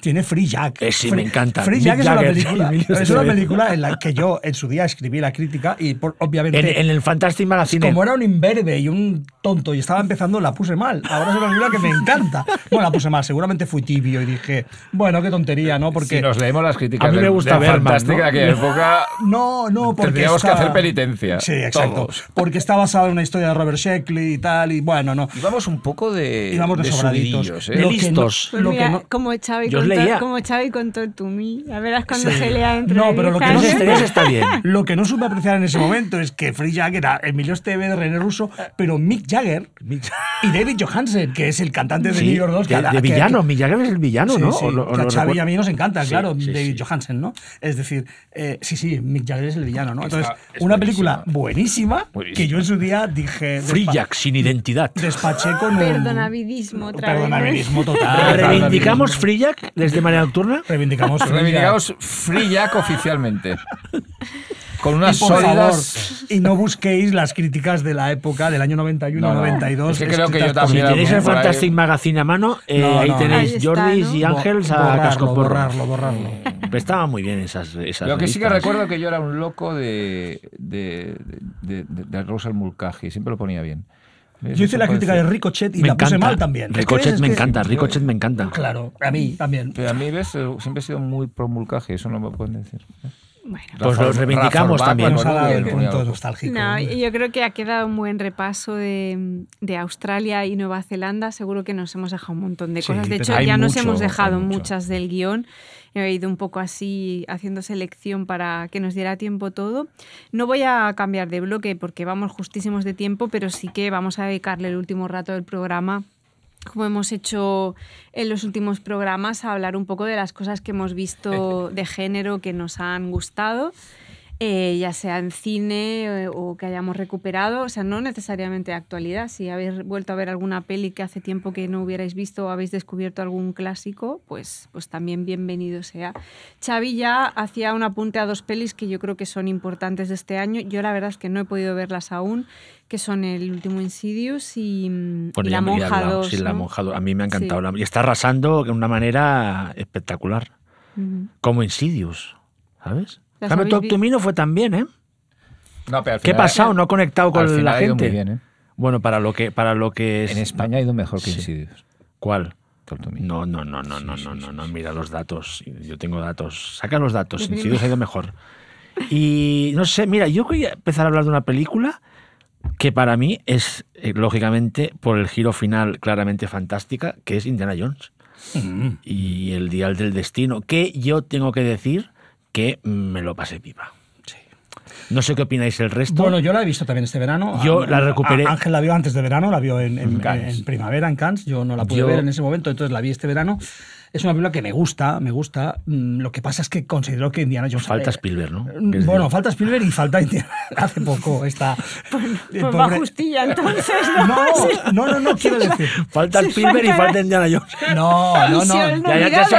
tiene Free Jack. Eh, sí, me encanta. Free Jack es una, película, [laughs] es una película en la que yo en su día escribí la crítica y obviamente... En, el Fantastic Magazine. Como era un imberbe y un tonto y estaba empezando, la puse mal. Ahora es una película que me encanta. Bueno, la puse mal. Seguramente fui tibio y dije, bueno, qué tontería, ¿no? Porque... Si nos leemos las críticas a mí me gusta ver Fantástica de aquella época... No, no, porque Tendríamos que hacer penitencia. Sí, exacto. Porque está basado en una historia de Robert Sheckley y tal, y bueno, no. Íbamos un poco de... Íbamos de, sobraditos. ¿eh? De listos. Pues mira, como Xavi, Yo leía. como Xavi con Tortumi. A verás cuando se lea entre No, pero lo que no, está bien. [laughs] lo que no supe apreciar en ese momento es que Free Jagger era Emilio Esteve de René Russo, pero Mick Jagger y David Johansen, que es el cantante de New York 2. Que, de, villano, Mick Jagger es el villano, ¿no? Sí, o a Xavi a mí nos encanta, claro, David Johansen, ¿no? Es decir, eh, sí, sí, Mick Jagger es el villano, ¿no? Entonces, una película buenísima, que yo en su día dije... Free Jack, sin identidad. Despaché con Perdonavidismo otra Perdonavidismo total. [laughs] ¿Reivindicamos Free Jack desde manera nocturna? Reivindicamos Free Reivindicamos Free Jack oficialmente. Con unas y sólidas... y no busquéis las críticas de la época, del año 91, 92. Es que creo que yo también... Si tenéis el Fantastic Magazine a mano, eh, ahí tenéis Jordi y Ángels a casco Borrarlo, borrarlo. Pero estaban muy bien esas, esas Lo que sí que recuerdo que yo era un loco de, de, de, de, Rosal Mulcahy, siempre lo ponía bien. Yo hice la crítica de Ricochet y la puse mal también. Ricochet me encanta, Ricochet me encanta. Claro, a mí también. Pero a mí, ves, siempre he sido muy pro Mulcahy, eso no me pueden decir. Bueno. Pues lo reivindicamos también. Nos ha dado el punto nostálgico. No, yo creo que ha quedado un buen repaso de, de, Australia y Nueva Zelanda. Seguro que nos hemos dejado un montón de cosas. De hecho, ya nos hemos dejado muchas del guion. He ido un poco así haciendo selección para que nos diera tiempo todo. No voy a cambiar de bloque porque vamos justísimos de tiempo, pero sí que vamos a dedicarle el último rato del programa como hemos hecho en los últimos programas, a hablar un poco de las cosas que hemos visto [laughs] de género que nos han gustado eh, ya sea en cine eh, o que hayamos recuperado, o sea, no necesariamente de actualidad. Si habéis vuelto a ver alguna peli que hace tiempo que no hubierais visto o habéis descubierto algún clásico, pues, pues también bienvenido sea. Xavi ya hacía un apunte a dos pelis que yo creo que son importantes de este año. Yo la verdad es que no he podido verlas aún, que son El último Insidious y, La Monja 2. Sí, La Monja 2. A mí me ha encantado. Y está arrasando de una manera espectacular. Como Insidious, ¿sabes? Cambio Talk to Me no fue tan bien, ¿eh? No, pero ¿Qué ha pasado? No ha conectado con la gente. Muy bien, ¿eh? Bueno, para lo que para lo que es... En España ha ido mejor que Insidious. ¿Cuál? No, no, no, no, no, no, no, no, mira los datos. Yo tengo datos. Saca los datos. Insidious ha ido mejor. Y no sé, mira, yo voy a empezar a hablar de una película que para mí es, eh, lógicamente, por el giro final claramente fantástica, que es Indiana Jones. Mm. Y el Dial del Destino, que yo tengo que decir que me lo pasé pipa. No sé qué opináis el resto. Bueno, yo la he visto también este verano. Yo la recuperé. Ángel la vio antes de verano, la vio en, primavera, en Cannes. Yo no la pude ver en ese momento, entonces la vi este verano. Es una película que me gusta, me gusta. Mm, lo que pasa es que considero que Indiana Jones. Falta Spielberg, ¿no? Mm, bueno, falta Spielberg y falta Indiana. [laughs] Hace poco está. Pues, pues va justilla entonces. No, no, no, no, quiero decir. Falta Spielberg y falta Indiana Jones. No, no, no. Ya, ya, ya se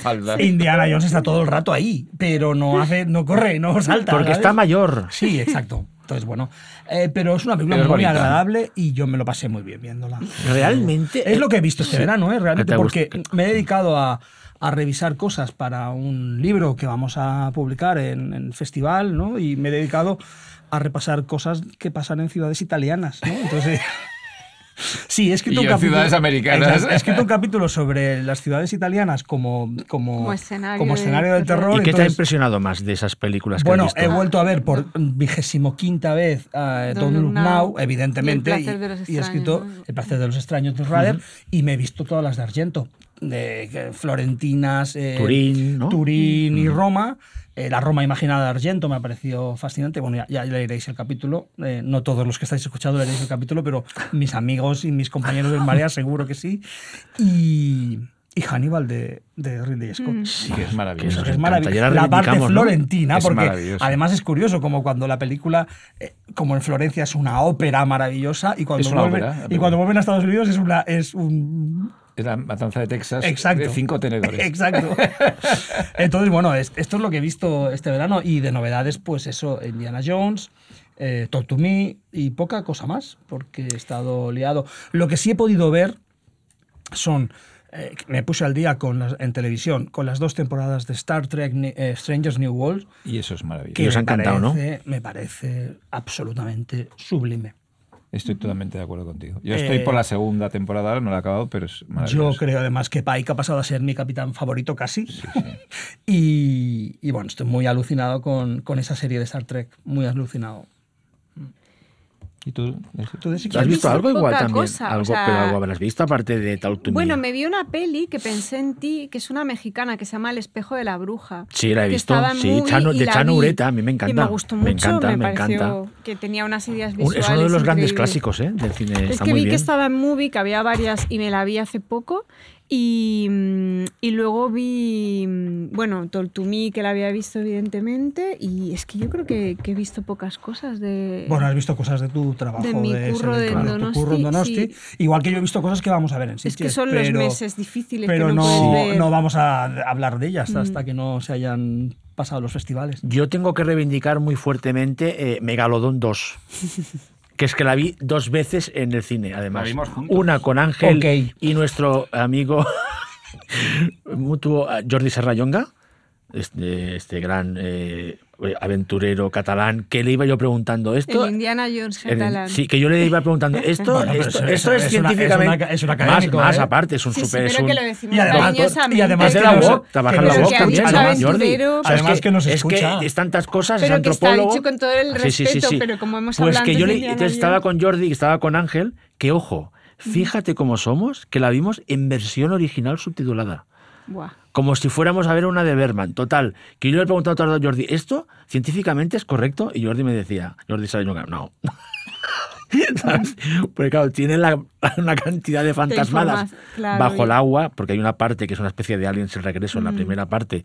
falta. Indiana Jones está todo el rato ahí, pero no hace, no corre, no salta. Porque está mayor. Sí, exacto. Entonces, bueno, eh, pero es una película muy agradable y yo me lo pasé muy bien viéndola. Realmente. Es lo que he visto este verano, ¿eh? Realmente, porque me he dedicado a, a, revisar cosas para un libro que vamos a publicar en, el festival, ¿no? Y me he dedicado a repasar cosas que pasan en ciudades italianas, ¿no? Entonces. Sí, he escrito, un capítulo, ciudades americanas. he escrito un capítulo sobre las ciudades italianas como, como, como escenario, del terror. ¿Y qué te ha impresionado más de esas películas que Bueno, has visto? he vuelto a ver por vigésimo quinta vez uh, Don't, Look Now, evidentemente, y, he escrito El placer de los extraños de Rader, y me he visto todas las de Argento, de Florentinas, eh, Turín, ¿no? Turín y Roma. Eh, la Roma imaginada de Argento me ha parecido fascinante. Bueno, ya, ya leeréis el capítulo. Eh, no todos los que estáis escuchando leeréis el capítulo, pero mis amigos y mis compañeros del Marea seguro que sí. Y, y Hannibal de, de Ridley Scott. Mm. Sí, que es maravilloso. Es maravilloso. La, parte florentina, porque además es curioso, como cuando la película, eh, como en Florencia, es una ópera maravillosa y cuando, vuelven, y cuando vuelven a Estados Unidos es, una, es un la matanza de Texas Exacto. de cinco tenedores. [laughs] Exacto. Entonces, bueno, esto es lo que he visto este verano y de novedades, pues eso, Indiana Jones, eh, Talk to Me y poca cosa más, porque he estado liado. Lo que sí he podido ver son eh, me puse al día con en televisión con las dos temporadas de Star Trek eh, Strangers New Worlds. Y eso es maravilloso. Que os ha encantado, ¿no? Me parece absolutamente sublime. Estoy totalmente de acuerdo contigo. Yo estoy por la eh, segunda temporada, no la he acabado, pero es maravilloso. Yo creo además que Pike ha pasado a ser mi capitán favorito casi. Sí, sí. [laughs] y, y, bueno, estoy muy alucinado con, con esa serie de Star Trek, muy alucinado. ¿Y tú? ¿Tú has visto algo igual también? algo, pero algo habrás visto aparte de Talk to Bueno, me vi una peli que pensé en ti, que es una mexicana que se llama El espejo de la bruja. Sí, la he visto. Sí, Chano, de Chano Ureta, a mí me encanta. Y me gustó mucho, me, encanta, me, me encanta. que tenía unas ideas visuales Es uno de los grandes clásicos ¿eh? del cine. Es que vi que estaba en Movie, que había varias y me la vi hace poco y, mm, y, luego vi, mm, bueno, Toltumí, que la había visto evidentemente, y es que yo creo que, que, he visto pocas cosas de... Bueno, has visto cosas de tu trabajo, de mi curro de, de curro en Donosti, igual que yo he visto cosas que vamos a ver en Sitges, Es que son pero, los meses difíciles pero que no, no, ver. no vamos a hablar de ellas hasta mm. que no se hayan pasado los festivales. Yo tengo que reivindicar muy fuertemente eh, Megalodón 2. [laughs] que es que la vi dos veces en el cine, además. Una con Ángel y nuestro amigo [laughs] mutuo Jordi Serrayonga, este, este gran eh, aventurero catalán, que le iba yo preguntando esto. El Indiana Jones catalán. sí, que yo le iba preguntando [laughs] esto. esto, es, es, científicamente. es, una, más, más ¿eh? aparte, es un sí, super. Sí, un, que lo decimos y además, y además que, que la voz, trabaja la voz también, además, Jordi. O sea, además es que, que nos escucha. Es que es tantas cosas, pero es antropólogo. Que está dicho con todo el respeto, pero como hemos pues hablado que yo le, estaba con Jordi y estaba con Ángel, que ojo, fíjate cómo somos, que la vimos en versión original subtitulada. Buah. Como si fuéramos a ver una de Berman. Total, que yo le he preguntado a Jordi, ¿esto científicamente es correcto? Y Jordi me decía, Jordi Sarayonga, no. [laughs] Porque claro, tiene la, una cantidad de fantasmadas claro, bajo y... el agua, porque hay una parte que es una especie de aliens el regreso en la primera parte,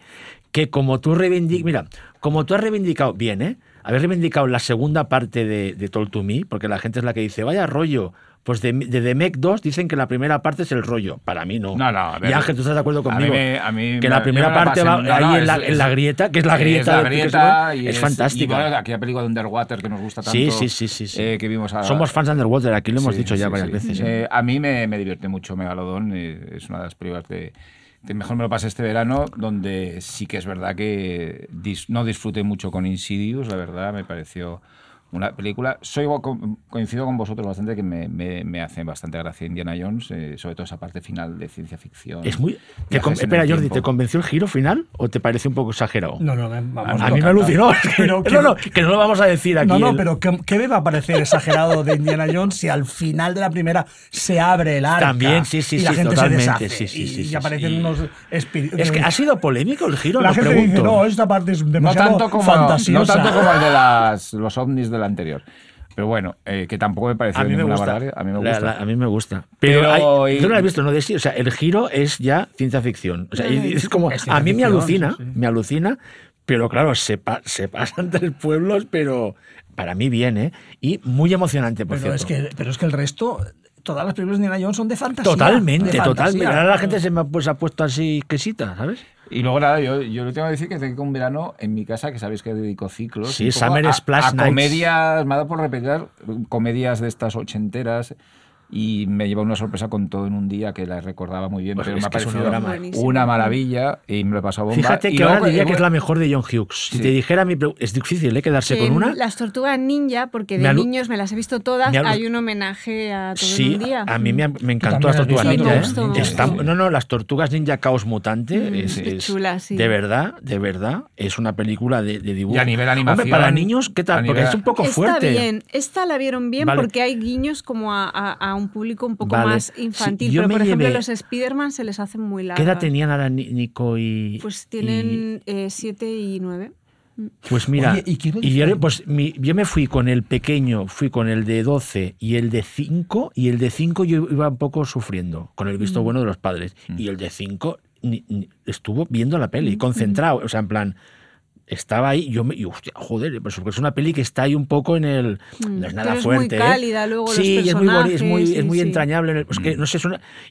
que como tú reivindicas, mira, como tú has reivindicado, bien, ¿eh? Haber reivindicado la segunda parte de, de Told to Me, porque la gente es la que dice, vaya rollo, pues de, de The Mech 2 dicen que la primera parte es el rollo. Para mí no. No, no, a ver, y Ángel, ¿tú estás de acuerdo conmigo? A mí, a mí que la primera parte va no, ahí no, en, la, es, en, la, grieta, que es la grieta. Es, la grieta y es, es fantástica. Y bueno, aquella película de Underwater que nos gusta tanto. Sí, sí, sí. sí, sí. Eh, que vimos a, Somos fans de Underwater, aquí lo hemos sí, dicho ya sí, varias veces. Eh, a mí me, me, divierte mucho Megalodón, eh, es una de las películas de, de, mejor me lo pasé este verano, donde sí que es verdad que dis, no disfruté mucho con Insidious, la verdad, me pareció una película. Soy coincido con vosotros bastante que me, me, me hace bastante gracia Indiana Jones, eh, sobre todo esa parte final de ciencia ficción. Es muy. Te espera, Jordi, tiempo. ¿te convenció el giro final o te parece un poco exagerado? No, no, vamos, a, a mí me alucinó. Pero, no, no, que no lo vamos a decir aquí. No, no, el... pero ¿qué, ¿qué, me va a parecer exagerado de Indiana Jones si al final de la primera se abre el arca? También, sí, sí, y la sí, gente totalmente. se deshace sí, sí, sí, y, sí, aparecen sí. unos espíritus. Es que ha sido polémico el giro, la lo gente pregunto. dice, no, esta parte es demasiado no tanto como, fantasiosa. No tanto como el de las, los ovnis del anterior. Pero bueno, eh, que tampoco me parece a mí me ninguna gusta. barbarie. A mí me gusta. La, la, a mí me gusta. Pero, Pero hay, y... tú no lo has visto, ¿no? De sí, o sea, el giro es ya ciencia ficción. O sea, es como, es a mí me alucina, sí, sí. me alucina, pero claro, se, pa, se pasan [laughs] tres pueblos, pero para mí bien, ¿eh? Y muy emocionante, por pero cierto. Es que, pero es que el resto, todas las películas de Indiana Jones son de fantasía. Totalmente, de totalmente. fantasía. Ahora la gente se me ha, pues, ha puesto así quesita, ¿sabes? Y luego nada, yo, yo le tengo que decir que tengo un verano en mi casa, que sabéis que dedico ciclos. Sí, Summer Splash a comedias, me ha dado por repetir comedias de estas ochenteras y me lleva una sorpresa con todo en un día que la recordaba muy bien, pues pero me ha parecido una, maravilla y me lo he pasado bomba. Fíjate que ahora diría que es la mejor de John Hughes. Si te dijera, mi es difícil ¿eh? quedarse con una. Las tortugas ninja, porque de niños me las he visto todas, hay un homenaje a todo sí, un día. a mí me, me encantó las tortugas ninja. ¿eh? no, no, las tortugas ninja Caos Mutante mm, es, chula, sí. De verdad, de verdad, es una película de, de dibujo. Y a nivel animación. Hombre, para niños, ¿qué tal? Porque es un poco fuerte. Está bien, esta la vieron bien porque hay guiños como a un público un poco más infantil. pero, por ejemplo, los Spider-Man se les hacen muy largas. ¿Qué edad tenían ahora Nico y...? Pues tienen 7 y 9. Eh, pues mira, y, yo, pues yo me fui con el pequeño, fui con el de 12 y el de 5, y el de 5 yo iba un poco sufriendo con el visto mm. bueno de los padres. Mm. Y el de 5 estuvo viendo la peli, mm. concentrado, o sea, en plan, estaba ahí, yo me, y, hostia, joder, pues es una peli que está ahí un poco en el, no es nada fuerte. Es muy ¿eh? cálida, luego sí, los es muy, es muy, es muy entrañable. Pues que, no sé,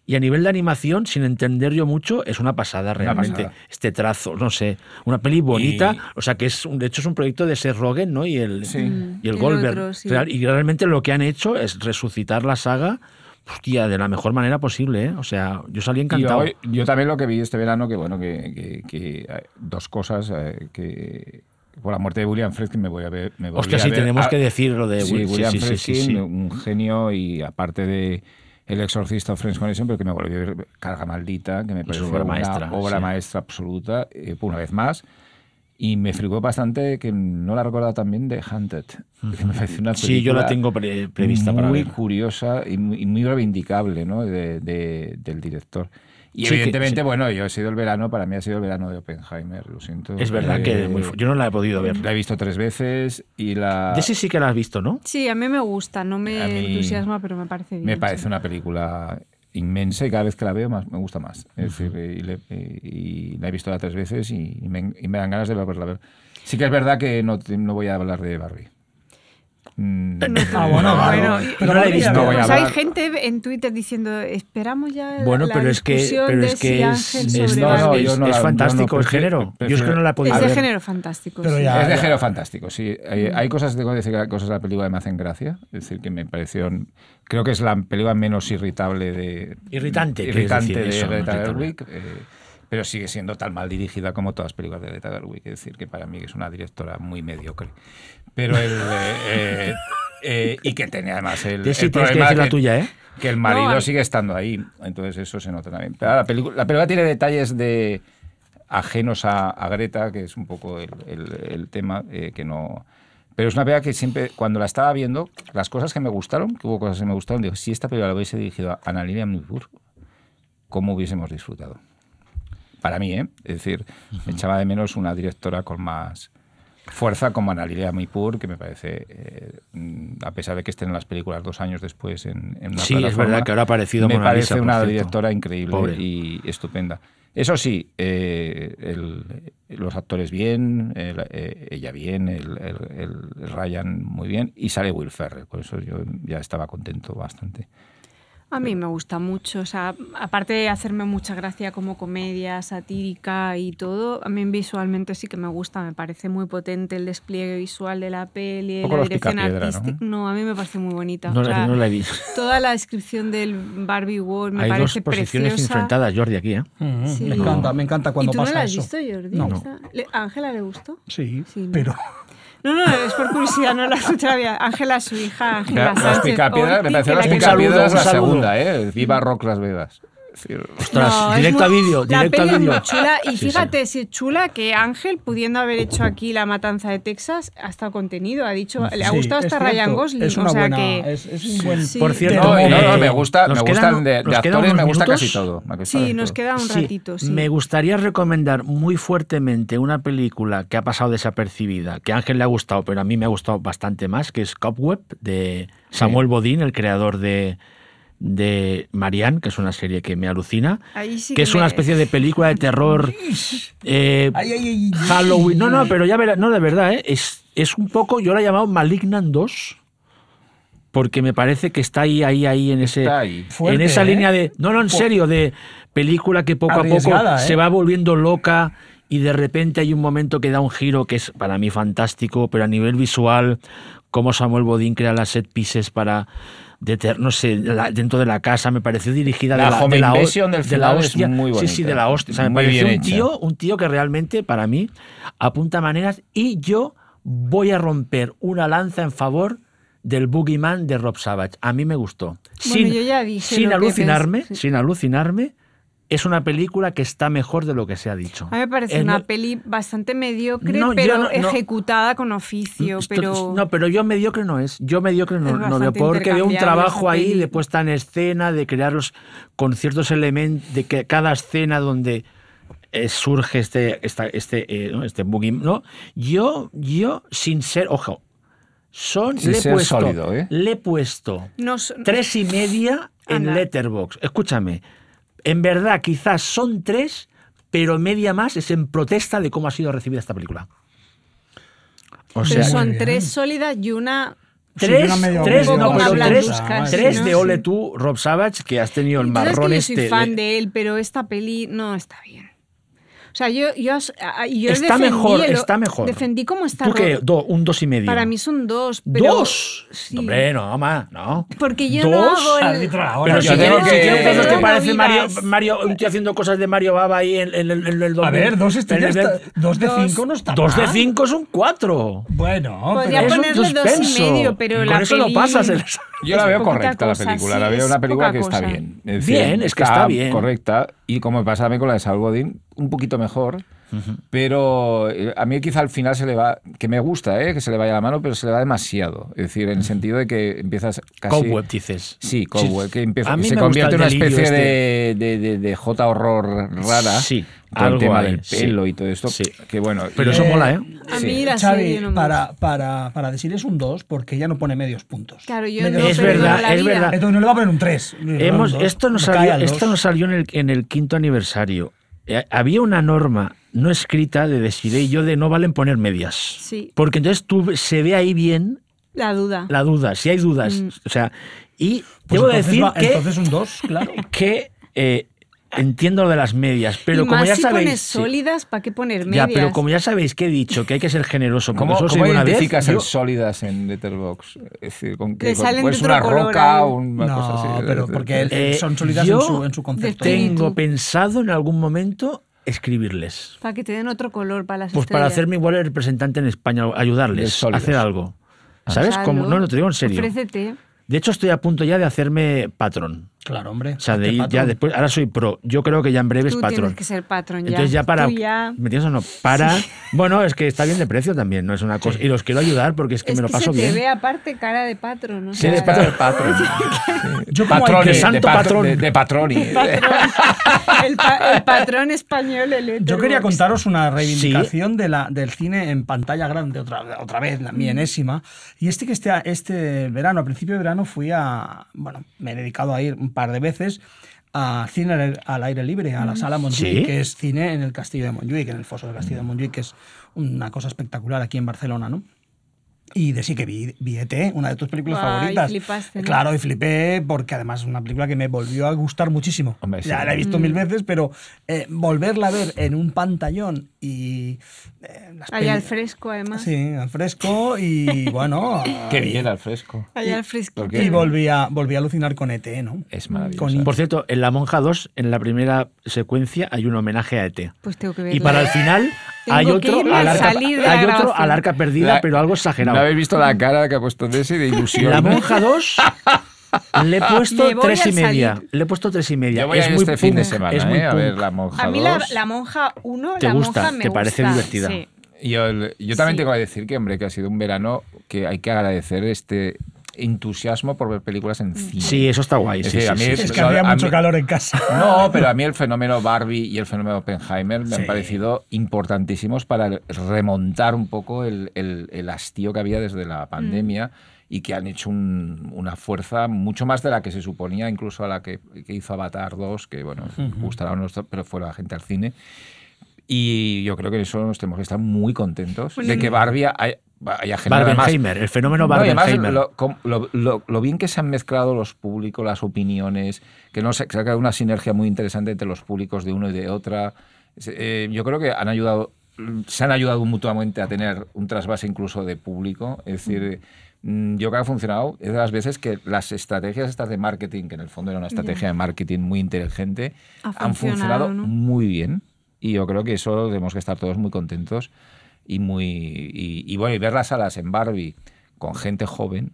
y a nivel de animación, sin entender yo mucho, es una pasada realmente. Este trazo, no sé, una peli bonita, o sea que es, de hecho es un proyecto de Seth Rogen, ¿no? Y el, y el Goldberg. y realmente lo que han hecho es resucitar la saga hostia, de la mejor manera posible, ¿eh? O sea, yo salí encantado. Yo, también lo que vi este verano, que bueno, que, que, dos cosas, eh, que por la muerte de William Friedkin me voy a ver. Me Hostia, sí, tenemos que decir lo de sí, William sí, Friedkin, un genio y aparte de El Exorcista o Friends Connection, pero que me volvió a ver Carga Maldita, que me pareció una maestra, obra maestra absoluta, eh, una vez más. Y me fricó bastante que no la recordado también de Hunted. Que me parece una [laughs] sí, yo la tengo prevista muy para Muy curiosa y muy, reivindicable ¿no? de, del director. Y evidentemente, bueno, yo he sido el verano, para mí ha sido el verano de Oppenheimer, lo siento. Es verdad que eh, yo no la he podido ver. La he visto tres veces y la... De ese sí que la has visto, ¿no? Sí, a mí me gusta, no me entusiasma, pero me parece bien. Me parece una película inmensa y cada vez que la veo más, me gusta más. Es decir, y, la he visto tres veces y, me, dan ganas de volverla a ver. Sí que es verdad que no, no voy a hablar de Barbie. Mm. ah, bueno, bueno pero no la he visto. Pues hay gente en Twitter diciendo, esperamos ya bueno, la pero es que, pero es, que es, es, no, es fantástico el género. yo es que no la he podido Es de género fantástico. Pero ya, es de género fantástico, sí. Hay, hay cosas, tengo que decir que cosas de la película que me hacen gracia. Es decir, que me pareció creo que es la película menos irritable de irritante, irritante de Greta Gerwig, eh, pero sigue siendo tan mal dirigida como todas las películas de Greta Gerwig, es decir, que para mí es una directora muy mediocre. Pero el eh, eh, y que tenía además el, problema que, la tuya, ¿eh? que el marido sigue estando ahí, entonces eso se nota también. Pero la, película, la película tiene detalles de ajenos a, Greta, que es un poco el, el tema que no pero es una película que siempre, cuando la estaba viendo, las cosas que me gustaron, que hubo cosas que me gustaron, digo, si esta película la hubiese dirigido a Ana Lilia ¿cómo hubiésemos disfrutado? Para mí, ¿eh? Es decir, me echaba de menos una directora con más fuerza como Ana Lilia Mipur, que me parece, eh, a pesar de que estén en las películas dos años después en, en una Sí, es verdad que ahora ha aparecido Me parece una directora increíble y estupenda. Eso sí, eh, los actores bien, eh, ella bien, el, Ryan muy bien y sale Will Ferrell, por eso yo ya estaba contento bastante. A mí me gusta mucho, o sea, aparte de hacerme mucha gracia como comedia satírica y todo, a mí visualmente sí que me gusta, me parece muy potente el despliegue visual de la peli, la dirección artística. ¿no? a mí me parece muy bonita. No, la he visto. Toda la descripción del Barbie World me Hay parece dos posiciones preciosa. enfrentadas, Jordi, aquí, ¿eh? Me encanta, me encanta cuando ¿Y tú pasa no la has visto, Jordi? No. ¿Ángela le gustó? Sí, pero... [laughs] No, no, es por curiosidad, no la bien. Ángela, su hija, Ángela Sánchez. Las picapiedras, me pareció las picapiedras la segunda, ¿eh? Viva Rock Las Vegas. Ostras, directo a vídeo, directo a vídeo. chula y fíjate, si es chula que Ángel, pudiendo haber hecho aquí la matanza de Texas, ha estado contenido. Ha dicho, le ha gustado hasta Ryan Gosling. Es o sea buena, que. Es, un buen. Por cierto, no, no, no, me gusta, me gustan de, de actores, me gusta casi todo. Sí, nos queda un ratito. Sí. Me gustaría recomendar muy fuertemente una película que ha pasado desapercibida, que a Ángel le ha gustado, pero a mí me ha gustado bastante más, que es Cobweb, de Samuel Bodin, el creador de de Marianne, que es una serie que me alucina, que, es una especie de película de [laughs] terror eh, Halloween. No, no, pero ya verás, no, de verdad, ¿eh? es, es un poco, yo la he llamado Malignant 2, porque me parece que está ahí, ahí, ahí en ese, ahí. en esa ¿eh? línea de, no, no, en serio, de película que poco a poco Arriesgada, ¿eh? se va volviendo loca y de repente hay un momento que da un giro que es para mí fantástico, pero a nivel visual, como Samuel Bodin crea las set pieces para de ter- no sé, la- dentro de la casa, me pareció dirigida La de la, home de la, ho- invasion del de la es hostia. sí, sí, de la hostia. O sea, me Muy pareció bien un hecha. tío, un tío que realmente para mí apunta maneras y yo voy a romper una lanza en favor del Boogeyman de Rob Savage. A mí me gustó. Bueno, yo ya dije sin lo que alucinarme, pens- sí. sin alucinarme, es una película que está mejor de lo que se ha dicho. A mí me parece Es una no- peli bastante mediocre, No, pero no- no- ejecutada con oficio. Pero No, pero yo mediocre no es. Yo mediocre no, no veo, porque veo un trabajo ahí peli. de puesta en escena, de crearlos con ciertos elementos, de que cada escena donde eh, surge este, esta- este, eh, ¿no? este boogie, ¿no? Yo, yo, sin ser, ojo, son, Sin le ser puesto, sólido, ¿eh? le he puesto tres y media en. Letterbox. Escúchame, en verdad quizás son tres, pero media más es en protesta de cómo ha sido recibida esta película. O pero son tres sólidas y una Sí, Tres, medio- tres, medio no, pero blanca, tres, casi, tres ¿no? de Sí. Ole tú, Rob Savage, que has tenido el marrón yo este. soy fan de- de él, pero esta peli no está bien. O sea, yo, yo, yo Está defendí mejor, está mejor. Defendí cómo está. ¿Tú qué? Do- un dos y medio. Para mí son dos. Pero, ¿Dos? Sí. Hombre, no, ma, no. Porque yo no ¿Dos? hago el-. Pero yo si tengo que- si cosas que No parece Mario. Mario, un tío haciendo cosas de Mario Baba ahí en, en- en- en el 2000. A ver, dos estrellas, está- dos de Dos- cinco no está Dos de cinco son cuatro. Bueno, Podría pero Es un ponerle dos y medio, pero Con la eso lo peli- pasas. el- Yo la veo correcta la cosa, película, sí, la veo una película que está bien. Es Bien, es que está bien. Correcta. Y como me pasa a mí con la de Saul Godin, un poquito mejor. Pero eh, a mí quizá al final se le va, que me gusta, ¿eh? que se le vaya la mano, pero se le va demasiado. Es decir, en el sentido de que empiezas casi... Cobweb, dices. Sí, Cobweb, que empieza, se convierte en el una especie este. de, de, de- de J horror rara. Sí, con el algo tema ahí, del sí. pelo y todo esto. Sí. Que bueno. Pero y- eso mola, ¿eh? A Sí. mí la Xavi, no me para, para, para decir es un 2 porque ya no pone medios puntos. Claro, yo Medios no Es verdad, la es vida. verdad. Entonces no le va a poner un 3. Hemos, esto, nos salió, esto nos salió en el, en el quinto aniversario. Eh, Había una norma no escrita de Desiree y yo de no valen poner medias. Sí. Porque entonces tú se ve ahí bien La duda. la duda, si hay dudas. Mm. O sea, y Pues debo entonces decir va- que, Entonces un 2, claro. [laughs] que eh, entiendo lo de las medias, pero y como más ya si sabéis. pones sólidas, ¿para qué poner Ya, medias? pero como ya sabéis que he dicho que hay que ser generoso, ¿Cómo, eso cómo una vez, identificas yo- el sólidas en Letterboxd? Es decir, ¿con ¿Con- salen pues una color roca o una no, cosa así? pero porque Eh, son sólidas yo en su, en su concepto. Tengo pensado en algún momento escribirles. Para que te den otro color para las Pues para estrellas. hacerme igual el representante en España, ayudarles a hacer algo. ¿Sabes? Hazlo. Como, no, no, te digo en serio. Ofrécete. De hecho, estoy a punto ya de hacerme patrón. Claro, hombre. O sea, de ya patrón. después, ahora soy pro. Yo creo que ya en breve es Tú patrón. tienes que ser patrón ya. Entonces ya para... Tú ya- ¿Me entiendes o no? Para... [laughs] Bueno, es que está bien de precio también, no es una cosa... Y los quiero ayudar porque es que es me lo que paso se te bien. ve aparte cara de patrón. ¿no? Sí, sea, patrón. [laughs] patrón. Yo como Patrón, de, santo patrón. De, de patroni. el, pa- el patrón español, el Yo quería contaros una reivindicación de la, del cine en pantalla grande, otra, otra vez, la mi enésima. Y este que este, este verano, a principio de verano, fui a. Bueno, me he dedicado a ir un par de veces a cine al aire- al aire libre, a la sala Montjuic, ¿Sí? que es cine en el Castillo de Montjuic, en el foso del Castillo de Montjuic, que es una cosa espectacular aquí en Barcelona, ¿no? Y de sí que vi, vi E.T., una de tus películas Guau, y favoritas. flipaste, ¿no? Claro, y flipé porque además es una película que me volvió a gustar muchísimo. Hombre, sí. ya la he visto mil veces, pero eh, volverla a ver en un pantallón y... eh, las Ahí al fresco, además. Sí, al fresco y [laughs] bueno... Qué bien al fresco. Ahí al fresco. Y volví a, volví a alucinar con ET, ¿no? Es maravilloso. Con- Por cierto, en La Monja 2, en la primera secuencia, hay un homenaje a ET. Pues tengo que Y verla. para el final Tengo hay que otro, irme al arca, salir de la hay otro grabación. al arca perdida, La- pero algo exagerado. ¿No habéis visto la cara que ha puesto Desi de ilusión? La monja 2 [laughs] le he puesto tres y media. salir. Le he puesto tres y media. Yo voy es a ir muy este fin de punk, semana es muy eh, a ver punk. la monja A mí la, 2. la monja 1, ¿Te la gusta? monja me ¿Te parece gusta, divertida? sí. Yo, yo también Sí. tengo que decir que, hombre, que ha sido un verano que hay que agradecer este entusiasmo por ver películas en cine. Sí, eso está guay. Es sí, decir, sí, a mí sí, Es que había mucho mí- calor en casa. [laughs] No, pero a mí el fenómeno Barbie y el fenómeno Oppenheimer me han parecido importantísimos para remontar un poco el, el- el hastío que había desde la pandemia y que han hecho un- una fuerza mucho más de la que se suponía, incluso a la que, que hizo Avatar 2, que bueno, gustará o no, pero fue la gente al cine. Y yo creo que en eso nos tenemos que estar muy contentos Bueno, de que Barbie, Barbenheimer, el fenómeno Barbenheimer. lo, bien que se han mezclado los públicos, las opiniones, que no se, ha creado una sinergia muy interesante entre los públicos de uno y de otra. Eh, yo creo que han ayudado, se han ayudado mutuamente a tener un trasvase incluso de público. Es decir, mm, yo creo que ha funcionado. Es de las veces que las estrategias estas de marketing, que en el fondo era una estrategia de marketing muy inteligente, han funcionado muy bien. Y yo creo que eso tenemos que estar todos muy contentos y muy y, bueno y ver las salas en Barbie con gente joven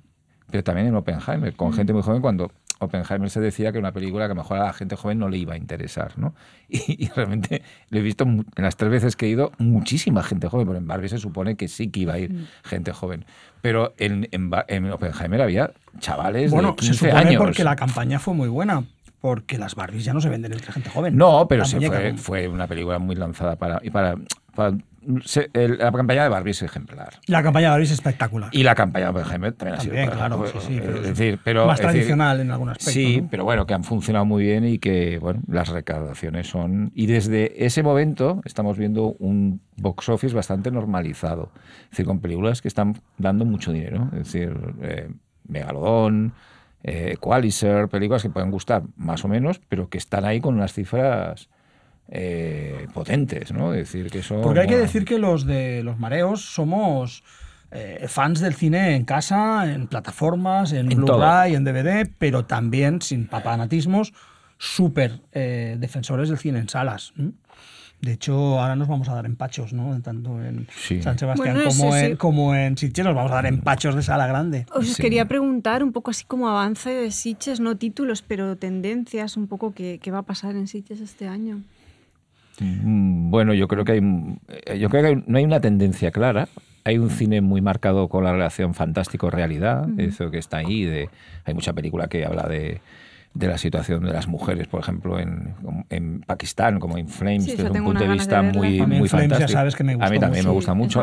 pero también en Oppenheimer con mm. gente muy joven cuando Oppenheimer se decía que una película que a lo mejor a la gente joven no le iba a interesar ¿no? [laughs] y, realmente lo he visto en las tres veces que he ido muchísima gente joven pero en Barbie se supone que sí que iba a ir mm. gente joven pero en, en, Oppenheimer había chavales bueno, de 15 se supone años porque la campaña fue muy buena porque las Barbies ya no se venden entre gente joven. No, pero se fue, fue, una película muy lanzada para, y para, para la campaña de Barbie es ejemplar. La campaña de Barbie es espectacular. Y la campaña de Oppenheimer también, ha sido claro, sí, sí, es decir, pero, más tradicional en algún aspecto. Sí, pero bueno, que han funcionado muy bien y que bueno, las recaudaciones son. Y desde ese momento estamos viendo un box office bastante normalizado. Es decir, con películas que están dando mucho dinero. Es decir, eh, Megalodón. Eh, películas que pueden gustar más o menos, pero que están ahí con unas cifras eh, potentes, ¿no? decir, que son, Porque hay que decir que los de los mareos somos eh, fans del cine en casa, en plataformas, en, Blu-ray, en DVD, pero también, sin papanatismos, súper eh, defensores del cine en salas. De hecho, ahora nos vamos a dar empachos, ¿no? Tanto en San Sebastián como, en, como en Sitges nos vamos a dar empachos de sala grande. Os quería preguntar un poco así como avance de Sitges, no títulos, pero tendencias, un poco qué, qué va a pasar en Sitges este año. Mm, bueno, yo creo que hay, eh, yo creo que no hay una tendencia clara. Hay un cine muy marcado con la relación fantástico-realidad, eso que está ahí. De, hay mucha película que habla de, de la situación de las mujeres, por ejemplo, en, en Pakistán, como In Flames, desde un punto de vista muy, muy fantástico. a mí también me gusta mucho.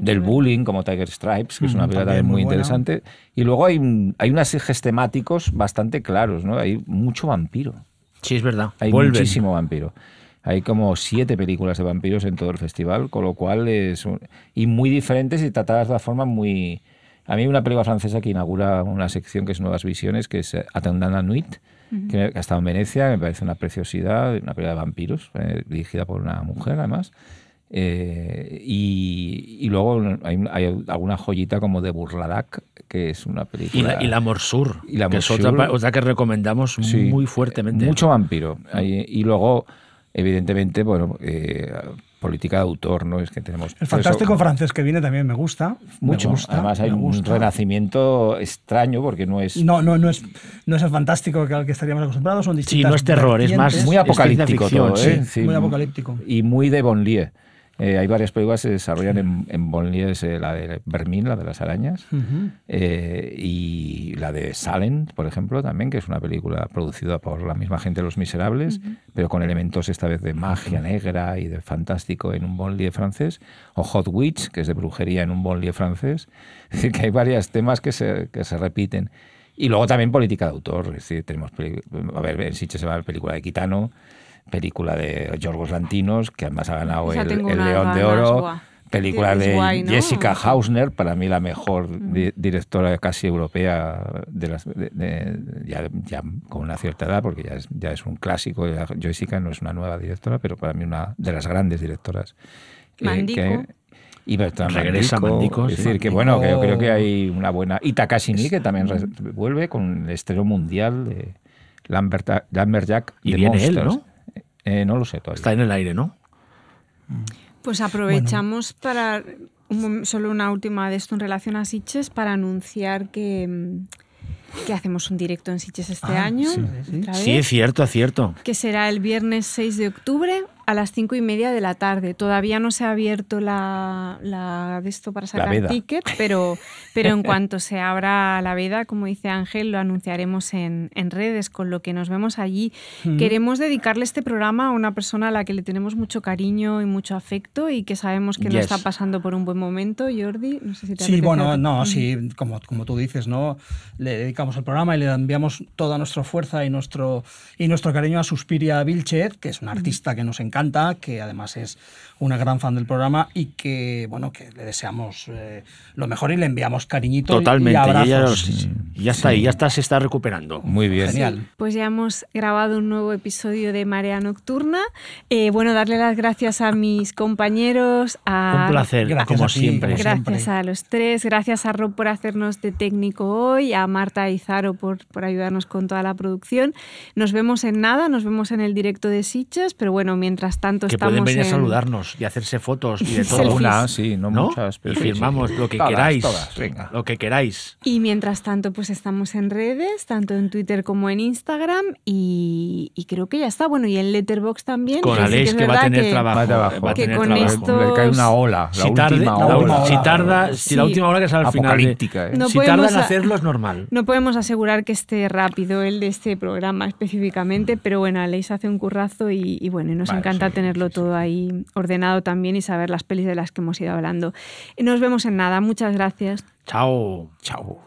Del bullying, como Tiger Stripes, que es una película también muy, interesante. Y luego hay, hay unos ejes temáticos bastante claros, ¿no? Hay mucho vampiro. Sí, es verdad. Hay muchísimo vampiro. Hay como siete películas de vampiros en todo el festival, con lo cual es... y muy diferentes y tratadas de forma muy... A mí una película francesa que inaugura una sección que es Nuevas Visiones, que es Atendana Nuit, que ha estado en Venecia, me parece una preciosidad, una película de vampiros, eh, dirigida por una mujer además. Eh, y, luego hay, alguna joyita como de Burladac, que es una película. Y la, Morsur, y la que es otra, que recomendamos muy fuertemente. Mucho vampiro. y luego evidentemente, bueno, eh, política de autor, ¿no? Es que tenemos... El fantástico francés que viene también me gusta. Mucho. Además hay un renacimiento extraño porque no es... No, no, no es, no es el fantástico al que estaríamos acostumbrados, son distintas Sí, no es terror, es más... Muy apocalíptico todo, ¿eh? Sí, muy apocalíptico. Y muy de Bonlier. Eh, hay varias películas que se desarrollan en, en Bonlier, la de Bermín, la de las arañas, eh, y la de Salem, por ejemplo, también, que es una película producida por la misma gente de Los Miserables, pero con elementos esta vez de magia negra y de fantástico en un Bonlier francés, o Hot Witch, que es de brujería en un Bonlier francés. Es decir, que hay varios temas que se, que se repiten. Y luego también política de autor, es decir, tenemos, a ver, en Sitges se va la película de Quitano, película de Yorgos Lantinos, que además ha ganado el, León de Oro. Película de Jessica [laughs] Hausner, para mí la mejor directora casi europea, de las, ya, con una cierta edad, porque ya es, ya es un clásico. Jessica no es una nueva directora, pero para mí una de las grandes directoras. Eh, y Bertrand Regresa Mandico. es decir, que bueno, que yo creo que hay una buena. Y Takashi que también vuelve con el estreno mundial de Lambert, Lambert Jack. Y viene él, ¿no? Eh, no lo sé todavía. Está en el aire, ¿no? Pues aprovechamos para solo una última de esto en relación a Sitches para anunciar que, que hacemos un directo en Sitches este ah, año. Sí, sí, es cierto, es cierto. Que será el viernes 6 de octubre a las cinco y media de la tarde. Todavía no se ha abierto la, la de esto para sacar ticket, pero, pero en cuanto se abra la veda, como dice Ángel, lo anunciaremos en, en redes, con lo que nos vemos allí. Queremos dedicarle este programa a una persona a la que le tenemos mucho cariño y mucho afecto y que sabemos que no está pasando por un buen momento, Jordi. No sé si te sí, bueno, no, sí, como, como tú dices, ¿no? Le dedicamos el programa y le enviamos toda nuestra fuerza y nuestro, y nuestro cariño a Suspiria Vilchez, que es una artista que nos encanta que además es una gran fan del programa y que, bueno, que le deseamos eh, lo mejor y le enviamos cariñito Totalmente, y abrazos. ya, ya, está ahí, ya está, se está recuperando. Muy bien. Genial. Pues ya hemos grabado un nuevo episodio de Marea Nocturna. Eh, bueno, darle las gracias a mis compañeros. A, un placer, como siempre. Gracias a los tres. Gracias a Rob por hacernos de técnico hoy, a Marta y Zaro por, por ayudarnos con toda la producción. Nos vemos en nada, nos vemos en el directo de Siches, pero bueno, mientras tanto que estamos pueden venir en... a saludarnos y hacerse fotos y de todo. Selfies. Una, sí, no, ¿no? muchas. Pero y sí, firmamos sí. lo que Todas, queráis. todas, venga. Lo que queráis. Y mientras tanto, pues estamos en redes, tanto en Twitter como en Instagram. Y, y creo que ya está. Bueno, y en Letterbox también. Con que es que, va a tener que- trabajo. Va a trabajo. va a Que tener con trabajo. esto- Le cae una ola. La si, tarde- última la ola. última si hora. tarda, si la última hora que es al final. de- ¿eh? No si tarda en hacerlo es normal. No podemos asegurar que esté rápido el de este programa específicamente, pero bueno, Aleix hace un currazo y, y bueno, y nos Vale, encanta sí, tenerlo sí, sí. todo ahí también y saber las pelis de las que hemos ido hablando. Nos vemos en nada. Muchas gracias. Chao. Chao.